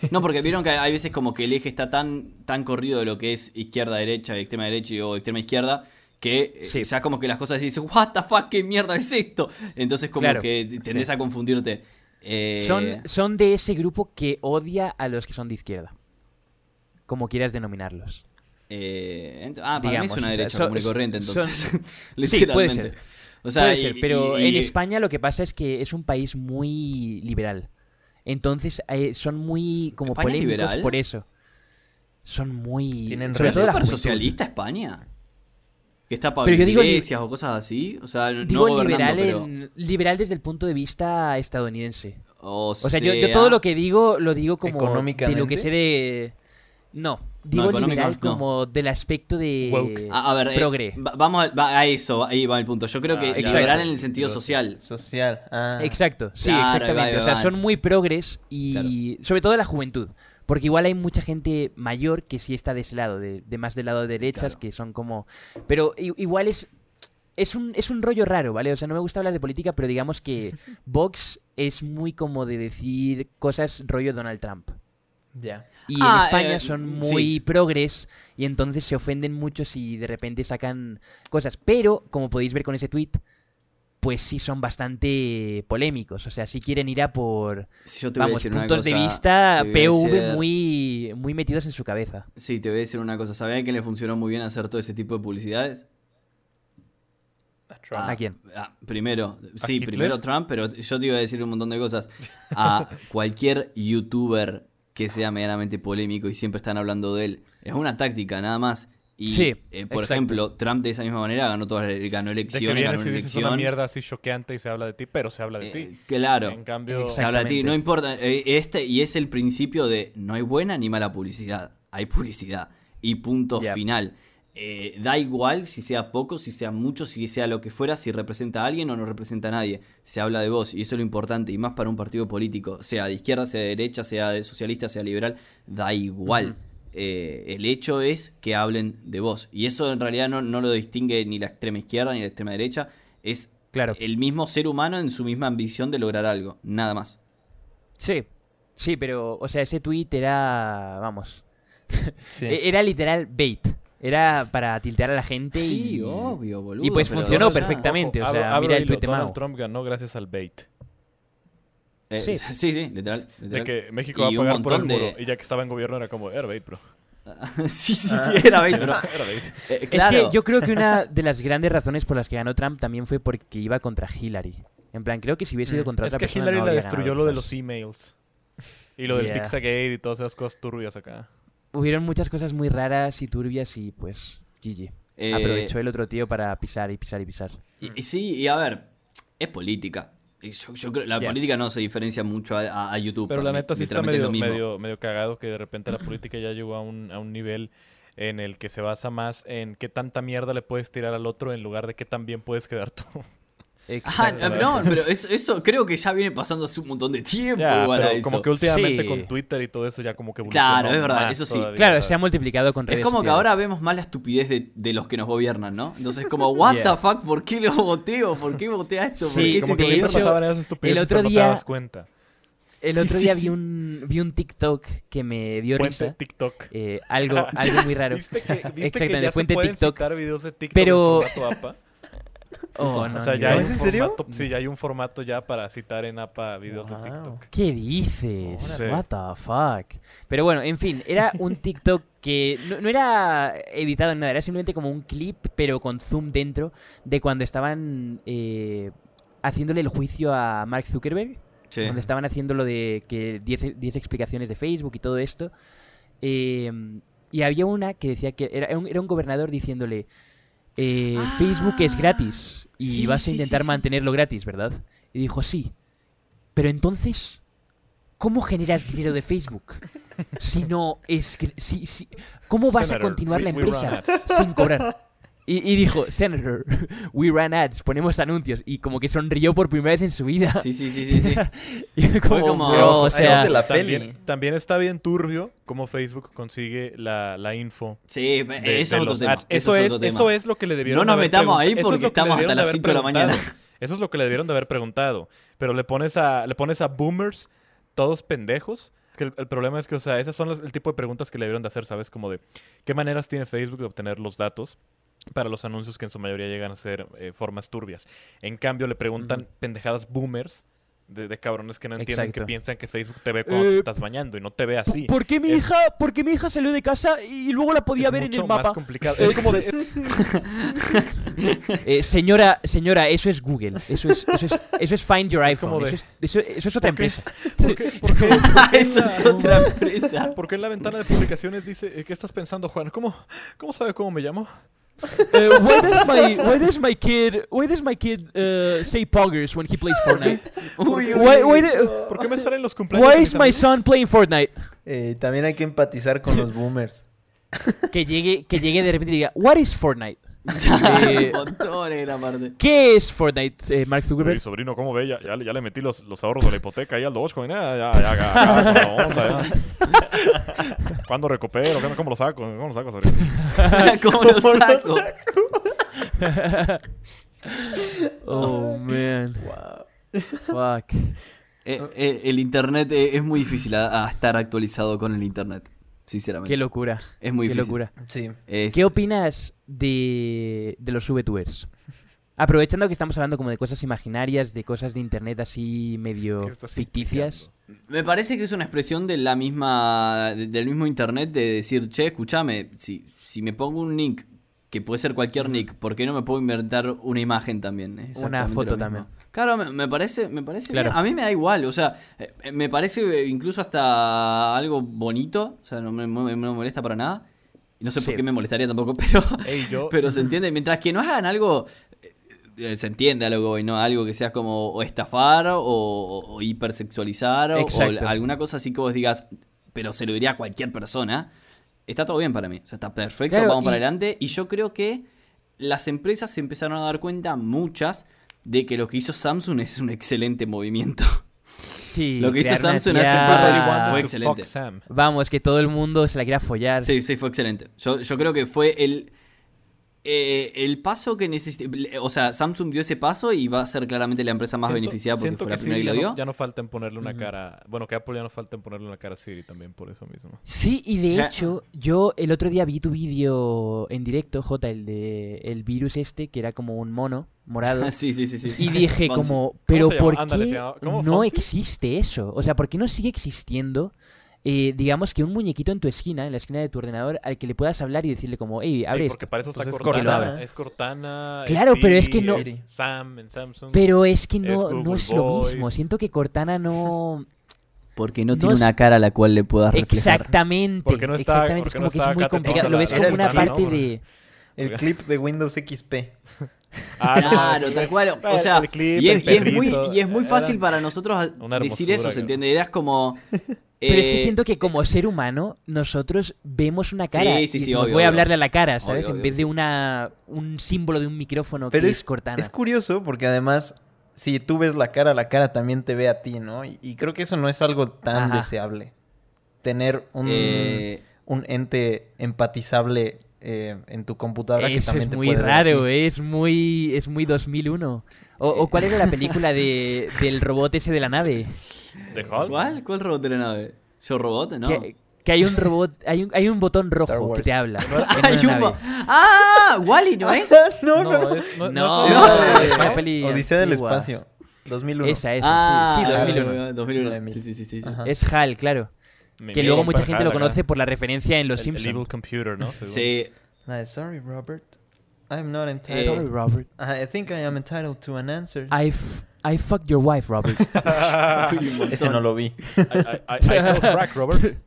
No, porque vieron que hay veces como que el eje está tan, tan corrido de lo que es izquierda-derecha, extrema-derecha o extrema-izquierda, que eh, Sí. ya como que las cosas dicen, what the fuck, qué mierda es esto. Entonces como Claro, que tendés a confundirte. Eh, Son, son de ese grupo que odia a los que son de izquierda. como quieras denominarlos. Eh, ah, para mí Digamos, es una o sea, derecha son- común y corriente, son- entonces. Sí, puede Literalmente. ser. O sea, Puede y- ser, pero y- en España lo que pasa es que es un país muy liberal. Entonces eh, son muy como ¿España es polémicos liberal? por eso. Son muy... Tienen sobre ¿Pero todo es la súper juventud. socialista España? Que está para Pero yo digo li- iglesias o cosas así. O sea, no Digo gobernando, liberal, pero... en- liberal desde el punto de vista estadounidense. O, O sea, yo, yo todo lo que digo lo digo como de lo que sé de... No, digo liberal no. como del aspecto de... Woke. A, a ver, eh, Progre. va- vamos a, va a eso, ahí va el punto. Yo creo que Ah, exacto. liberal en el sentido social. Social. Ah. Exacto, sí, Claro, exactamente. o sea, son muy progres y sobre todo la juventud. Porque igual hay mucha gente mayor que sí está de ese lado, de, de más del lado de derechas, Claro. que son como... Pero igual es... Es un, es un rollo raro, ¿vale? O sea, no me gusta hablar de política, pero digamos que Vox es muy como de decir cosas rollo Donald Trump. Ya. Y Ah, en España eh, son sí. muy progres y entonces se ofenden mucho si de repente sacan cosas. Pero, como podéis ver con ese tweet, pues sí son bastante polémicos. O sea, sí quieren ir a por, Si yo te voy a vamos, decir una puntos de vista PV decir- muy, muy metidos en su cabeza. Sí, te voy a decir una cosa. ¿Sabían que le funcionó muy bien hacer todo ese tipo de publicidades? Trump. ¿A quién? ah, primero, sí, Hitler? primero Trump, pero yo te iba a decir un montón de cosas. A cualquier youtuber que sea medianamente polémico y siempre están hablando de él. Es una táctica, nada más. Y, Sí, eh, por exacto. ejemplo, Trump de esa misma manera ganó todas las- ganó De que elecciones, ganó una dices una elección. mierda así choqueante y se habla de ti, pero se habla de Eh, ti. claro. En cambio. Se habla de ti, no importa. eh, Este, y es el principio de no hay buena ni mala publicidad. Hay publicidad. Y punto Yep. final. Eh, da igual si sea poco, si sea mucho, si sea lo que fuera, si representa a alguien o no representa a nadie. Se habla de vos y eso es lo importante. Y más para un partido político, sea de izquierda, sea de derecha, sea de socialista, sea liberal, da igual. Eh, el hecho es que hablen de vos. Y eso en realidad no, no lo distingue ni la extrema izquierda ni la extrema derecha. Es Claro. el mismo ser humano en su misma ambición de lograr algo. Nada más. Sí, sí, pero, o sea, ese tweet era, vamos, Sí. e- era literal bait. Era para tiltear a la gente y... obvio, boludo. y pues funcionó perfectamente. o sea, abro- abro mira el hilo, Donald. Trump ganó gracias al bait. Eh, Sí. sí. sí, literal. De que México Y va a pagar por el muro. de- Y ya que estaba en gobierno era como, era bait, bro. sí, sí, sí, era bait. Era bait. eh, Es claro. que yo creo que una de las grandes razones por las que ganó Trump también fue porque iba contra Hillary. En plan, creo que si hubiese ido Mm. contra Es otra que persona Hillary no le habría destruyó ganado, lo de los emails. Y lo del. Pizzagate y todas esas cosas turbias acá. Hubieron muchas cosas muy raras y turbias y pues GG. Eh, Aprovechó el otro tío para pisar y pisar y pisar. Y, y sí, y a ver, es política. Yo, yo creo la política no se diferencia mucho a, a- a YouTube. Pero la neta sí está medio, medio cagado que de repente la política ya llegó a un, a un nivel en el que se basa más en qué tanta mierda le puedes tirar al otro en lugar de qué tan bien puedes quedar tú. Ah, Exactamente. no, pero eso, eso creo que ya viene pasando hace un montón de tiempo. Ya, igual a pero eso. como que últimamente Sí. con Twitter y todo eso ya como que Claro, es verdad, eso sí. todavía, Claro, se ha multiplicado con Es redes como que ahora vemos más la estupidez de, de los que nos gobiernan, ¿no? Entonces, como, what Yeah. the fuck, ¿por qué lo voteo? ¿Por qué voté a esto? ¿Por Sí, qué Como este que de siempre hecho, pasaban esas estupideces, el otro pero no día- te das cuenta. El otro sí, día sí. vi un vi un TikTok que me dio Fuente risa. TikTok. Eh, algo, algo muy raro. ¿Viste que, viste que Exactamente, ya fuente se pueden TikTok. citar videos de TikTok Pero- en formato APA? Oh, no, o sea, ya hay un ¿En serio? formato, sí, ya hay un formato ya para citar en APA videos de. TikTok. ¿Qué dices? What the fuck? Pero bueno, en fin, era un TikTok que no, no era editado en nada, era simplemente como un clip, pero con zoom dentro, de cuando estaban eh, haciéndole el juicio a Mark Zuckerberg. Sí. Cuando estaban haciendo lo de que 10 10 explicaciones de Facebook y todo esto. eh, y había una que decía que era un, era un gobernador diciéndole, eh, Facebook es gratis y sí, vas a sí, sí, intentar sí. mantenerlo gratis, ¿verdad? Y dijo, sí. Pero entonces, ¿cómo generas dinero de Facebook? Si no es... Si, si, ¿Cómo vas a continuar la we- empresa sin cobrar? Y, y dijo, Senator, we run ads, ponemos anuncios. Y como que sonrió por primera vez en su vida. Sí, sí, sí, sí, sí. Y fue como, como- bro, o sea, la También, peli. también está bien turbio cómo Facebook consigue la, la info. Sí, de- eso de los tema. ads. Eso, es es, otro tema. eso es lo que le debieron No nos metamos ahí pregun- eso es porque lo que le estamos hasta las haber 5 de la mañana. preguntado. Eso es lo que le debieron de haber preguntado. Pero le pones a, le pones a boomers, todos pendejos. Que el, el problema es que, o sea, esas son las- el tipo de preguntas que le debieron de hacer, ¿sabes? Como de, ¿qué maneras tiene Facebook de obtener los datos? Para los anuncios que en su mayoría llegan a ser eh, formas turbias. En cambio, le preguntan pendejadas boomers de, de cabrones que no entienden Exacto. que piensan que Facebook te ve cuando te Eh, estás bañando y no te ve así. ¿Por qué mi Es- hija, por qué mi hija salió de casa y luego la podía es ver en el más mapa? complicado. Es como de... Eh, señora, señora, eso es Google. Eso es, eso es, eso es Find Your iPhone. de- Eso, es, eso, eso es otra ¿Por qué? empresa. ¿Por qué, por qué- por qué en Eso la- es otra empresa. ¿Por qué en la ventana de publicaciones dice, eh, ¿qué estás pensando, Juan? ¿Cómo, cómo sabe cómo me llamo? Eh, why does my why does my kid why does my kid uh, say poggers when he plays Fortnite? Uy, uy, Why, why, ¿Por qué me salen los cumpleaños why is my son playing Fortnite? Eh, también hay que empatizar con los boomers. Que llegue que llegue de repente y diga What is Fortnite? Eh. ¿Qué es Fortnite, eh, Mark Uy, Zuckerberg? sobrino, ¿cómo ve? Ya, ya, le- ya le metí los, los ahorros de la hipoteca ahí al Dogecoin. Ya, ya, ya, ya, ya, onda, ya. ¿Cuándo recupero? ¿Qué- ¿Cómo lo saco? ¿Cómo lo saco, sobrino? ¿Cómo lo saco? Oh man, Wow. fuck. Eh, eh, el internet eh, es muy difícil a, a estar actualizado con el internet. Sinceramente. Qué locura. es muy Qué difícil. locura. Sí. Es- ¿Qué opinas de, de los VTubers? Aprovechando que estamos hablando como de cosas imaginarias, de cosas de internet así medio ¿Qué estás ficticias. Me parece que es una expresión de la misma, de- del mismo internet de decir, che, escúchame, si, si me pongo un nick, que puede ser cualquier nick, ¿por qué no me puedo inventar una imagen también? Exactamente foto también. Claro, me, me parece, me parece Claro. A mí me da igual, o sea, eh, me parece eh, incluso hasta algo bonito, o sea, no me, no me molesta para nada. Y no sé por qué me molestaría tampoco, pero, Ey, yo... pero se entiende. Mientras que no hagan algo, eh, eh, se entiende algo, y no algo que sea como o estafar o, hipersexualizar o, o Exacto. alguna cosa así que vos digas, pero se lo diría a cualquier persona. Está todo bien para mí, o sea, está perfecto, Claro, vamos para adelante. Y yo creo que las empresas se empezaron a dar cuenta, muchas, de que lo que hizo Samsung es un excelente movimiento. Sí, Lo que hizo Samsung hace un par de wanted fue excelente. Sam. Vamos, que todo el mundo se la quiera follar. Sí, sí, fue excelente. Yo, yo creo que fue el, eh, el paso que necesitaba. O sea, Samsung dio ese paso y va a ser claramente la empresa más Siento- beneficiada porque fue la primera Siri que lo ya dio. no, ya no falta en ponerle una Ujú. cara... Bueno, que Apple ya no falta en ponerle una cara a Siri también por eso mismo. Sí, y de hecho, yo el otro día vi tu vídeo en directo, J, el de el virus este, que era como un mono morado. sí, sí, sí, sí. Y dije como, pero? ¿por qué se llama- ¿cómo, no existe eso? O sea, ¿por qué no sigue existiendo, eh, digamos que un muñequito en tu esquina, en la esquina de tu ordenador, al que le puedas hablar y decirle como, hey, abre Ey, esto? porque para eso está Pues es Cortana. Cortana. Es Cortana. Claro, pero es que no- es Sam en Samsung. Pero es que Es no, Google no es lo mismo. Siento que Cortana no... Porque no No tiene es- una cara a la cual le puedas reflejar. Exactamente. Porque no está- exactamente. porque es como no que es muy complicado. Lo ves como una clip, parte ¿no? de... El clip de Windows XP. Ah, no, Claro, sí. tal cual. O sea, clip, y, es, y es muy, y es muy era fácil para nosotros decir eso, ¿se entiende? Eras como... Pero es que eh, siento que como ser humano, nosotros vemos una cara. Sí, y sí, sí, decimos, obvio, Voy a hablarle a la cara, ¿sabes? Obvio, en obvio, vez de una un símbolo de un micrófono Pero que es, es, Cortana. es curioso porque además, si tú ves la cara, la cara también te ve a ti, ¿no? Y, y creo que eso no es algo tan Ajá. deseable. Tener un, eh, un ente empatizable eh, en tu computadora que también es te muy puede ver raro, ti. es muy es muy 2001. O, o cuál era la película de, del robot ese de la nave? ¿De Hulk? ¿Cuál? ¿Cuál robot de la nave? ¿Yo robot? No. Que, que hay un robot, hay un, hay un botón rojo que te habla. Hay un ¡Ah! ¿Wally no es? no, no, No, es, no, No, es- no, ¿no? una peli Odisea del. Espacio. 2001. Esa, esa, ah, sí, sí, ah, 2001. 2001. Emil. Sí, sí, sí, sí. Es HAL, claro. Mi Que luego mucha gente lo Hal, acá. conoce por la referencia en Los El- el Evil Simpsons. Computer, ¿no? Según. Sí. Sorry, Robert. I'm not entitled. Eh, Sorry, Robert. I think I am entitled to an answer. I, f- I fucked your wife, Robert. Ese no lo vi. I, I, I, I sell crack, Robert.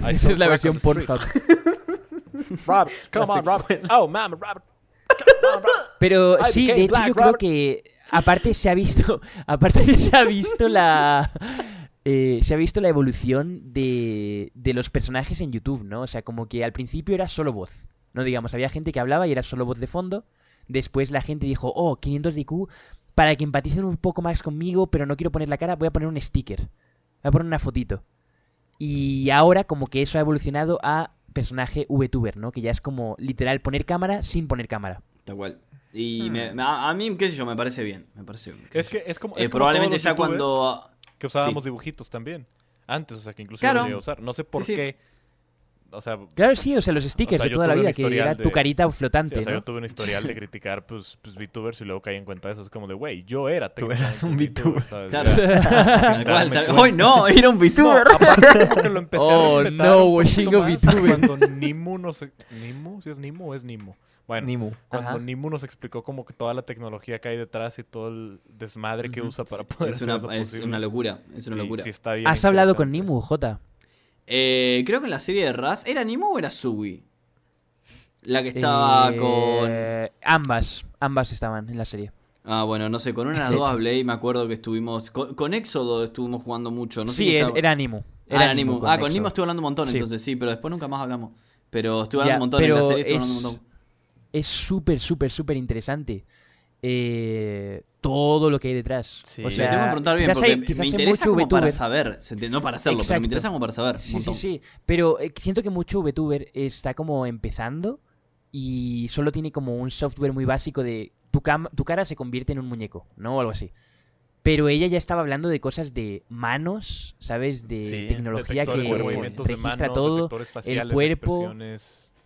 I es la versión. Pornhub. Rob, come La on, Robert. Oh, man, Robert. Come. Pero sí, de hecho black, yo creo que aparte se ha visto, aparte se ha visto la eh, se ha visto la evolución de, de los personajes en YouTube, ¿no? O sea, como que al principio era solo voz, no digamos, había gente que hablaba y era solo voz de fondo. Después la gente dijo, oh, 500 de IQ, para que empaticen un poco más conmigo, pero no quiero poner la cara, voy a poner un sticker, voy a poner una fotito. Y ahora como que eso ha evolucionado a personaje VTuber, ¿no? Que ya es como literal poner cámara sin poner cámara. Tal cual. Y me- me- a, a mí, qué sé yo, me parece bien. Me parece bien. qué Es que es como. Eh, como probablemente ya cuando. Que usábamos dibujitos también. Antes, o sea, que incluso Claro. llegué a usar. No sé por Sí, sí. Qué. o sea, Claro, sí, o sea, los stickers sea, de toda la vida, que era de- tu carita sí, flotante, o sea, ¿no? yo tuve un historial de criticar pues, pues VTubers y luego caí en cuenta de eso. Es como de, güey, yo era Tú eras un VTuber. ¿sabes? Claro. Hoy no, era un No, VTuber. aparte como que lo empecé Oh, a respetar no, poquito Washingo más VTuber. Cuando Nimu nos... ¿Nimu? ¿Si es Nimu o es Nimu? Bueno, Nimu. cuando Ajá. Nimu nos explicó como que toda la tecnología que hay detrás y todo el desmadre que usa para poder Es hacer una, eso es posible. una locura. Es una locura. sí está bien ¿Has hablado con. Nimu, Jota? Eh, creo que en la serie de Raz, ¿era Nemo o era Sui? La que estaba Eh, con. Ambas, ambas estaban en la serie. Ah, bueno, no sé, con una de dos hablé y me acuerdo que estuvimos. Con, con Éxodo estuvimos jugando mucho. No sé sí, qué es- estaba- era Nimu. Ah, Era Nemo. con Ah, con. Nemo estuve hablando un montón, Sí. entonces sí, pero después nunca más hablamos. Pero estuve Ya, hablando un montón en la serie, estuve hablando un es- montón. Es súper, súper, súper interesante. Eh, todo lo que hay detrás. Sí. O Le tengo que sea, preguntar bien, quizás porque hay- me interesa mucho como para saber. No para hacerlo, pero Exacto. me interesa como para saber. Sí, sí, montón. sí. Pero eh, siento que mucho VTuber está como empezando y solo tiene como un software muy básico de tu, cam- tu cara se convierte en un muñeco, ¿no? O algo así. Pero ella ya estaba hablando de cosas de manos, ¿sabes? De Sí, tecnología que de registra manos, todo. faciales, cuerpo.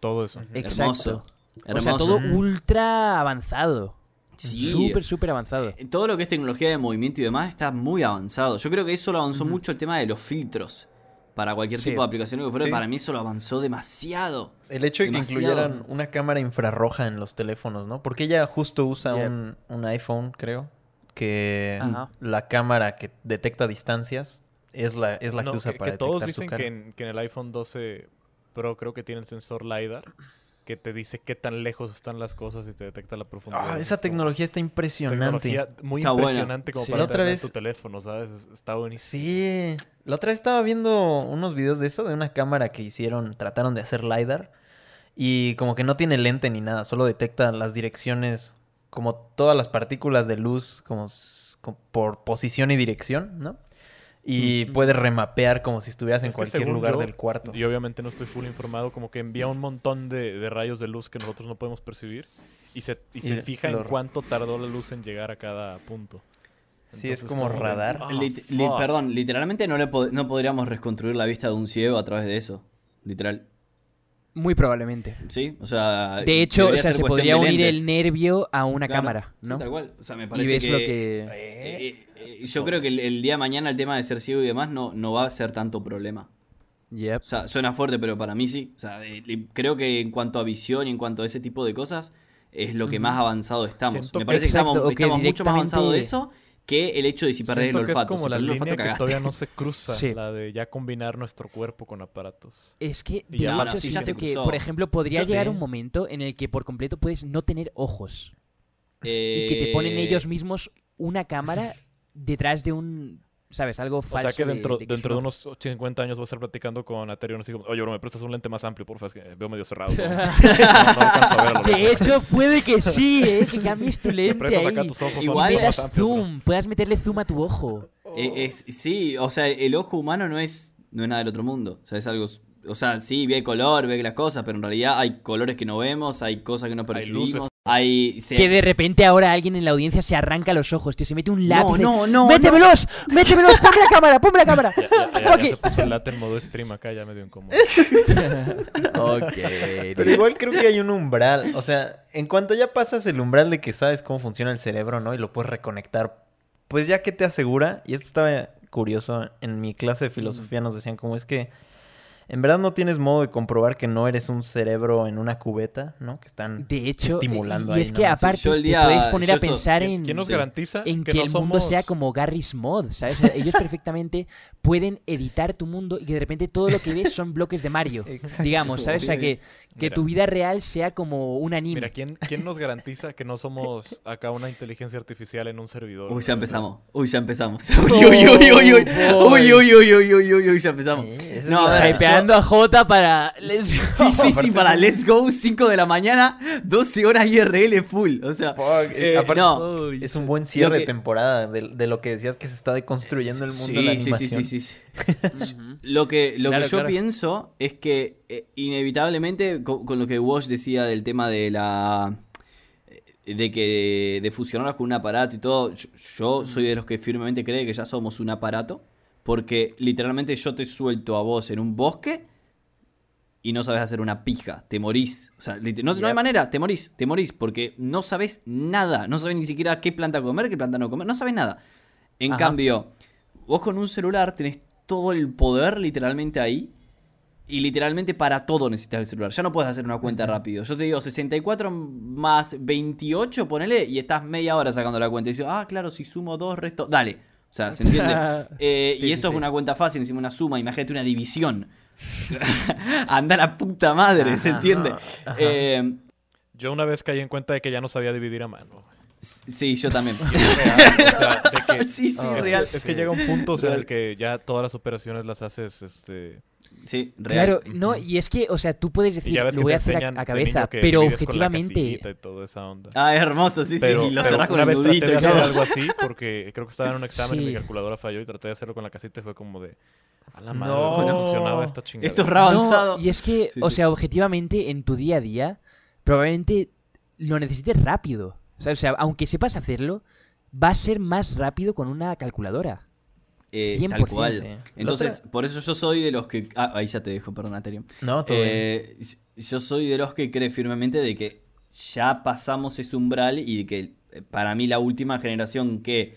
todo eso. Exacto. Hermoso. O sea, Hermoso. todo ultra avanzado. Sí. Súper, súper avanzado. Eh, Todo lo que es tecnología de movimiento y demás está muy avanzado. Yo creo que eso lo avanzó Ujú. mucho el tema de los filtros. Para cualquier Sí. tipo de aplicación que fuera, Sí. para mí eso lo avanzó demasiado. El hecho de que incluyeran una cámara infrarroja en los teléfonos, ¿no? Porque ella justo usa un, un iPhone, creo, que Ajá. la cámara que detecta distancias es la, es la No, que usa que, para que todos detectar su dicen cara. que en, que en el iPhone 12 Pro creo que tiene el sensor LiDAR que te dice qué tan lejos están las cosas y te detecta la profundidad. Ah, Es esa como tecnología está impresionante. tecnología muy Está buena. impresionante como Sí. para La otra vez- tu teléfono, ¿sabes? Es- Está buenísimo. Sí, la otra vez estaba viendo unos videos de eso, de una cámara que hicieron, trataron de hacer LiDAR y como que no tiene lente ni nada, solo detecta las direcciones, como todas las partículas de luz, como, por posición y dirección, ¿no? Y Ujú. puede remapear como si estuvieras en Es cualquier lugar yo, del cuarto. Y obviamente no estoy full informado, como que envía un montón de, de rayos de luz que nosotros no podemos percibir y se, y se Y fija lo- en cuánto tardó la luz en llegar a cada punto. Sí, es Entonces, como radar. ah, li- perdón, literalmente no, le pod- no podríamos reconstruir la vista de un ciego a través de eso. Literal. Muy probablemente. ¿Sí? O sea. De hecho, o sea, se podría unir el nervio a una Claro, cámara, sí, ¿no? tal cual. O sea, me y parece ves que. lo que... eh, eh, eh, yo creo que el, el día de mañana el tema de ser ciego y demás no, no va a ser tanto problema. Yep. O sea, suena fuerte, pero para mí sí. O sea, creo que en cuanto a visión y en cuanto a ese tipo de cosas, es lo que más avanzado estamos. Siento Me parece que Exacto, estamos, que estamos mucho más avanzados de eso que el hecho de si el que es olfato. como la línea olfato, que todavía no se cruza, Sí. la de ya combinar nuestro cuerpo con aparatos. Es que, de ya- hecho, No, no, sí, ya siento se que, por ejemplo, podría Yo llegar un momento en el que por completo puedes no tener ojos. Eh, Y que te ponen ellos mismos una cámara detrás de un, ¿sabes? Algo O falso. sea que dentro, de, dentro de es un unos 50 años voy a estar platicando con Aterion así como, oye, bro, ¿me prestas un lente más amplio, porfa? Es que veo medio cerrado. todo". no, no alcanzo a ver a lo ojo. De hecho, puede que sí, ¿eh? Que cambies tu lente prestas acá ahí. tus ojos, son Igual más amplios, bro. zoom, puedas meterle zoom a tu ojo. Eh, es- sí, o sea, el ojo humano no es, no es nada del otro mundo. O sea, es algo. O sea, sí, ve color, ve las cosas, pero en realidad hay colores que no vemos, hay cosas que no percibimos. Hay. se- Que de repente ahora alguien en la audiencia se arranca los ojos, tío. Se mete un lápiz. No, no, no. ¡Métemelos! ¡Métemelos! ¡Ponme la cámara! ¡Ponme la cámara! Ya, ya, se puso el late en modo stream acá, ya medio incómodo. Ok. Pero igual creo que hay un umbral. O sea, en cuanto ya pasas el umbral de que sabes cómo funciona el cerebro, ¿no? Y lo puedes reconectar, pues ya que te asegura, y esto estaba curioso, en mi clase de filosofía nos decían como es que en verdad no tienes modo de comprobar que no eres un cerebro en una cubeta, ¿no? Que están De hecho, estimulando y ahí es que aparte te puedes poner a esto- pensar ¿Quién, en, quién nos garantiza en que, no el mundo sea como Garry's Mod, ¿sabes? O sea, ellos perfectamente pueden editar tu mundo y que de repente todo lo que ves son bloques de Mario, Exacto. digamos, ¿sabes? O sea, que, que Mira. tu vida real sea como un anime. Mira, ¿quién, ¿quién nos garantiza que no somos acá una inteligencia artificial en un servidor? Uy, ya empezamos. Uy, ya empezamos. Oh, Uy, uy, uy, uy, uy. boy. Uy, uy, uy, uy, uy, uy, uy, ya empezamos. No, a ver, Hypeando a Jota para... Let's Sí, go. sí, sí, para Let's Go, 5 de la mañana, 12 horas IRL full. O sea, Fuck, eh, aparte no. Es un buen cierre que- de temporada de, de lo que decías que se está deconstruyendo el mundo de la Sí, sí, animación. sí, sí, sí. Lo que, lo Claro, que yo claro. pienso es que eh, inevitablemente con, con lo que Wash decía del tema de la eh, de que de fusionarnos con un aparato y todo, yo, yo soy de los que firmemente cree que ya somos un aparato, porque literalmente yo te suelto a vos en un bosque y no sabes hacer una pija, te morís. O sea, no, no hay manera, te morís, te morís, porque no sabes nada, no sabes ni siquiera qué planta comer, qué planta no comer, no sabes nada. En Ajá. cambio, vos con un celular tenés todo el poder literalmente ahí. Y literalmente para todo necesitas el celular. Ya no puedes hacer una cuenta rápido. Yo te digo 64 más 28, ponele, y estás media hora sacando la cuenta. Y dices, ah, claro, si sumo dos, resto. Dale. O sea, ¿se entiende? Eh, Sí, y sí, eso es una cuenta fácil, encima una suma. Imagínate una división. Anda la puta madre, ¿se Ajá. entiende? Eh, Yo una vez caí en cuenta de que ya no sabía dividir a mano. sí, yo también. Sí, sí, es, real. que, es que llega un punto o sea, en el que ya todas las operaciones las haces este Sí, real. Claro, no, y es que, o sea, tú puedes decir, lo voy a hacer a- a, cabeza, pero divides con la objetivamente, y toda esa onda. Ah, es hermoso, sí, pero, sí. Y lo pero cerrás con una el vez traté nudito de y hacer todo. algo así porque creo que estaba en un examen y mi Sí. calculadora falló y traté de hacerlo con la casita y fue como de a la madre No. no funcionaba esta chingada. Esto es re No, avanzado. y es que, Sí, o sí. sea, objetivamente, en tu día a día, probablemente lo necesites rápido. O sea, o sea, aunque sepas hacerlo, va a ser más rápido con una calculadora. Eh, 100%, tal cual. sí. Entonces, por eso yo soy de los que. Ah, ahí ya te dejo, perdón, Aterium. No, todo bien. Eh, yo soy de los que cree firmemente de que ya pasamos ese umbral y de que eh, para mí la última generación que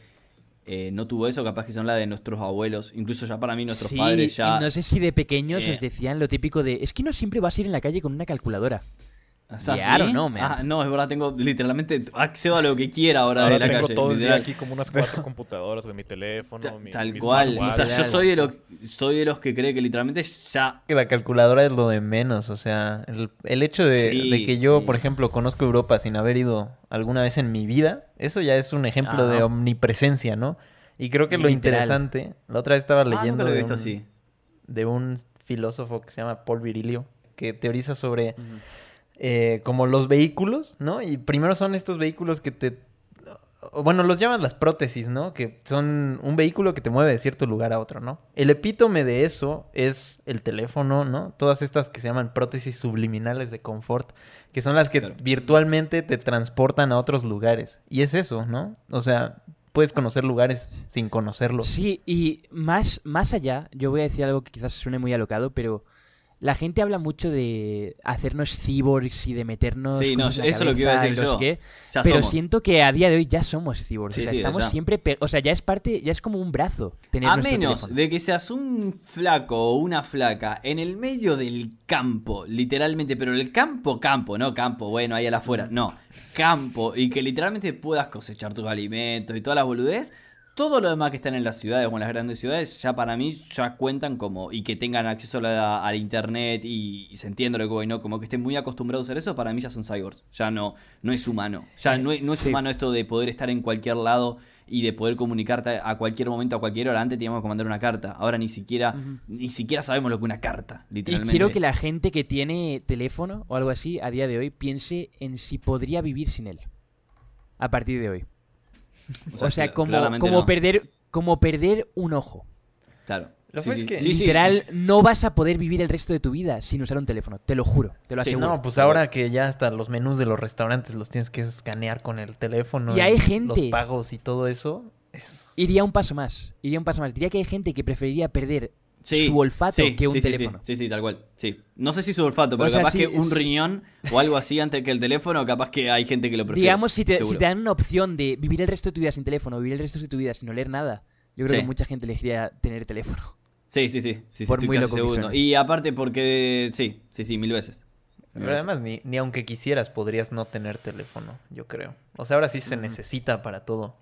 eh, no tuvo eso, capaz que son la de nuestros abuelos. Incluso ya para mí nuestros sí, padres ya. no sé si de pequeños os decían lo típico de, es que no siempre vas a ir en la calle con una calculadora. O sea, Yeah, I don't ¿sí? know, man. Ah, no, es verdad, tengo literalmente acceso a lo que quiera ahora, Ahora de la tengo calle. todo el día literal. aquí como unas cuatro computadoras, güey, mi teléfono, Ta- mi Tal mi cual. O sea, yo soy de los soy de los que cree que literalmente ya que la calculadora es lo de menos, o sea, el, el hecho de, Sí, de que yo, sí. por ejemplo, conozco Europa sin haber ido alguna vez en mi vida, eso ya es un ejemplo de Ajá. omnipresencia, ¿no? Y creo que lo interesante, la otra vez estaba Ah, nunca leyendo lo he de, visto un, así. de un filósofo que se llama Paul Virilio, que teoriza sobre eh, como los vehículos, ¿no? Y primero son estos vehículos que te... Bueno, los llaman las prótesis, ¿no? Que son un vehículo que te mueve de cierto lugar a otro, ¿no? El epítome de eso es el teléfono, ¿no? Todas estas que se llaman prótesis subliminales de confort, que son las que Claro. virtualmente te transportan a otros lugares. Y es eso, ¿no? O sea, puedes conocer lugares sin conocerlos. Sí, y más, más allá, yo voy a decir algo que quizás suene muy alocado, pero la gente habla mucho de hacernos cyborgs y de meternos. Sí, no, eso es lo que iba a decir yo. qué, Ya pero somos. siento que a día de hoy ya somos cyborgs. Sí, o sea, sí, estamos ya. siempre. O sea, ya es parte, ya es como un brazo. Tener A menos teléfono. de que seas un flaco o una flaca en el medio del campo, literalmente, pero el campo, campo, no campo, bueno, ahí a la afuera, no, campo, y que literalmente puedas cosechar tus alimentos y todas las boludez, todo lo demás que están en las ciudades o en las grandes ciudades, ya para mí ya cuentan como, y que tengan acceso a la- al internet y, y se entienda lo que voy, ¿no? Como que estén muy acostumbrados a eso, para mí ya son cyborgs, ya no, no es humano, ya no, es- no es Sí. humano esto de poder estar en cualquier lado y de poder comunicarte a cualquier momento, a cualquier hora. Antes teníamos que mandar una carta. Ahora ni siquiera, ni siquiera sabemos lo que es una carta, Y literalmente. quiero que la gente que tiene teléfono o algo así a día de hoy piense en si podría vivir sin él. A partir de hoy. O sea, como, como no. perder como perder un ojo. Claro. Lo Sí, fue es sí. que- Sí, sí. Literal, no vas a poder vivir el resto de tu vida sin usar un teléfono. Te lo juro, te lo Sí, aseguro. No, pues ahora que ya hasta los menús de los restaurantes los tienes que escanear con el teléfono. Y hay gente- Los pagos y todo eso. Es... Iría un paso más. Iría un paso más. Diría que hay gente que preferiría perder Sí, su olfato sí, que un sí, teléfono. Sí, sí, tal cual. Sí. No sé si su olfato, pero O sea, capaz sí, que un es- riñón o algo así antes que el teléfono, capaz que hay gente que lo prefiere. Digamos, si te, si te dan una opción de vivir el resto de tu vida sin teléfono, vivir el resto de tu vida sin oler nada, yo creo Sí. que mucha gente elegiría tener teléfono. Sí, sí, sí. sí, sí, Por muy loco que. Y aparte porque... Sí, sí, sí, mil veces. Mil Pero veces. además, ni, ni aunque quisieras, podrías no tener teléfono, yo creo. O sea, ahora sí se necesita para todo.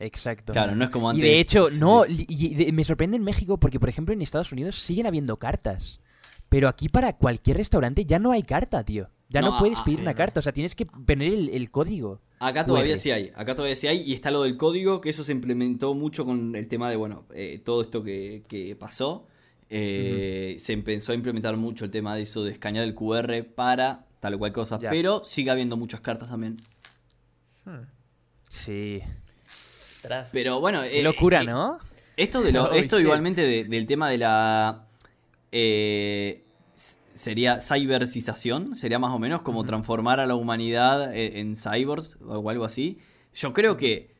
Exacto. Claro, no es como Y antes. de hecho, Sí, no, sí. y de- me sorprende en México porque, por ejemplo, en Estados Unidos siguen habiendo cartas. Pero aquí para cualquier restaurante ya no hay carta, tío. Ya no, No, puedes ah, pedir sí, una no. carta, o sea, tienes que poner el, el código. Acá todavía QR. sí hay, acá todavía sí hay, y está lo del código, que eso se implementó mucho con el tema de, bueno, eh, todo esto que, que pasó. eh, Se empezó a implementar mucho el tema de eso de escanear el QR para tal o cual cosa, Ya. pero sigue habiendo muchas cartas también. Sí. Pero bueno, eh, locura, eh, ¿no? Esto, de lo, Oh, esto shit. igualmente de- del tema de la... eh, sería cybercización, sería más o menos como transformar a la humanidad eh, en cyborgs o algo así. Yo creo que,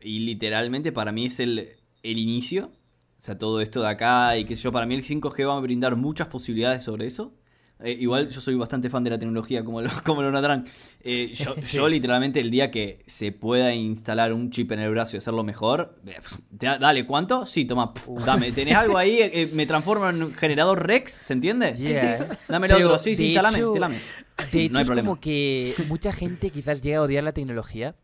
y literalmente para mí es el, el inicio, O sea, todo esto de acá y qué sé yo, para mí el 5G va a brindar muchas posibilidades sobre eso. Eh, igual yo soy bastante fan de la tecnología, como lo, como lo notarán. Eh, yo, yo literalmente el día que se pueda instalar un chip en el brazo y hacerlo mejor, eh, pues, dale, ¿cuánto? Sí, toma, pf, dame. ¿Tenés algo ahí? Me transformo en un generador Rex, ¿se entiende? Sí, sí. Dame el otro, sí, sí, instalame. De hecho, no hay es problema. como que mucha gente quizás llega a odiar la tecnología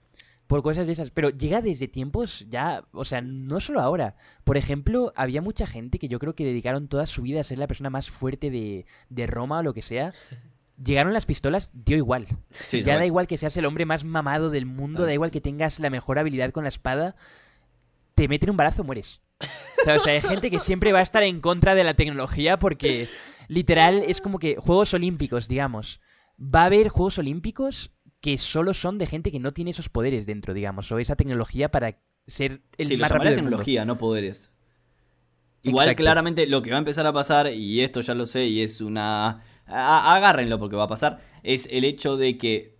por cosas de esas, pero llega desde tiempos ya, o sea, no solo ahora. Por ejemplo, había mucha gente que yo creo que dedicaron toda su vida a ser la persona más fuerte de, de Roma o lo que sea. Llegaron las pistolas, dio igual. Sí, ya da igual que seas el hombre más mamado del mundo, da igual que tengas la mejor habilidad con la espada. Te meten un balazo, mueres. O sea, o sea, hay gente que siempre va a estar en contra de la tecnología porque literal es como que Juegos Olímpicos, digamos. Va a haber Juegos Olímpicos que solo son de gente que no tiene esos poderes dentro, digamos, o esa tecnología para ser el sí, más rápido del mundo. tecnología, no poderes. Igual Exacto. claramente lo que va a empezar a pasar, y esto ya lo sé, y es una... a- agárrenlo porque va a pasar, es el hecho de que...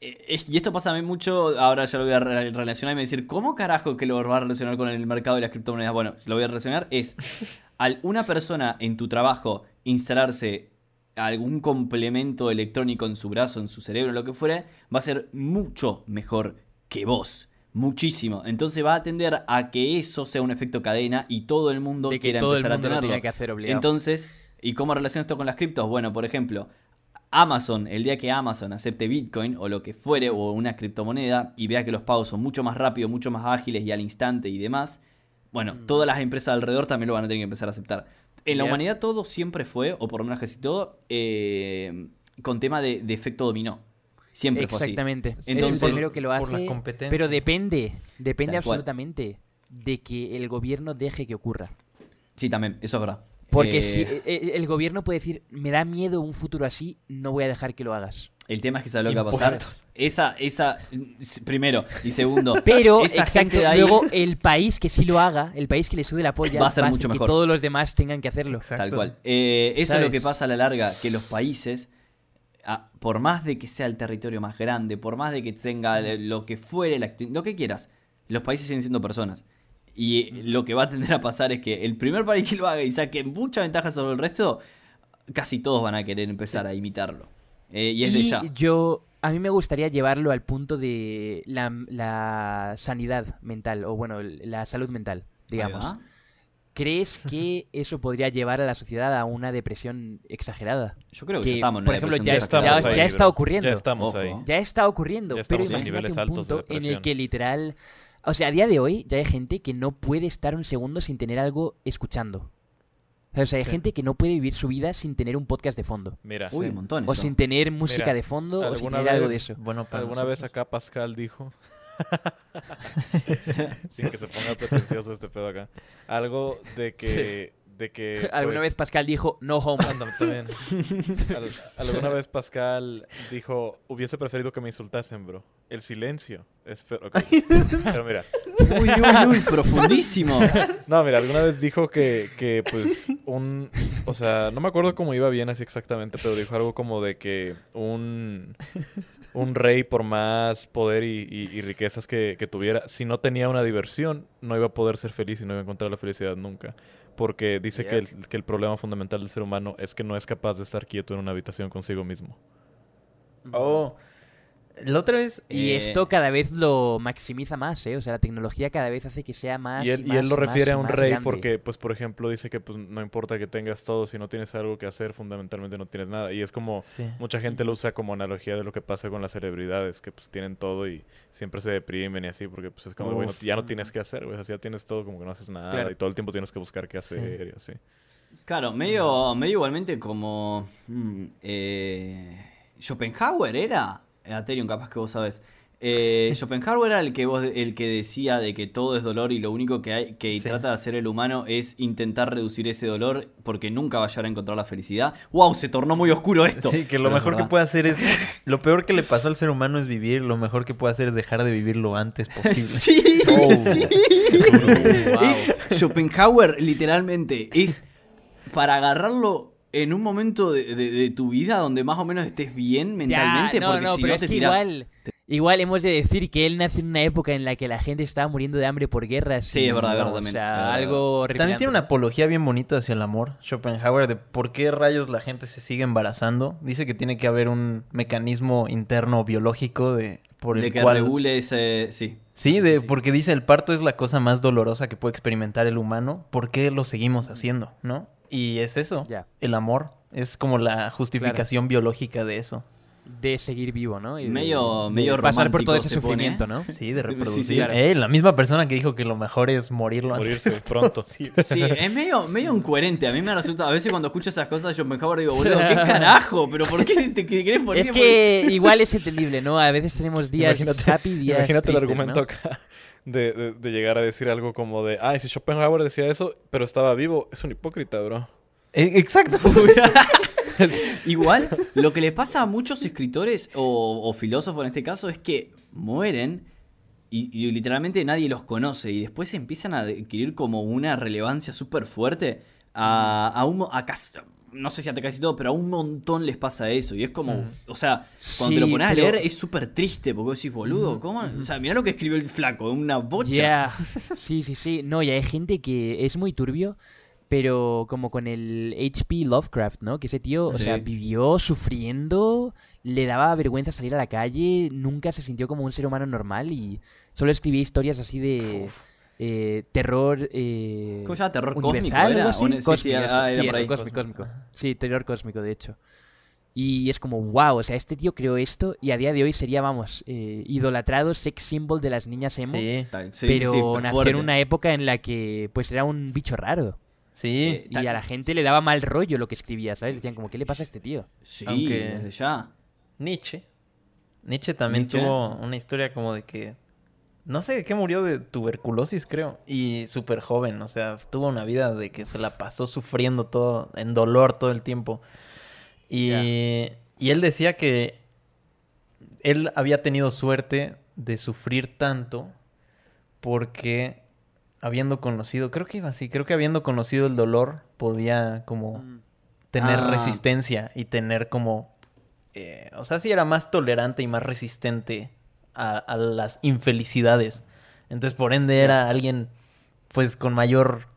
eh, y esto pasa a mí mucho, ahora ya lo voy a re- relacionar y me decir, ¿cómo carajo que lo va a relacionar con el mercado de las criptomonedas? Bueno, lo voy a relacionar, es al una persona en tu trabajo instalarse algún complemento electrónico en su brazo, en su cerebro, lo que fuera, va a ser mucho mejor que vos. Muchísimo. Entonces va a tender a que eso sea un efecto cadena y todo el mundo De que quiera todo el empezar a lo tenerlo. que hacer obligado. Entonces, ¿y cómo relaciona esto con las criptos? Bueno, por ejemplo, Amazon, el día que Amazon acepte Bitcoin o lo que fuere, o una criptomoneda, y vea que los pagos son mucho más rápidos, mucho más ágiles y al instante y demás, bueno, Mm. todas las empresas alrededor también lo van a tener que empezar a aceptar. En la humanidad todo siempre fue, o por lo menos casi todo, eh, con tema de, de efecto dominó. Siempre fue así. Exactamente. es Entonces- el primero que lo hace. Pero depende, depende Tal cual. absolutamente de que el gobierno deje que ocurra. Sí, también, eso es verdad. Porque Eh, si eh, el gobierno puede decir, me da miedo un futuro así, no voy a dejar que lo hagas. El tema es que sabe lo que va a pasar. Esa, esa, primero. Y segundo, Pero, esa exacto, gente de ahí, luego el país que sí lo haga, el país que le sude la polla, Va a ser hacer mucho que mejor. todos los demás tengan que hacerlo. Exacto. Tal cual. Eh, eso es lo ¿Sabes? que pasa a la larga, que los países, ah, por más de que sea el territorio más grande, por más de que tenga lo que fuere, la lo que quieras, los países siguen siendo personas. Y eh, lo que va a tender a pasar es que el primer país que lo haga y saque mucha ventaja sobre el resto, casi todos van a querer empezar a imitarlo. Eh, y es de ya. yo, a mí me gustaría llevarlo al punto de la, la sanidad mental, o bueno, la salud mental, digamos. ¿Crees que eso podría llevar a la sociedad a una depresión exagerada? Yo creo que, que, ya estamos en por ejemplo, ya estamos ya- ahí, ya está ocurriendo. Ya estamos Ojo. ahí. Ya está ocurriendo, Ya pero imagínate niveles un punto en el que literal... O sea, a día de hoy ya hay gente que no puede estar un segundo sin tener algo escuchando. O sea, hay Sí. gente que no puede vivir su vida sin tener un podcast de fondo. Mira, Uy, un montón O sin tener música Mira, de fondo o sin ¿alguna tener algo de eso. Bueno, para alguna vez acá Pascal dijo, sin que se ponga pretencioso este pedo acá, algo de que, de que Alguna pues, vez Pascal dijo, no homo. También. Al- alguna vez Pascal dijo, hubiese preferido que me insultasen, bro. El silencio. Es pe- ok. Pero mira, Uy, uy, uy, profundísimo. no, mira, alguna vez dijo que, que, pues, un... O sea, no me acuerdo cómo iba bien así exactamente, pero dijo algo como de que un... Un rey, por más poder y, y- y riquezas que, que tuviera, si no tenía una diversión, no iba a poder ser feliz y no iba a encontrar la felicidad nunca. Porque dice que el, que el problema fundamental del ser humano es que no es capaz de estar quieto en una habitación consigo mismo. Oh, la otra vez. Y Eh, esto cada vez lo maximiza más, ¿eh? O sea, la tecnología cada vez hace que sea más. y él, y él lo más, refiere a un rey grande. porque, pues, por ejemplo, dice que pues, no importa que tengas todo, si no tienes algo que hacer, fundamentalmente no tienes nada. Y es como, Sí. mucha gente lo usa como analogía de lo que pasa con las celebridades, que pues tienen todo y siempre se deprimen y así, porque pues es como, bueno, ya no tienes que hacer, güey, o sea, ya tienes todo, como que no haces nada Claro. y todo el tiempo tienes que buscar qué hacer y así. Claro, medio, medio igualmente como. mm, eh, Schopenhauer era. Ethereum, capaz que vos sabés. Eh, Schopenhauer era el que vos, el que decía de que todo es dolor y lo único que hay que Sí. trata de hacer el humano es intentar reducir ese dolor porque nunca va a llegar a encontrar la felicidad. ¡Wow! Se tornó muy oscuro esto. Sí, que lo Pero mejor que puede hacer es. Lo peor que le pasó al ser humano es vivir. Lo mejor que puede hacer es dejar de vivir lo antes posible. Sí, Oh. sí. Wow. Es Schopenhauer, literalmente, es para agarrarlo en un momento de, de- de tu vida donde más o menos estés bien Ya, mentalmente, no, porque no, si pero no es te que tirás. igual. Igual hemos de decir que él nació en una época en la que la gente estaba muriendo de hambre por guerras. Sí, y, es verdad, es verdad también, O sea, verdad, algo También tiene una ¿no? apología bien bonita hacia el amor, Schopenhauer, de por qué rayos la gente se sigue embarazando. Dice que tiene que haber un mecanismo interno biológico de por el de que cual regule ese. Sí. Sí, de, porque dice el parto es la cosa más dolorosa que puede experimentar el humano. ¿Por qué lo seguimos haciendo, no? Y es eso, el amor. Es como la justificación biológica de eso. De seguir vivo, ¿no? Y de- Medio- de medio pasar por todo ese sufrimiento, ¿no? Sí, de Sí, reproducir. sí. Eh, la misma persona que dijo que lo mejor es morirlo antes. Morirse pronto. Sí, es medio, medio incoherente. A mí me resulta. A veces cuando escucho esas cosas, Schopenhauer digo, boludo, ¿qué carajo? ¿Pero por qué te, querés morir? Es que igual es entendible, ¿no? A veces tenemos días Imagínate- happy, días Imagínate el argumento ¿no? acá de, de- de llegar a decir algo como de, ay, si Schopenhauer decía eso, pero estaba vivo, es un hipócrita, bro. Exacto. Igual, lo que le pasa a muchos escritores o, o filósofos en este caso es que mueren y, y literalmente nadie los conoce y después empiezan a adquirir como una relevancia súper fuerte a, a un mo- a casi- no sé si a casi todo, pero a un montón les pasa eso. Y es como, o sea, cuando te lo pones a leer es súper triste porque vos decís, boludo, ¿cómo? O sea, mirá lo que escribió el flaco, una bocha. Ya, sí, sí, sí. No, y hay gente que es muy turbio, pero como con el H.P. Lovecraft, ¿no? Que ese tío, o Sí. sea, vivió sufriendo, le daba vergüenza salir a la calle, nunca se sintió como un ser humano normal y solo escribía historias así de eh, terror. Eh, ¿Cómo se llama? ¿Terror cósmico universal, era? algo así? O sí, sí, Cósmico, era- eso, ah, era sí, eso, cósmico, cósmico. Sí, terror cósmico, de hecho. Y es como, wow, o sea, este tío creó esto y a día de hoy sería, vamos, eh, idolatrado sex symbol de las niñas emo. Sí, sí, sí, pero sí, nació en una época en la que pues era un bicho raro. Sí. Eh, Y a la gente le daba mal rollo lo que escribía, ¿sabes? Decían como, ¿qué le pasa a este tío? Sí, Aunque- desde ya. Nietzsche. Nietzsche también Nietzsche. tuvo una historia como de que. No sé de qué murió de tuberculosis, creo. Y súper joven. O sea, tuvo una vida de que se la pasó sufriendo todo, en dolor todo el tiempo. Y, y él decía que él había tenido suerte de sufrir tanto porque habiendo conocido, creo que iba así, creo que habiendo conocido el dolor podía como tener Ah. resistencia y tener como... eh, o sea, sí era más tolerante y más resistente a, a las infelicidades. Entonces, por ende, era alguien pues con mayor,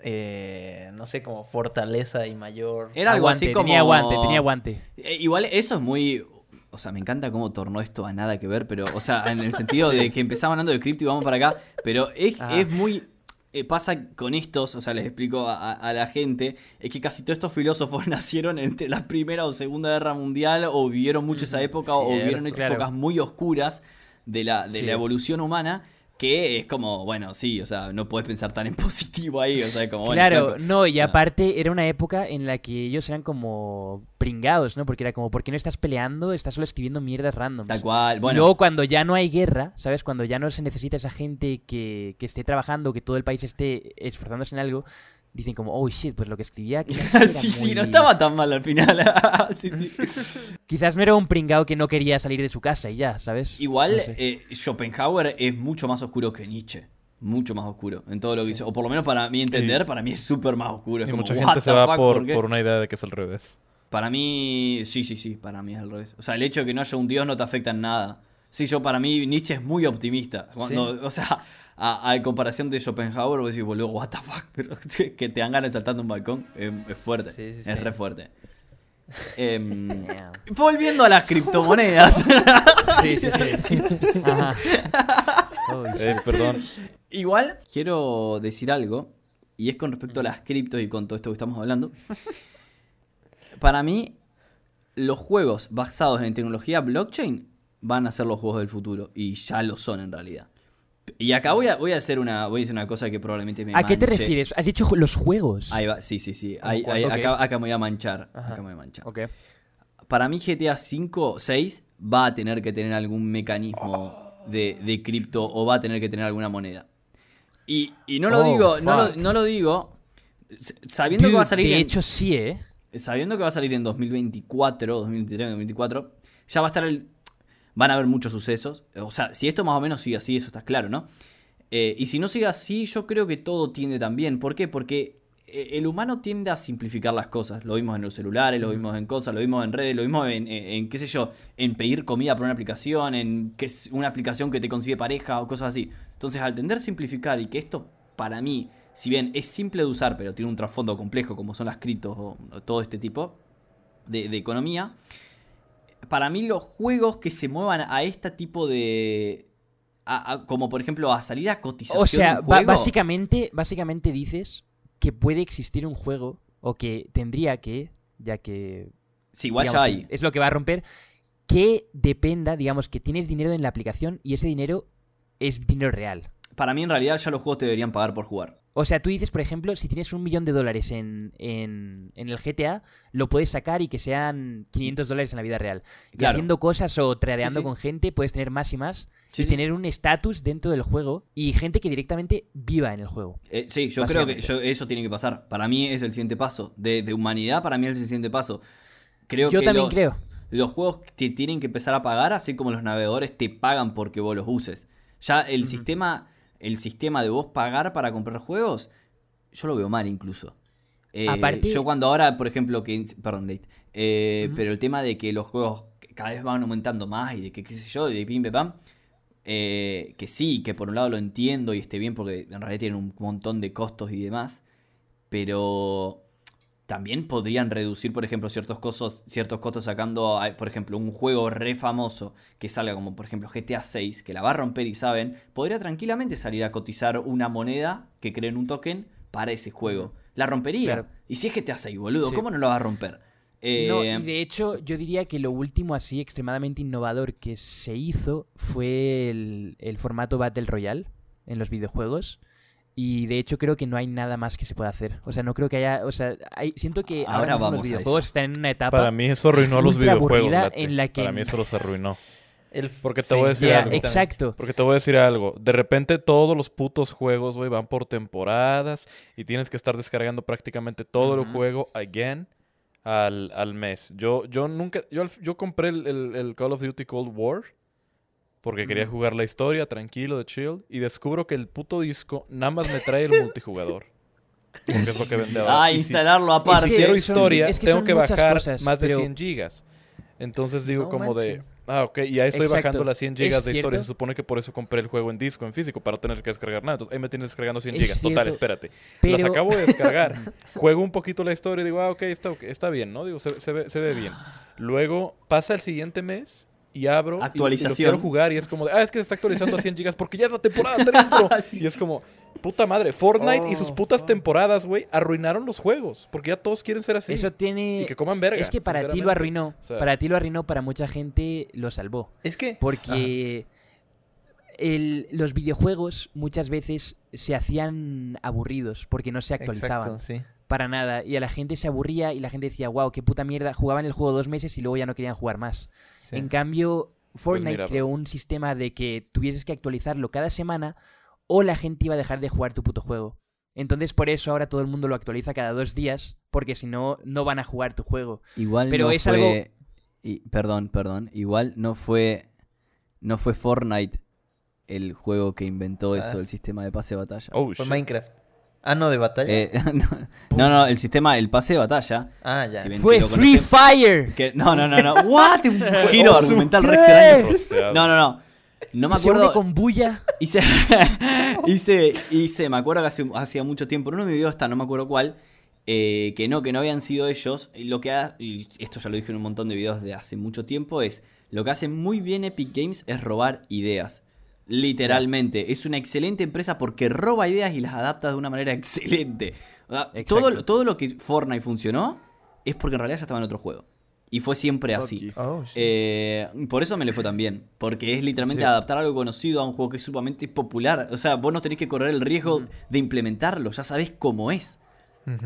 eh, no sé, como fortaleza y mayor... Era algo Aguante, así como. Tenía aguante, tenía aguante. Eh, igual eso es muy. O sea, me encanta cómo tornó esto a nada que ver, pero, o sea, en el sentido de que empezamos hablando de cripto y vamos para acá, pero es, Ah. es muy. eh, pasa con estos, o sea, les explico a, la gente, es que casi todos estos filósofos nacieron entre la Primera o Segunda Guerra Mundial, o vivieron mucho esa época, o vivieron claro. épocas muy oscuras de la, de Sí. la evolución humana, que es como, bueno, sí, o sea, no puedes pensar tan en positivo ahí, o sea, como, bueno, Claro, no, y aparte era una época en la que ellos eran como pringados, ¿no? Porque era como, ¿por qué no estás peleando? Estás solo escribiendo mierdas random. Tal cual, Y bueno. luego cuando ya no hay guerra, ¿sabes? Cuando ya no se necesita esa gente que, que esté trabajando, que todo el país esté esforzándose en algo, dicen como, oh shit, pues lo que escribía sí, sí, no estaba tan mal al final. sí, sí. Quizás no era un pringao que no quería salir de su casa y ya, ¿sabes? Igual, No sé. eh, Schopenhauer es mucho más oscuro que Nietzsche. Mucho más oscuro en todo lo que hizo. O por lo menos para mí entender, para mí es súper más oscuro. Es Y como, mucha "What gente se va fuck, por, qué?". por una idea de que es al revés. Para mí, sí, sí, sí, para mí es al revés. O sea, el hecho de que no haya un dios no te afecta en nada. Sí, yo para mí Nietzsche es muy optimista. Cuando, O sea, a, a comparación de Schopenhauer, vos decís, boludo, what the fuck, pero que te dan ganas de un balcón, es, es fuerte. Sí, sí, es sí. re fuerte. Em, volviendo a las criptomonedas. Sí, sí, sí. Ajá. Oh, Eh, perdón. Igual quiero decir algo, y es con respecto a las criptos y con todo esto que estamos hablando. Para mí, los juegos basados en tecnología blockchain van a ser los juegos del futuro, y ya lo son en realidad. Y acá voy a, voy a hacer una voy a decir una cosa que probablemente me ¿A qué te refieres? ¿Has dicho los juegos? Ahí va, sí, sí, sí. Ahí- cuál? ahí- Ok. acá, acá me voy a manchar. Ajá. Acá me voy a manchar. Para mí GTA 5, 6 va a tener que tener algún mecanismo de, de cripto o va a tener que tener alguna moneda. Y, y no lo Oh, digo, no lo, no lo digo sabiendo que va a salir de en, hecho, sí, ¿eh? sabiendo que va a salir en 2024, 2023, 2024, ya va a estar el van a haber muchos sucesos. O sea, si esto más o menos sigue así, eso está claro, ¿no? Eh, y si no sigue así, yo creo que todo tiende también. ¿Por qué? Porque eh, el humano tiende a simplificar las cosas. Lo vimos en los celulares, lo vimos en cosas, lo vimos en redes, lo vimos en, en- en, qué sé yo, en pedir comida por una aplicación, en que es una aplicación que te consigue pareja o cosas así. Entonces, al tender a simplificar y que esto, para mí, si bien es simple de usar, pero tiene un trasfondo complejo como son las criptos o, o todo este tipo de, de economía, para mí los juegos que se muevan a este tipo de... a- a- como por ejemplo a salir a cotización O sea, de un ba- juego, básicamente, básicamente dices que puede existir un juego, o que tendría que, ya que Sí, igual digamos, ya hay. es lo que va a romper, que dependa, digamos, que tienes dinero en la aplicación y ese dinero es dinero real. Para mí, en realidad, ya los juegos te deberían pagar por jugar. O sea, tú dices, por ejemplo, si tienes un millón de dólares en, en, en el GTA, lo puedes sacar y que sean 500 dólares en la vida real. Y Claro. haciendo cosas o tradeando Sí, sí. con gente, puedes tener más y más Sí, y tener un estatus dentro del juego y gente que directamente viva en el juego. Eh, sí, yo creo que yo- eso tiene que pasar. Para mí es el siguiente paso. De, de humanidad, para mí es el siguiente paso. Creo Yo que también los, creo. los juegos te tienen que empezar a pagar, así como los navegadores te pagan porque vos los uses. Ya el sistema, el sistema de vos pagar para comprar juegos, yo lo veo mal incluso. Eh, Yo cuando ahora, por ejemplo, que... Perdón, Nate. Eh. Pero el tema de que los juegos cada vez van aumentando más y de que qué sé yo, de pim, pam, eh, que sí, que por un lado lo entiendo y esté bien porque en realidad tienen un montón de costos y demás, pero también podrían reducir, por ejemplo, ciertos costos, ciertos costos sacando, por ejemplo, un juego re famoso que salga como, por ejemplo, GTA 6, que la va a romper y saben, podría tranquilamente salir a cotizar una moneda que creen un token para ese juego. La rompería. Claro. Y si es GTA 6, boludo, Sí. ¿cómo no lo va a romper? Eh, No, y de hecho, yo diría que lo último así extremadamente innovador que se hizo fue el, el formato Battle Royale en los videojuegos. Y de hecho creo que no hay nada más que se pueda hacer. O sea, no creo que haya... O sea, hay- siento que Ahora ahora, vamos los a videojuegos están en una etapa... Para mí eso arruinó los ultra videojuegos. Late. en la que- Para mí eso los arruinó. El- Porque te voy a decir algo. exacto. Porque te voy a decir algo. De repente todos los putos juegos, güey, van por temporadas y tienes que estar descargando prácticamente todo el juego again al, al mes. Yo, yo nunca, yo, al- yo compré el, el- el Call of Duty Cold War porque quería jugar la historia tranquilo, de chill, y descubro que el puto disco nada más me trae el multijugador. Que es lo que vende ahora. Ah, Y si- instalarlo y aparte. si que quiero historia, es que tengo que bajar cosas, más de pero- 100 gigas. Entonces digo No como de, ah, ok, y ahí estoy Exacto. bajando las 100 Es gigas de historia. Se supone que por eso compré el juego en disco, en físico, para no tener que descargar nada. Entonces ahí me tienes descargando 100 Es gigas. Total, espérate. Pero... Las acabo de descargar. Juego un poquito la historia y digo, ah, ok, está, está bien, ¿no? Digo, se, se ve, se ve bien. Luego pasa el siguiente mes y abro y- y, lo Actualización. quiero jugar y es como de, ah, es que se está actualizando a 100 gigas porque ya es la temporada 3, bro. Y es como, puta madre, Fortnite y sus Oh, putas temporadas, güey, arruinaron los juegos porque ya todos quieren ser así. Eso tiene... Y que coman verga. es que para ti lo arruinó. O sea- Para ti lo arruinó, para mucha gente lo salvó. Es que... Porque el- los videojuegos muchas veces se hacían aburridos porque no se actualizaban Exacto, sí. para nada. Y a la gente se aburría y la gente decía, wow, qué puta mierda. Jugaban el juego dos meses y luego ya no querían jugar más. Sí. En cambio, Fortnite mira, creó un sistema de que tuvieses que actualizarlo cada semana o la gente iba a dejar de jugar tu puto juego. Entonces por eso ahora todo el mundo lo actualiza cada dos días porque si no, no van a jugar tu juego. Igual Pero no es fue... algo- y- perdón, perdón. Igual no fue... No fue Fortnite el juego que inventó ¿Sabes? eso, el sistema de pase de batalla. Oh, Fue shit. Minecraft. Ah, no, de batalla. Eh, no, no, el sistema, el pase de batalla. ah, ya. si bien Fue Free conocen- Fire. que- no, no, no, no. What? Un giro Oh, argumental re. No, no, no. No me acuerdo. con bulla. Hice, hice, hice, me acuerdo que hace, hacía mucho tiempo, en uno de mis videos está, no me acuerdo cuál, eh, que no, que no habían sido ellos. Y Lo que ha- y esto ya lo dije en un montón de videos de hace mucho tiempo, es lo que hace muy bien Epic Games es robar ideas. Literalmente. Es una excelente empresa porque roba ideas y las adapta de una manera excelente. O sea, Exacto. todo, todo lo que Fortnite funcionó es porque en realidad ya estaba en otro juego. Y fue siempre así. Oh. Eh, por eso me le fue tan bien. Porque es literalmente Sí. adaptar algo conocido a un juego que es sumamente popular. O sea, vos no tenés que correr el riesgo de implementarlo. Ya sabés cómo es.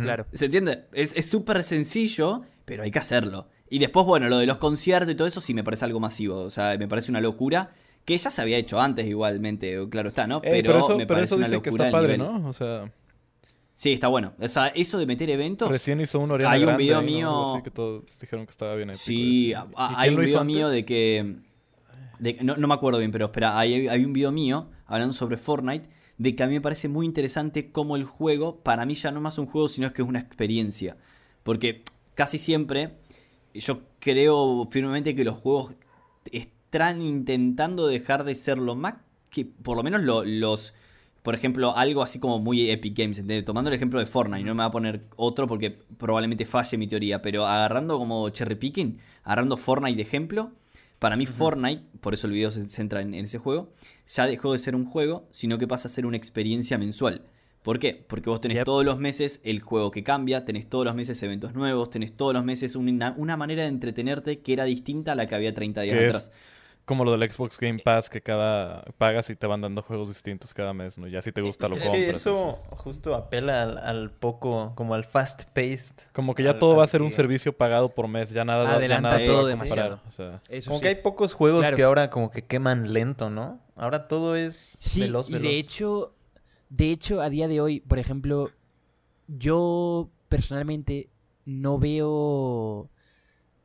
Claro. ¿Se entiende? Es es súper sencillo, pero hay que hacerlo. Y después, bueno, lo de los conciertos y todo eso sí me parece algo masivo. O sea, me parece una locura. Que ya se había hecho antes igualmente, claro está, ¿no? Ey, pero, eso, me pero parece eso una dicen que locura está padre, nivel. ¿no? O sea, Sí, está bueno. O sea, eso de meter eventos... recién hizo un Oriana Hay un Grande video mío- Algo así que todos dijeron que estaba bien épico. Sí, ¿Y a- quién a- hay un video antes? mío de que. de- no, no me acuerdo bien, pero espera, hay, hay un video mío hablando sobre Fortnite de que a mí me parece muy interesante cómo el juego, para mí ya no es más un juego, sino es que es una experiencia. Porque casi siempre yo creo firmemente que los juegos están intentando dejar de ser lo más que, por lo menos lo- los, por ejemplo, algo así como muy Epic Games, ¿entendés? tomando el ejemplo de Fortnite, no me va a poner otro porque probablemente falle mi teoría, pero agarrando como cherry picking, agarrando Fortnite de ejemplo, para mí Fortnite, por eso el video se centra en, en ese juego, ya dejó de ser un juego, sino que pasa a ser una experiencia mensual. ¿Por qué? Porque vos tenés Yep. todos los meses el juego que cambia, tenés todos los meses eventos nuevos, tenés todos los meses una, una manera de entretenerte que era distinta a la que había 30 días Que es atrás. Como lo del Xbox Game Pass, que cada pagas y te van dando juegos distintos cada mes, ¿no? Ya si te gusta lo Es compras. que y eso justo apela al, al poco, como al fast paced. Como que ya al- todo va a ser un que- servicio pagado por mes, ya nada, ya Adelanta nada te todo demasiado. o sea, Eso Como sí. que hay pocos juegos Claro. que ahora como que queman lento, ¿no? Ahora todo es Sí, veloz, y veloz. de hecho, de hecho, a día de hoy, por ejemplo, yo personalmente no veo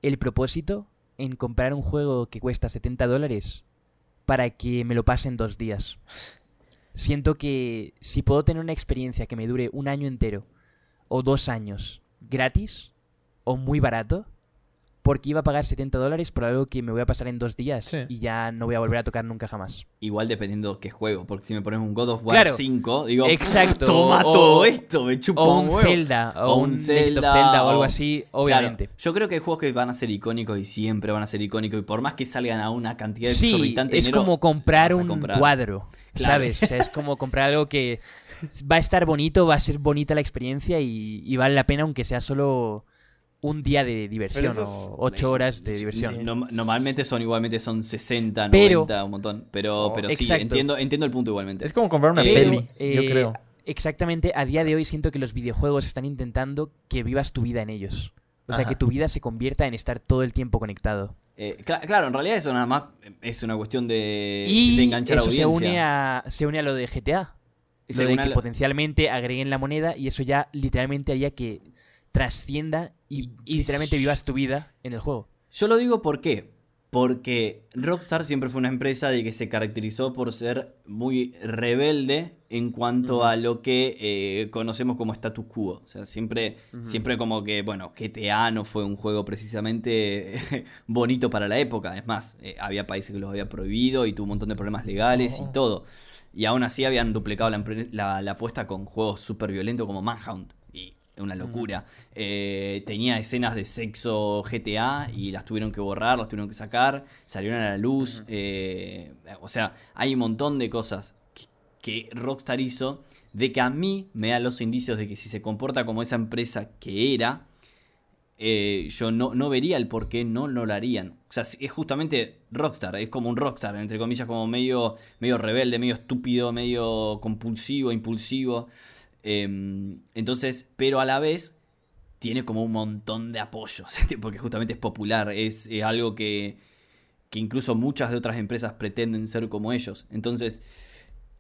el propósito en comprar un juego que cuesta 70 dólares para que me lo pase en dos días. Siento que si puedo tener una experiencia que me dure un año entero o dos años gratis o muy barato, porque iba a pagar 70 dólares por algo que me voy a pasar en dos días Sí. y ya no voy a volver a tocar nunca jamás. Igual dependiendo qué juego, porque si me pones un God of War Claro. 5, digo, Exacto, toma o- todo esto, me chupa O un. Zelda, o, O un Zelda, Zelda, o algo así, Claro, obviamente. yo creo que hay juegos que van a ser icónicos y siempre van a ser icónicos. Y por más que salgan a una cantidad Sí, exorbitante de es dinero, como comprar un comprar. cuadro, Claro. ¿sabes? O sea, es como comprar algo que va a estar bonito, va a ser bonita la experiencia y, y vale la pena aunque sea solo un día de diversión es- o ocho horas de diversión. No- normalmente son igualmente son 60, Pero- 90, un montón. Pero, Oh, pero sí, exacto. entiendo, entiendo el punto igualmente. Es como comprar una Pero, peli, yo Eh, creo. Exactamente, a día de hoy siento que los videojuegos están intentando que vivas tu vida en ellos. O sea, Ajá. que tu vida se convierta en estar todo el tiempo conectado. Eh, cla- claro, en realidad eso nada más es una cuestión de, y de enganchar eso se audiencia. une, a, se une a lo de GTA. Lo se de que a- potencialmente agreguen la moneda y eso ya literalmente haría que trascienda y, Y- literalmente vivas tu vida en el juego. Yo lo digo por qué. Porque Rockstar siempre fue una empresa de que se caracterizó por ser muy rebelde en cuanto a lo que eh, conocemos como status quo. O sea, siempre, siempre como que, bueno, GTA no fue un juego precisamente bonito para la época. Es más, eh, había países que los había prohibido y tuvo un montón de problemas legales y todo. Y aún así habían duplicado la- la apuesta con juegos súper violentos como Manhunt. Una locura. Eh, tenía escenas de sexo GTA y las tuvieron que borrar, las tuvieron que sacar, salieron a la luz. eh, o sea, hay un montón de cosas que, que Rockstar hizo de que a mí me da los indicios de que si se comporta como esa empresa que era, eh, yo no, no vería el por qué no, no lo harían. O sea, es justamente Rockstar, es como un Rockstar, entre comillas, como medio, medio rebelde, medio estúpido, medio compulsivo, impulsivo. Em, entonces, pero a la vez tiene como un montón de apoyos, porque justamente es popular, es, es algo que, que incluso muchas de otras empresas pretenden ser como ellos. Entonces,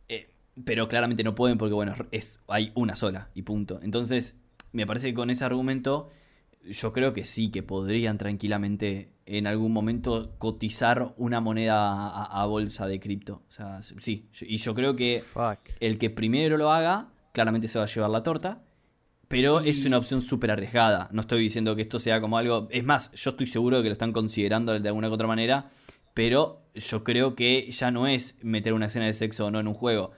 eh, pero claramente no pueden porque, bueno, es, hay una sola y punto. Entonces, me parece que con ese argumento, yo creo que sí, que podrían tranquilamente en algún momento cotizar una moneda a, a bolsa de cripto. O sea, sí, y yo creo que Fuck. el que primero lo haga, claramente se va a llevar la torta. Pero es una opción súper arriesgada. No estoy diciendo que esto sea como algo. Es más, yo estoy seguro de que lo están considerando de alguna u otra manera. Pero yo creo que ya no es meter una escena de sexo o no en un juego.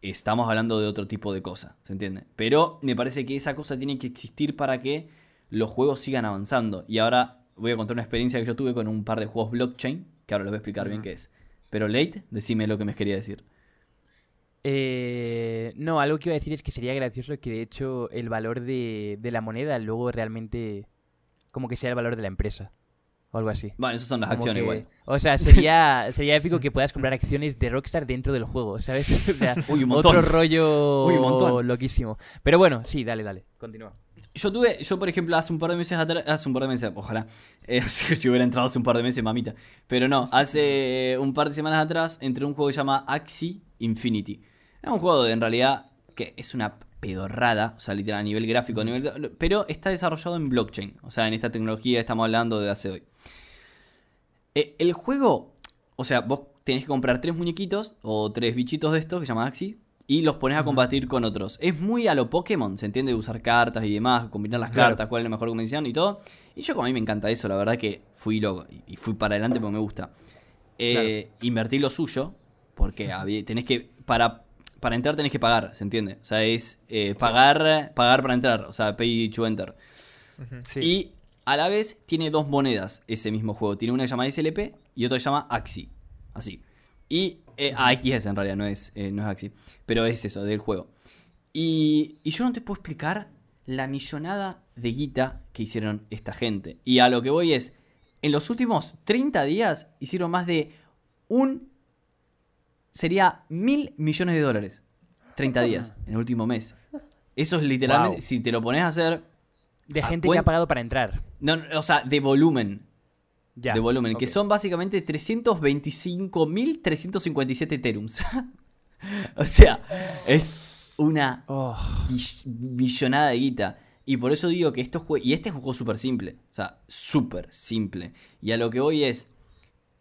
Estamos hablando de otro tipo de cosa, ¿se entiende? Pero me parece que esa cosa tiene que existir para que los juegos sigan avanzando. Y ahora voy a contar una experiencia que yo tuve con un par de juegos blockchain, que ahora les voy a explicar bien qué es. Pero Late, decime lo que me quería decir. Eh, no, algo que iba a decir es que sería gracioso que de hecho el valor de, de la moneda luego realmente como que sea el valor de la empresa o algo así. Bueno, esas son las Como acciones que- igual. O sea, sería, sería épico que puedas comprar acciones de Rockstar dentro del juego, ¿sabes? O sea, Uy, un montón. otro rollo Uy, un montón. loquísimo. Pero bueno, sí, dale, dale, continúa. Yo tuve, yo por ejemplo, hace un par de meses atrás, hace un par de meses, ojalá, eh, si hubiera entrado hace un par de meses, mamita. Pero no, hace un par de semanas atrás entré a un juego que se llama Axie Infinity. Es un juego de, en realidad que es una pedorrada, o sea, literal a nivel gráfico, a nivel, pero está desarrollado en blockchain, o sea, en esta tecnología estamos hablando de hace hoy. Eh, el juego, o sea, vos tenés que comprar tres muñequitos o tres bichitos de estos que se llama Axie y los pones a combatir con otros. Es muy a lo Pokémon, ¿se entiende? Usar cartas y demás, combinar las Claro. cartas, cuál es la mejor combinación y todo. Y yo como a mí me encanta eso, la verdad que fui loco y fui para adelante porque me gusta. Eh, Invertí lo suyo, porque había- tenés que, para, para entrar tenés que pagar, ¿se entiende? O sea, es eh, pagar, pagar para entrar, o sea, pay to enter. Sí. Y a la vez tiene dos monedas ese mismo juego. Tiene una que llama SLP y otra que llama Axi. Así. Y eh, AXS en realidad, no es, eh, no es Axi. Pero es eso, del juego. Y, y yo no te puedo explicar la millonada de guita que hicieron esta gente. Y a lo que voy es, en los últimos 30 días hicieron más de un... Sería mil millones de dólares. 30 días, en el último mes. Eso es literalmente, Wow. si te lo pones a hacer, de ah, gente buen- que ha pagado para entrar. no, no, o sea, de volumen. Ya. de volumen. Que ok. son básicamente 325.357 Ethereums. o sea, es una Oh. de guita. Y por eso digo que estos jue- Y este es un juego súper simple. O sea, súper simple. Y a lo que voy es.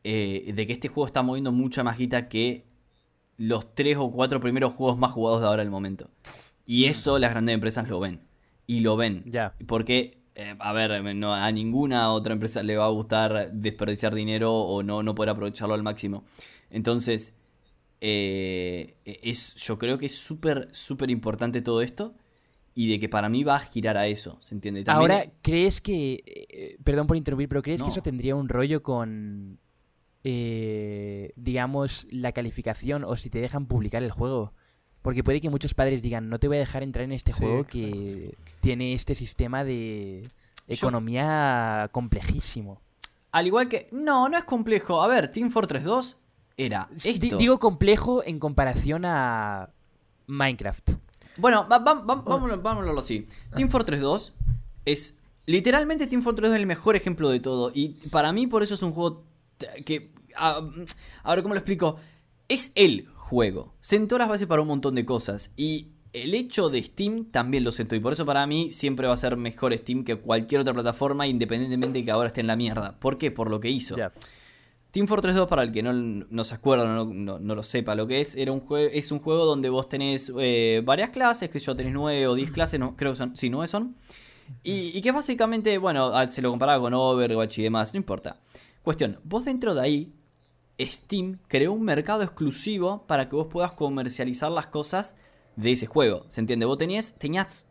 eh, de que este juego está moviendo mucha más guita que los tres o cuatro primeros juegos más jugados de ahora del momento. Y eso las grandes empresas lo ven. Y lo ven. Ya. Porque, eh, a ver, no, a ninguna otra empresa le va a gustar desperdiciar dinero o no, no poder aprovecharlo al máximo. Entonces, eh, es, yo creo que es súper, súper importante todo esto. Y de que para mí va a girar a eso, ¿se entiende? También- Ahora, ¿crees que... eh, perdón por interrumpir, pero ¿crees No. que eso tendría un rollo con... eh, digamos, la calificación o si te dejan publicar el juego? Porque puede que muchos padres digan, no te voy a dejar entrar en este Sí, juego que tiene este sistema de economía complejísimo. Al igual que. No, no es complejo. A ver, Team Fortress 2 era esto. digo complejo en comparación a Minecraft. Bueno, va- va- va- vámonos, vámonos así. Team Fortress 2 es. Literalmente Team Fortress 2 es el mejor ejemplo de todo. Y para mí, por eso es un juego que. Ah, a ver, ¿cómo lo explico? Es el juego. Sentó las bases para un montón de cosas. Y el hecho de Steam también lo sentó. Y por eso para mí siempre va a ser mejor Steam que cualquier otra plataforma, independientemente de que ahora esté en la mierda. ¿Por qué? Por lo que hizo. Team Fortress 2, para el que no, no se acuerda, no, no, no lo sepa lo que es, era un es un juego donde vos tenés eh, varias clases, que yo tenés 9 o 10 clases, no, creo que son, sí, 9 son. Y, y que básicamente, bueno, ah, se lo comparaba con Overwatch y demás, no importa. Cuestión, vos dentro de ahí, Steam creó un mercado exclusivo para que vos puedas comercializar las cosas de ese juego. ¿Se entiende? Vos tenías, tenías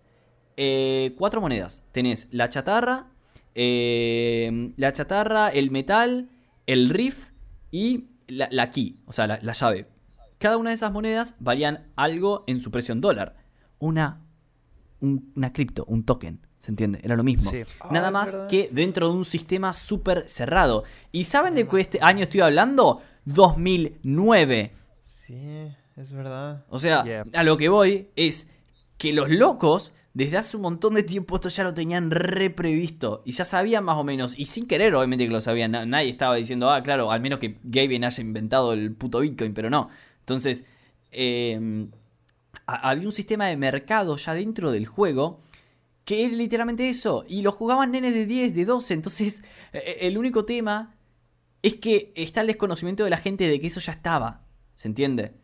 eh, cuatro monedas. Tenés la chatarra, eh, la chatarra, el metal, el riff y la, la key, o sea, la, la llave. Cada una de esas monedas valían algo en su precio en dólar. Una, un- una cripto, un token. ¿Se entiende? Era lo mismo. Sí. Nada Ah, más verdad. que dentro de un sistema súper cerrado. ¿Y saben de qué este año estoy hablando? 2009. Sí, es verdad. O sea, Yeah. a lo que voy es que los locos, desde hace un montón de tiempo, esto ya lo tenían re previsto. Y ya sabían más o menos. Y sin querer, obviamente que lo sabían. Na- Nadie estaba diciendo, ah, claro, al menos que Gavin haya inventado el puto Bitcoin, pero no. Entonces, eh, ha- había un sistema de mercado ya dentro del juego. Que es literalmente eso. Y lo jugaban nenes de 10, de 12. Entonces, eh, el único tema es que está el desconocimiento de la gente de que eso ya estaba. ¿Se entiende?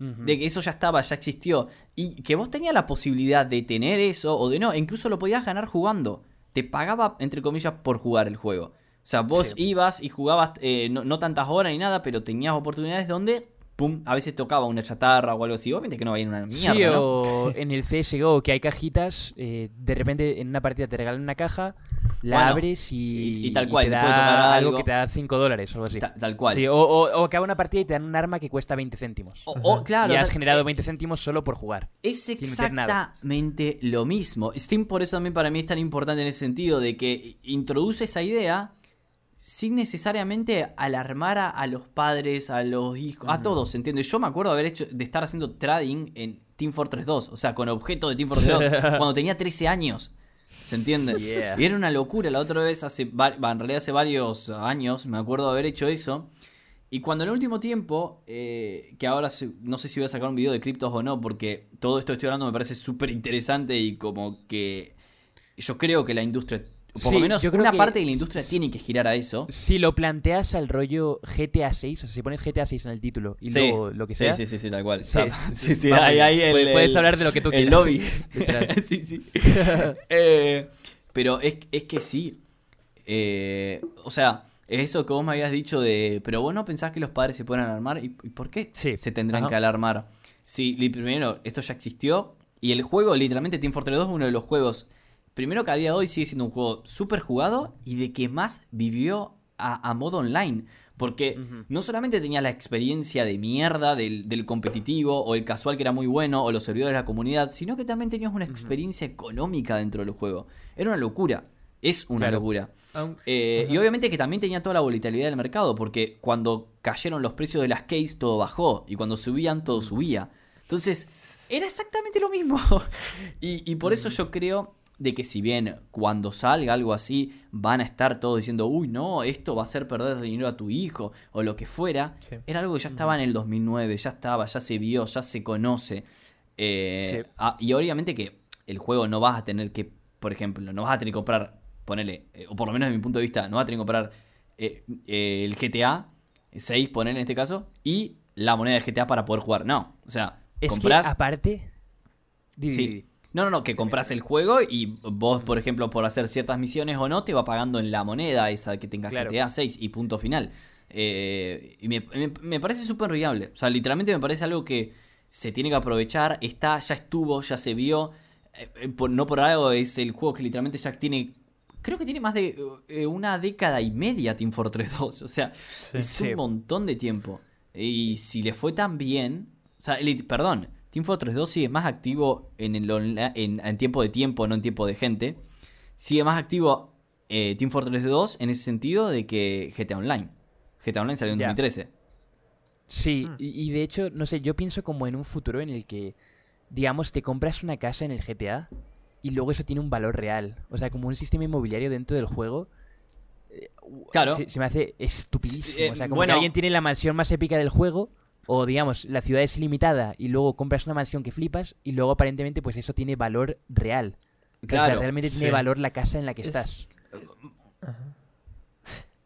De que eso ya estaba, ya existió. Y que vos tenías la posibilidad de tener eso o de no. e Incluso lo podías ganar jugando. Te pagaba, entre comillas, por jugar el juego. O sea, vos Sí. ibas y jugabas eh, no, no tantas horas ni nada, pero tenías oportunidades donde, pum, a veces tocaba una chatarra o algo así. Obviamente que no va a ir una mierda, sí, en el CSGO que hay cajitas, eh, de repente en una partida te regalan una caja, la Bueno, abres y, y- y tal cual, te te da puede tocar algo algo. que te da 5 dólares o algo así. Ta- tal cual. Sí, o, o, o acaba una partida y te dan un arma que cuesta 20 céntimos. O, o, claro, y has generado eh, 20 céntimos solo por jugar. Es exactamente lo mismo. Steam por eso también para mí es tan importante en ese sentido de que introduce esa idea sin necesariamente alarmar a, los padres, a los hijos, a todos, ¿entiendes? Yo me acuerdo de haber hecho, de estar haciendo trading en Team Fortress 2, o sea, con objetos de Team Fortress 2, cuando tenía 13 años. ¿Se entiende? Yeah. Y era una locura. La otra vez, hace, en realidad hace varios años, me acuerdo de haber hecho eso. Y cuando en el último tiempo, eh, que ahora no sé si voy a sacar un video de criptos o no, porque todo esto que estoy hablando me parece súper interesante y como que yo creo que la industria por Sí, lo menos yo creo una que parte de la industria tiene que girar a eso. Si lo planteas al rollo GTA 6, o sea, si pones GTA 6 en el título y Sí. luego lo que sea, sí, sí, sí, tal cual. Sí, sí, sí, ahí, el, Puedes- hablar de lo que tú el quieras. lobby. Sí, sí. Eh, pero es, es que sí. Eh, o sea, es eso que vos me habías dicho de. Pero vos no pensás que los padres se puedan alarmar. ¿Y, y por qué Sí. se tendrán Ajá. que alarmar? Sí, primero, esto ya existió. Y el juego, literalmente, Team Fortress 2 es uno de los juegos. Primero que a día de hoy sigue siendo un juego súper jugado y de que más vivió a, a modo online. Porque no solamente tenía la experiencia de mierda del, del competitivo o el casual que era muy bueno o los servidores de la comunidad, sino que también tenías una experiencia económica dentro del juego. Era una locura. Es una Claro. locura. Eh, y obviamente que también tenía toda la volatilidad del mercado, porque cuando cayeron los precios de las case todo bajó y cuando subían todo subía. Entonces, era exactamente lo mismo. y, y por eso yo creo de que si bien cuando salga algo así van a estar todos diciendo, uy, no, esto va a hacer perder dinero a tu hijo o lo que fuera, Sí. era algo que ya estaba en el 2009, ya estaba, ya se vio, ya se conoce. Eh, Sí. ah, y obviamente que el juego no vas a tener que, por ejemplo, no vas a tener que comprar, ponele, eh, o por lo menos desde mi punto de vista, no vas a tener que comprar eh, eh, el GTA 6, ponele en este caso, y la moneda de GTA para poder jugar. No, o sea, es compras... que aparte... Di, di, Sí. No, no, no, que compras el juego y vos, por ejemplo, por hacer ciertas misiones o no, te va pagando en la moneda esa que tengas Claro. GTA 6 y punto final. Eh, y me, me- me parece súper viable. O sea, literalmente me parece algo que se tiene que aprovechar. Está, ya estuvo, ya se vio. Eh, eh, por- no por algo es el juego que literalmente ya tiene. Creo que tiene más de eh, una década y media Team Fortress 2. O sea, es Sí. un montón de tiempo. Y si le fue tan bien. O sea, el- perdón, Team Fortress 2 sigue más activo en, el en, en tiempo de tiempo, no en tiempo de gente. Sigue más activo eh, Team Fortress 2 en ese sentido de que GTA Online. GTA Online salió en Ya. 2013. Sí, Hmm. y, y de hecho, no sé, yo pienso como en un futuro en el que, digamos, te compras una casa en el GTA y luego eso tiene un valor real. O sea, como un sistema inmobiliario dentro del juego. eh, Claro. Se, se me hace estupidísimo. Sí, eh, o sea, como bueno. que alguien tiene la mansión más épica del juego. O digamos, la ciudad es ilimitada y luego compras una mansión que flipas y luego aparentemente pues eso tiene valor real. O sea, Claro. realmente tiene valor la casa en la que Es- estás.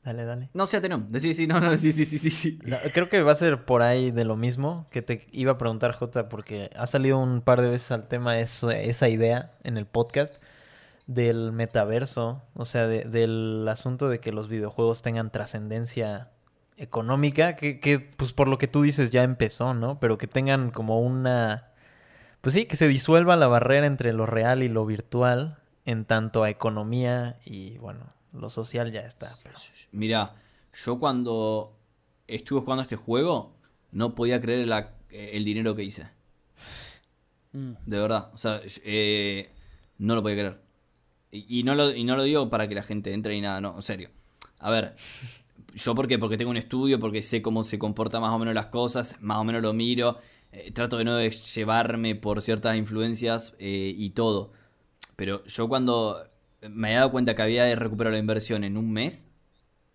Dale, dale. No, sí, no. Sí, sí, no, no, sí, sí, sí, sí, sí. No, creo que va a ser por ahí de lo mismo que te iba a preguntar, Jota, porque ha salido un par de veces al tema eso- esa idea en el podcast del metaverso, o sea, de- del asunto de que los videojuegos tengan trascendencia económica, que, que, pues por lo que tú dices ya empezó, ¿no? Pero que tengan como una... Pues sí, que se disuelva la barrera entre lo real y lo virtual en tanto a economía y, bueno, lo social ya está. pero- Mira, yo cuando estuve jugando este juego, no podía creer la- el dinero que hice. Mm. De verdad. O sea, eh, no lo podía creer. Y, y no lo, y no lo digo para que la gente entre y nada, no, en serio. A ver, yo porque porque tengo un estudio, porque sé cómo se comportan más o menos las cosas, más o menos lo miro, eh, trato de no llevarme por ciertas influencias eh, y todo. Pero yo cuando me he dado cuenta que había recuperado la inversión en un mes,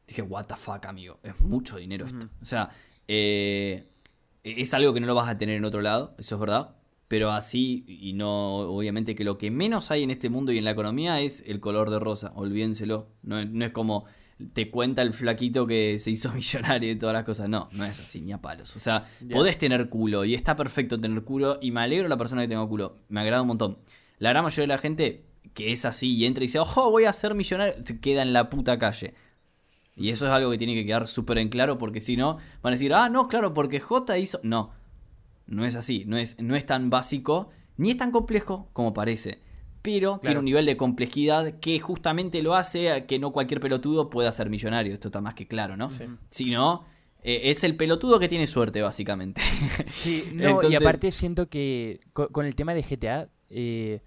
dije, what the fuck, amigo, es mucho dinero esto. O sea, eh, es algo que no lo vas a tener en otro lado, eso es verdad. Pero así, y no, obviamente que lo que menos hay en este mundo y en la economía es el color de rosa, olvídenselo. No, no es como te cuenta el flaquito que se hizo millonario y todas las cosas. No, no es así, ni a palos. O sea, podés tener culo y está perfecto tener culo y me alegro la persona que tenga culo. Me agrada un montón. La gran mayoría de la gente que es así y entra y dice, ojo, voy a ser millonario, se queda en la puta calle. Y eso es algo que tiene que quedar súper en claro porque si no, van a decir, ah, no, claro, porque J hizo... No, no es así, no es, no es tan básico, ni es tan complejo como parece. Pero tiene un nivel de complejidad que justamente lo hace a que no cualquier pelotudo pueda ser millonario. Esto está más que claro, ¿no? Si no, eh, es el pelotudo que tiene suerte, básicamente. Sí, no, y Entonces- aparte siento que co- con, el tema de GTA, eh,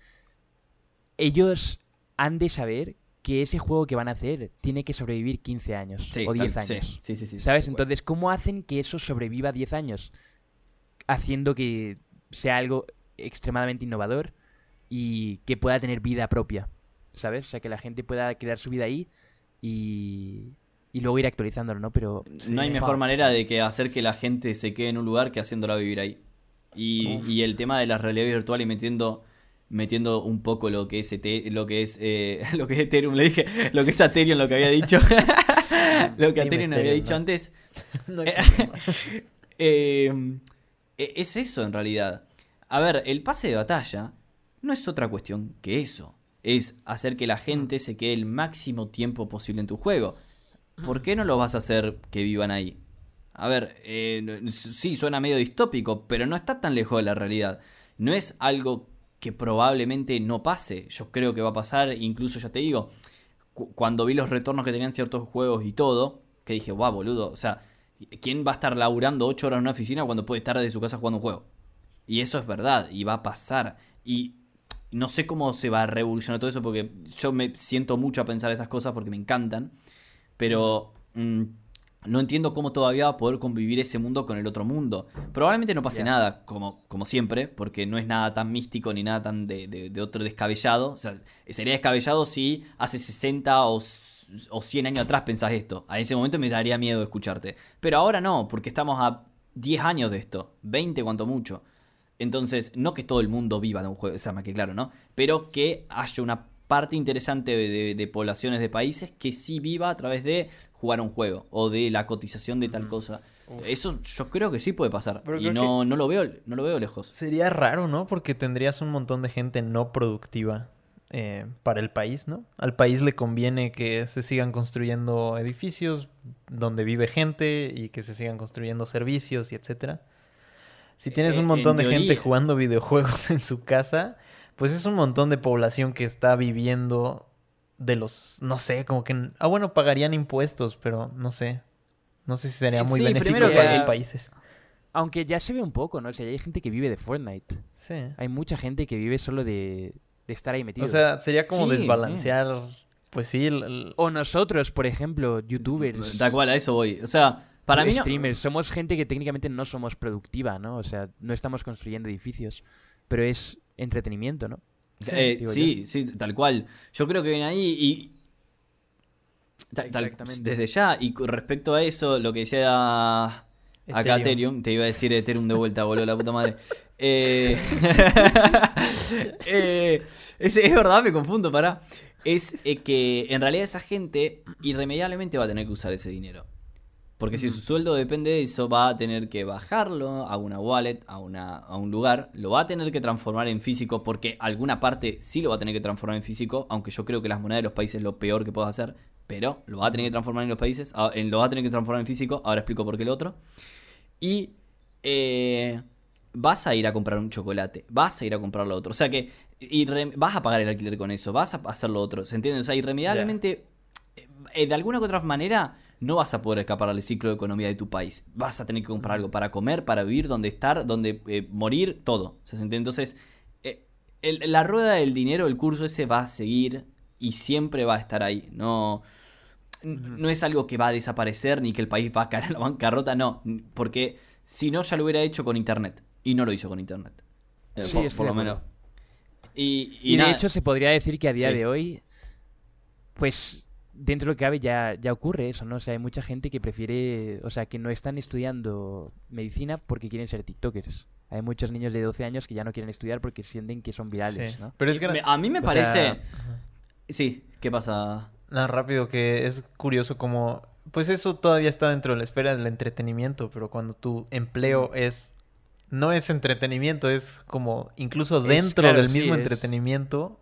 ellos han de saber que ese juego que van a hacer tiene que sobrevivir 15 años Sí, o 10 tal- sí, años. Sí, sí, sí. sí, ¿Sabes? Entonces, ¿cómo hacen que eso sobreviva 10 años? Haciendo que sea algo extremadamente innovador y que pueda tener vida propia. ¿Sabes? O sea, que la gente pueda crear su vida ahí y, y luego ir actualizándolo, ¿no? Pero... No hay mejor manera de que hacer que la gente se quede en un lugar que haciéndola vivir ahí. Y, y el tema de la realidad virtual y metiendo metiendo un poco lo que es Ete- lo que es eh, lo que es Ethereum, le dije, lo que es Ethereum, lo que había dicho. lo que Ethereum había Ethereum, dicho ¿no? antes. No Eh, eh, e- es eso en realidad. A ver, el pase de batalla no es otra cuestión que eso. Es hacer que la gente se quede el máximo tiempo posible en tu juego. ¿Por qué no lo vas a hacer que vivan ahí? A ver, eh, sí, suena medio distópico, pero no está tan lejos de la realidad. No es algo que probablemente no pase. Yo creo que va a pasar, incluso ya te digo, cu- cuando vi los retornos que tenían ciertos juegos y todo, que dije, guau, boludo, o sea, ¿quién va a estar laburando 8 horas en una oficina cuando puede estar desde su casa jugando un juego? Y eso es verdad, y va a pasar. Y no sé cómo se va a revolucionar todo eso, porque yo me siento mucho a pensar esas cosas porque me encantan, pero mm, no entiendo cómo todavía va a poder convivir ese mundo con el otro mundo. Probablemente no pase nada, como, como siempre, porque no es nada tan místico ni nada tan de, de- de otro descabellado. O sea, sería descabellado si hace 60 o, o 100 años atrás pensás esto. A ese momento me daría miedo escucharte. Pero ahora no, porque estamos a 10 años de esto, 20 cuanto mucho. Entonces, no que todo el mundo viva de un juego, o sea, más que claro, ¿no? Pero que haya una parte interesante de, de- de poblaciones de países que sí viva a través de jugar un juego o de la cotización de tal cosa. Eso yo creo que sí puede pasar. Pero y no, no lo veo, no lo veo lejos. Sería raro, ¿no? Porque tendrías un montón de gente no productiva eh, para el país, ¿no? Al país le conviene que se sigan construyendo edificios donde vive gente y que se sigan construyendo servicios y etcétera. Si tienes Eh, un en montón de gente jugando videojuegos en su casa, pues es un montón de población que está viviendo de los, no sé, como que, ah, bueno, pagarían impuestos, pero no sé. No sé si sería muy Sí, benéfico primero para que- los países. Aunque ya se ve un poco, ¿no? O sea, hay gente que vive de Fortnite. Sí. Hay mucha gente que vive solo de, de estar ahí metido. O sea, sería como Sí, desbalancear, pues sí, el- el- O nosotros, por ejemplo, youtubers. Tal cual, a eso voy. O sea, para mí no- streamers, somos gente que técnicamente no somos productiva, ¿no? O sea, no estamos construyendo edificios, pero es entretenimiento, ¿no? Eh, digo sí, sí, tal cual. Yo creo que viene ahí y. tal- desde ya, y con respecto a eso, lo que decía acá Ethereum. Ethereum, te iba a decir Ethereum de vuelta, boludo, la puta madre. Eh, eh, es, es verdad, me confundo, pará. Es eh, que en realidad esa gente irremediablemente va a tener que usar ese dinero. Porque si su sueldo depende de eso, va a tener que bajarlo a una wallet, a, una, a un lugar. Lo va a tener que transformar en físico, porque alguna parte sí lo va a tener que transformar en físico. Aunque yo creo que las monedas de los países es lo peor que puedes hacer. Pero lo va a tener que transformar en los países. ah, en- Lo va a tener que transformar en físico. Ahora explico por qué el otro. Y eh, vas a ir a comprar un chocolate. Vas a ir a comprar lo otro. O sea que irre- vas a pagar el alquiler con eso. Vas a hacer lo otro. ¿Se entiende? O sea, irremediablemente eh, de alguna u otra manera no vas a poder escapar al ciclo de economía de tu país. Vas a tener que comprar algo para comer, para vivir, donde estar, donde eh, morir, todo. Entonces, eh, el- la rueda del dinero, el curso ese va a seguir y siempre va a estar ahí. No, no es algo que va a desaparecer ni que el país va a caer en la bancarrota, no. Porque si no, ya lo hubiera hecho con Internet. Y no lo hizo con Internet. Eh, Sí, por, lo menos. Y, Y, de hecho se podría decir que a día Sí. de hoy, pues dentro de lo que cabe ya, ya ocurre eso, ¿no? O sea, hay mucha gente que prefiere, o sea, que no están estudiando medicina porque quieren ser TikTokers. Hay muchos niños de 12 años que ya no quieren estudiar porque sienten que son virales, sí. ¿no? Pero es que me- a mí me o parece... sea, Sí, ¿qué pasa? No, rápido, que es curioso como... Pues eso todavía está dentro de la esfera del entretenimiento, pero cuando tu empleo es... No es entretenimiento, es como incluso Es, dentro claro, del sí,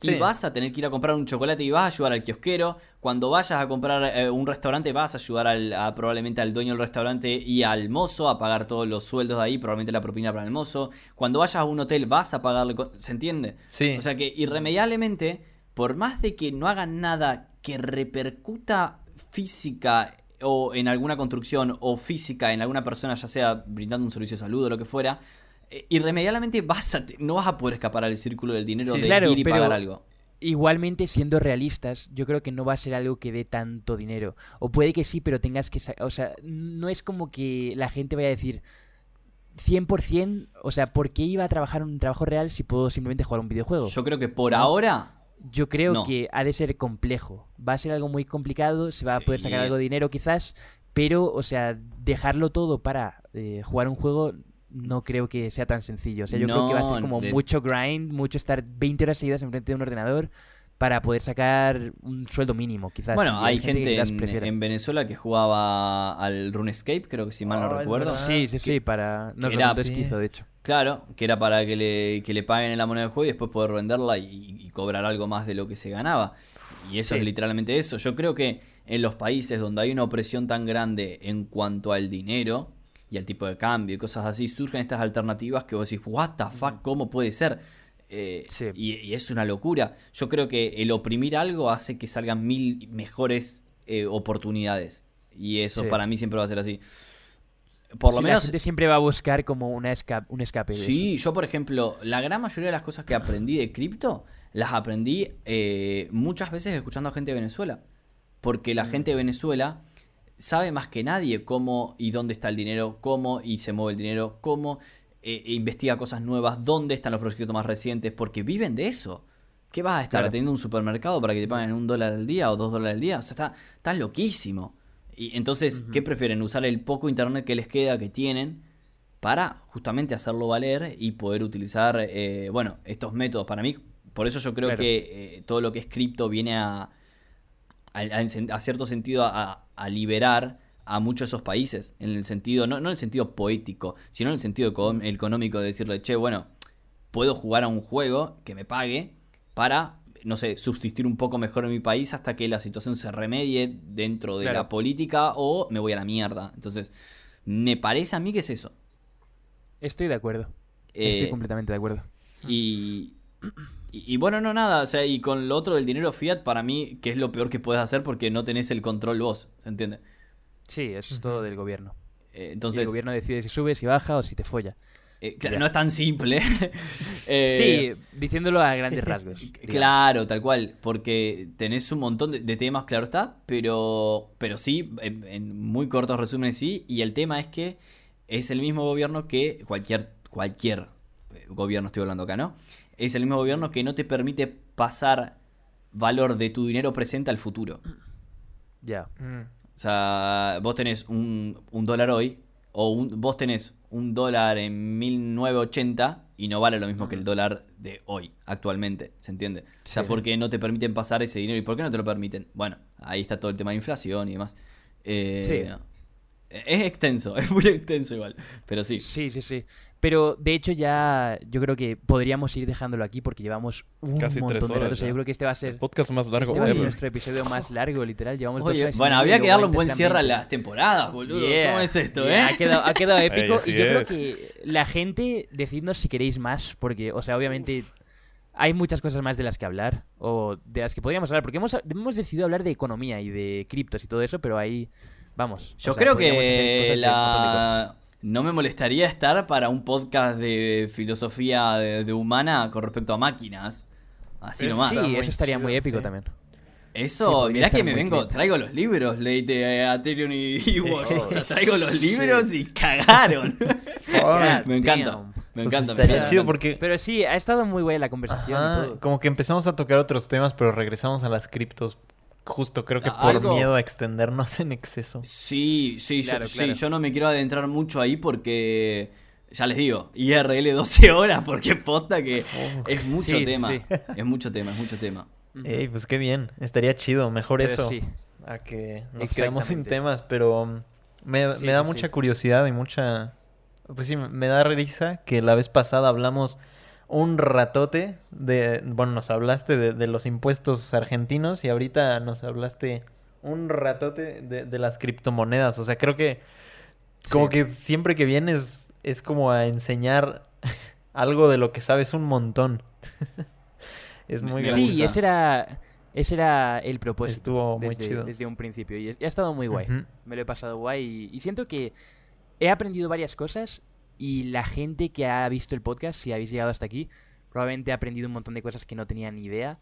Y vas a tener que ir a comprar un chocolate y vas a ayudar al kiosquero. Cuando vayas a comprar eh, un restaurante, vas a ayudar al, a- probablemente al dueño del restaurante y al mozo a pagar todos los sueldos de ahí, probablemente la propina para el mozo. Cuando vayas a un hotel, vas a pagarle. ¿Se entiende? Sí. O sea que irremediablemente, por más de que no hagan nada que repercuta física o en alguna construcción o física en alguna persona, ya sea brindando un servicio de salud o lo que fuera, irremediablemente vas a te- no vas a poder escapar al círculo del dinero Sí. de Claro, ir y pero- pagar algo. Igualmente, siendo realistas, yo creo que no va a ser algo que dé tanto dinero. O puede que sí, pero tengas que... O sea, no es como que la gente vaya a decir, 100%, o sea, ¿por qué iba a trabajar un trabajo real si puedo simplemente jugar un videojuego? Yo creo que por No. ahora Yo creo No. que ha de ser complejo. Va a ser algo muy complicado, se va a poder sacar algo de dinero quizás, pero, o sea, dejarlo todo para eh, jugar un juego no creo que sea tan sencillo. O sea, yo creo que va a ser No, como de- mucho grind, mucho estar 20 horas seguidas enfrente de un ordenador para poder sacar un sueldo mínimo, quizás. Bueno, hay gente, en, Venezuela que jugaba al RuneScape, creo que si mal no Oh, recuerdo. verdad. Sí, sí, sí, para... Nos que lo era-. Esquizo, de hecho. Claro, que era para que le, que le paguen en la moneda del juego y después poder venderla y, y cobrar algo más de lo que se ganaba. Y eso Sí. es literalmente eso. Yo creo que en los países donde hay una opresión tan grande en cuanto al dinero y al tipo de cambio y cosas así, surgen estas alternativas que vos decís, what the fuck, ¿cómo puede ser? Eh, Sí. y, y es una locura. Yo creo que el oprimir algo hace que salgan mil mejores eh, oportunidades. Y eso Sí. para mí siempre va a ser así. Por lo Sí, La menos gente siempre va a buscar como una esca- un escape. de Sí, eso. yo por ejemplo, la gran mayoría de las cosas que aprendí de cripto, las aprendí eh, muchas veces escuchando a gente de Venezuela. Porque la gente de Venezuela sabe más que nadie cómo y dónde está el dinero, cómo y se mueve el dinero, cómo eh, e investiga cosas nuevas, dónde están los proyectos más recientes, porque viven de eso. ¿Qué vas a estar Claro. atendiendo un supermercado para que te paguen un dólar al día o dos dólares al día? O sea, está, está loquísimo. Y entonces, ¿qué prefieren? Usar el poco internet que les queda, que tienen, para justamente hacerlo valer y poder utilizar, eh, bueno, estos métodos. Para mí, por eso yo creo Claro. que eh, todo lo que es cripto viene a, a, a- a cierto sentido, a, a liberar a muchos de esos países. En el sentido, no, no en el sentido poético, sino en el sentido eco- económico de decirle, che, bueno, puedo jugar a un juego que me pague para, no sé, subsistir un poco mejor en mi país hasta que la situación se remedie dentro de Claro. la política o me voy a la mierda. Entonces, me parece a mí que es eso. Estoy de acuerdo. Eh, Estoy completamente de acuerdo. y, y, y bueno, no nada, o sea, y con lo otro del dinero fiat, para mí, que es lo peor que puedes hacer porque no tenés el control vos, ¿se entiende? Sí, es todo del gobierno. Eh, Y el entonces, gobierno decide si sube, si baja o si te folla. eh, claro, no es tan simple. Eh, sí, diciéndolo a grandes rasgos. digamos. Claro, tal cual, porque tenés un montón de, de temas, claro está, pero, pero sí, en, en muy cortos resúmenes sí, y el tema es que es el mismo gobierno que cualquier, cualquier eh, gobierno, estoy hablando acá, ¿no? Es el mismo gobierno que no te permite pasar valor de tu dinero presente al futuro. Ya. Mm. O sea, vos tenés un, un dólar hoy, o un- vos tenés un dólar en 1980 y no vale lo mismo que el dólar de hoy, actualmente, ¿se entiende? O sea, Sí. porque no te permiten pasar ese dinero y por qué no te lo permiten. Bueno, ahí está todo el tema de inflación y demás. Eh, Sí. Es extenso, es muy extenso igual, pero sí. Sí, sí, sí. Pero de hecho ya yo creo que podríamos ir dejándolo aquí porque llevamos un Casi montón tres de horas rato. O sea, ya. yo creo que este va a El ser, podcast más largo este va a ser ever. nuestro episodio más largo, literal. Llevamos dos horas bueno, había que darle un buen la cierre a las temporadas, boludo. Yeah, ¿Cómo es esto, yeah, eh? Ha quedado, ha quedado épico. y yo creo que la gente, decidnos si queréis más, porque, o sea, obviamente hay muchas cosas más de las que hablar, o de las que podríamos hablar, porque hemos, hemos decidido hablar de economía y de criptos y todo eso, pero ahí, vamos. Yo o sea, creo que de de la... no me molestaría estar para un podcast de filosofía de, de humana con respecto a máquinas. Así nomás. Sí, muy eso estaría muy épico sí. también. Sí, Eso, podría mirá que me vengo, traigo los libros, leíte eh, a Tyrion y, y o sea, traigo los libros y cagaron. Ay, me encanta, damn. me pues encanta. me estaría encanta. chido porque Pero sí, ha estado muy buena la conversación Ajá, y todo. como que empezamos a tocar otros temas, pero regresamos a las criptos. Justo creo que por Algo- miedo a extendernos en exceso. Sí, sí, yo- Claro, sí, yo no me quiero adentrar mucho ahí porque, ya les digo, IRL 12 horas, porque posta que es mucho Sí, tema, sí. es mucho tema, es mucho tema. Ujú. Ey, pues qué bien, estaría chido, mejor Pero eso sí. a que nos quedemos sin temas, pero um, me, Sí, me da sí, mucha sí. curiosidad y mucha... Pues sí, me da risa que la vez pasada hablamos un ratote de... Bueno, nos hablaste de, de los impuestos argentinos y ahorita nos hablaste un ratote de, de las criptomonedas. O sea, creo que como Sí. que siempre que vienes es como a enseñar algo de lo que sabes un montón. es muy Me Sí, ese era, ese era el propósito. Estuvo muy desde, chido. desde un principio. Y, es- y ha estado muy guay. Me lo he pasado guay. Y, y siento que he aprendido varias cosas. Y la gente que ha visto el podcast, si habéis llegado hasta aquí, probablemente ha aprendido un montón de cosas que no tenían ni idea.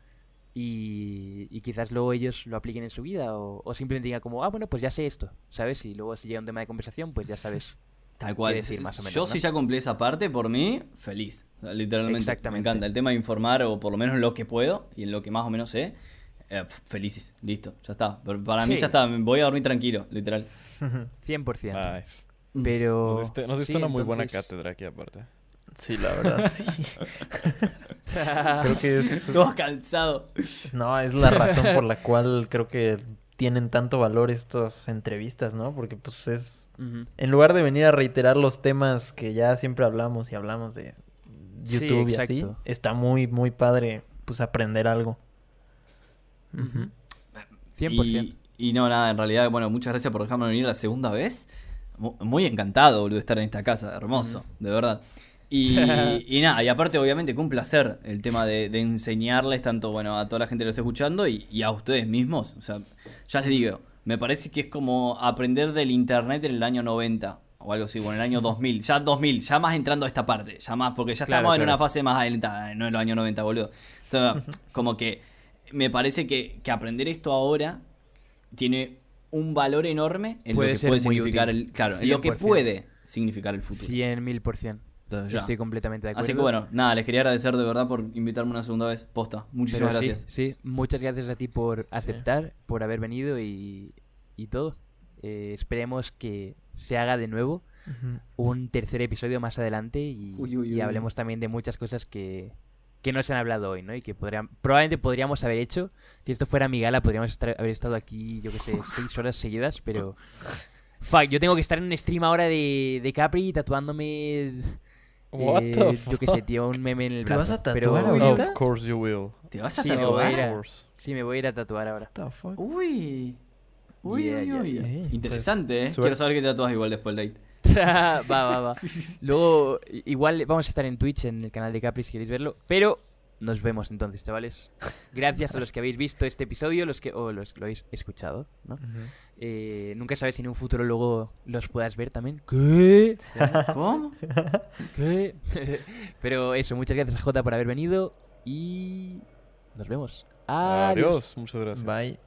Y, y quizás luego ellos lo apliquen en su vida. O, o simplemente digan como, ah, bueno, pues ya sé esto. ¿Sabes? Y luego si llega un tema de conversación, pues ya sabes Tal cual. qué decir, más o menos, Yo ¿no? si ya cumplí esa parte, por mí, feliz. O sea, literalmente. Exactamente. Me encanta. El tema de informar, o por lo menos lo que puedo, y en lo que más o menos sé, eh, felices. Listo, ya está. Pero para mí Sí. ya está. Voy a dormir tranquilo, literal. 100%. Nice. Pero... Nos diste, nos diste sí, una muy buena cátedra aquí aparte. Sí, la verdad, sí. creo que es... Todo cansado. No, es la razón por la cual creo que tienen tanto valor estas entrevistas, ¿no? Porque pues es... En lugar de venir a reiterar los temas que ya siempre hablamos y hablamos de Sí, YouTube y así, está muy, muy padre pues aprender algo. Ujú. 100%. Y, y no, nada, en realidad, bueno, muchas gracias por dejarme venir la segunda vez. Mu- Muy encantado, boludo, de estar en esta casa, hermoso, de verdad. Y, y nada, y aparte, obviamente, que un placer el tema de, de enseñarles tanto, bueno, a toda la gente que lo está escuchando y, y a ustedes mismos. O sea, ya les digo, me parece que es como aprender del internet en el año 90 o algo así, o en el año 2000, ya 2000, ya más entrando a esta parte, ya más, porque ya Claro, estamos en claro. una fase más adelantada, no en los años 90, boludo. Entonces, como que me parece que, que aprender esto ahora tiene un valor enorme en Puede lo que ser puede significar útil. el claro en lo que 100%. puede significar el futuro 100.000%. Entonces, ya. Estoy completamente de acuerdo. así que bueno nada les quería agradecer de verdad por invitarme una segunda vez posta muchísimas Pero gracias Sí, muchas gracias a ti por aceptar, por haber venido y, y todo. Eh, esperemos que se haga de nuevo un tercer episodio más adelante y, Uy, uy, y uy. hablemos también de muchas cosas que, que no se han hablado hoy, ¿no? Y que podrían, probablemente podríamos haber hecho. Si esto fuera mi gala, podríamos estar- haber estado aquí, yo qué sé, seis horas seguidas, pero... Fuck, yo tengo que estar en un stream ahora de, de Capri tatuándome... What eh, the Yo qué sé, tío, un meme en el ¿Te brazo. vas a pero- tatuar ahorita? Of course you will. te vas a Sí, me tatuar a course. Sí, me voy a ir a tatuar ahora. What the fuck? uy uy Yeah, uy, yeah, uy. yeah. interesante eh suerte. quiero saber qué tatuas igual después del date va, va, va. Sí, sí, sí. Luego, igual vamos a estar en Twitch, en el canal de Capri, si queréis verlo. Pero nos vemos entonces, chavales. Gracias a los que habéis visto este episodio, los que o los que lo habéis escuchado. Eh, nunca sabes si en un futuro luego los puedas ver también. ¿Qué? cómo ¿Qué? Pero eso, muchas gracias a Jota por haber venido y nos vemos. Adiós. Adiós. Muchas gracias. Bye.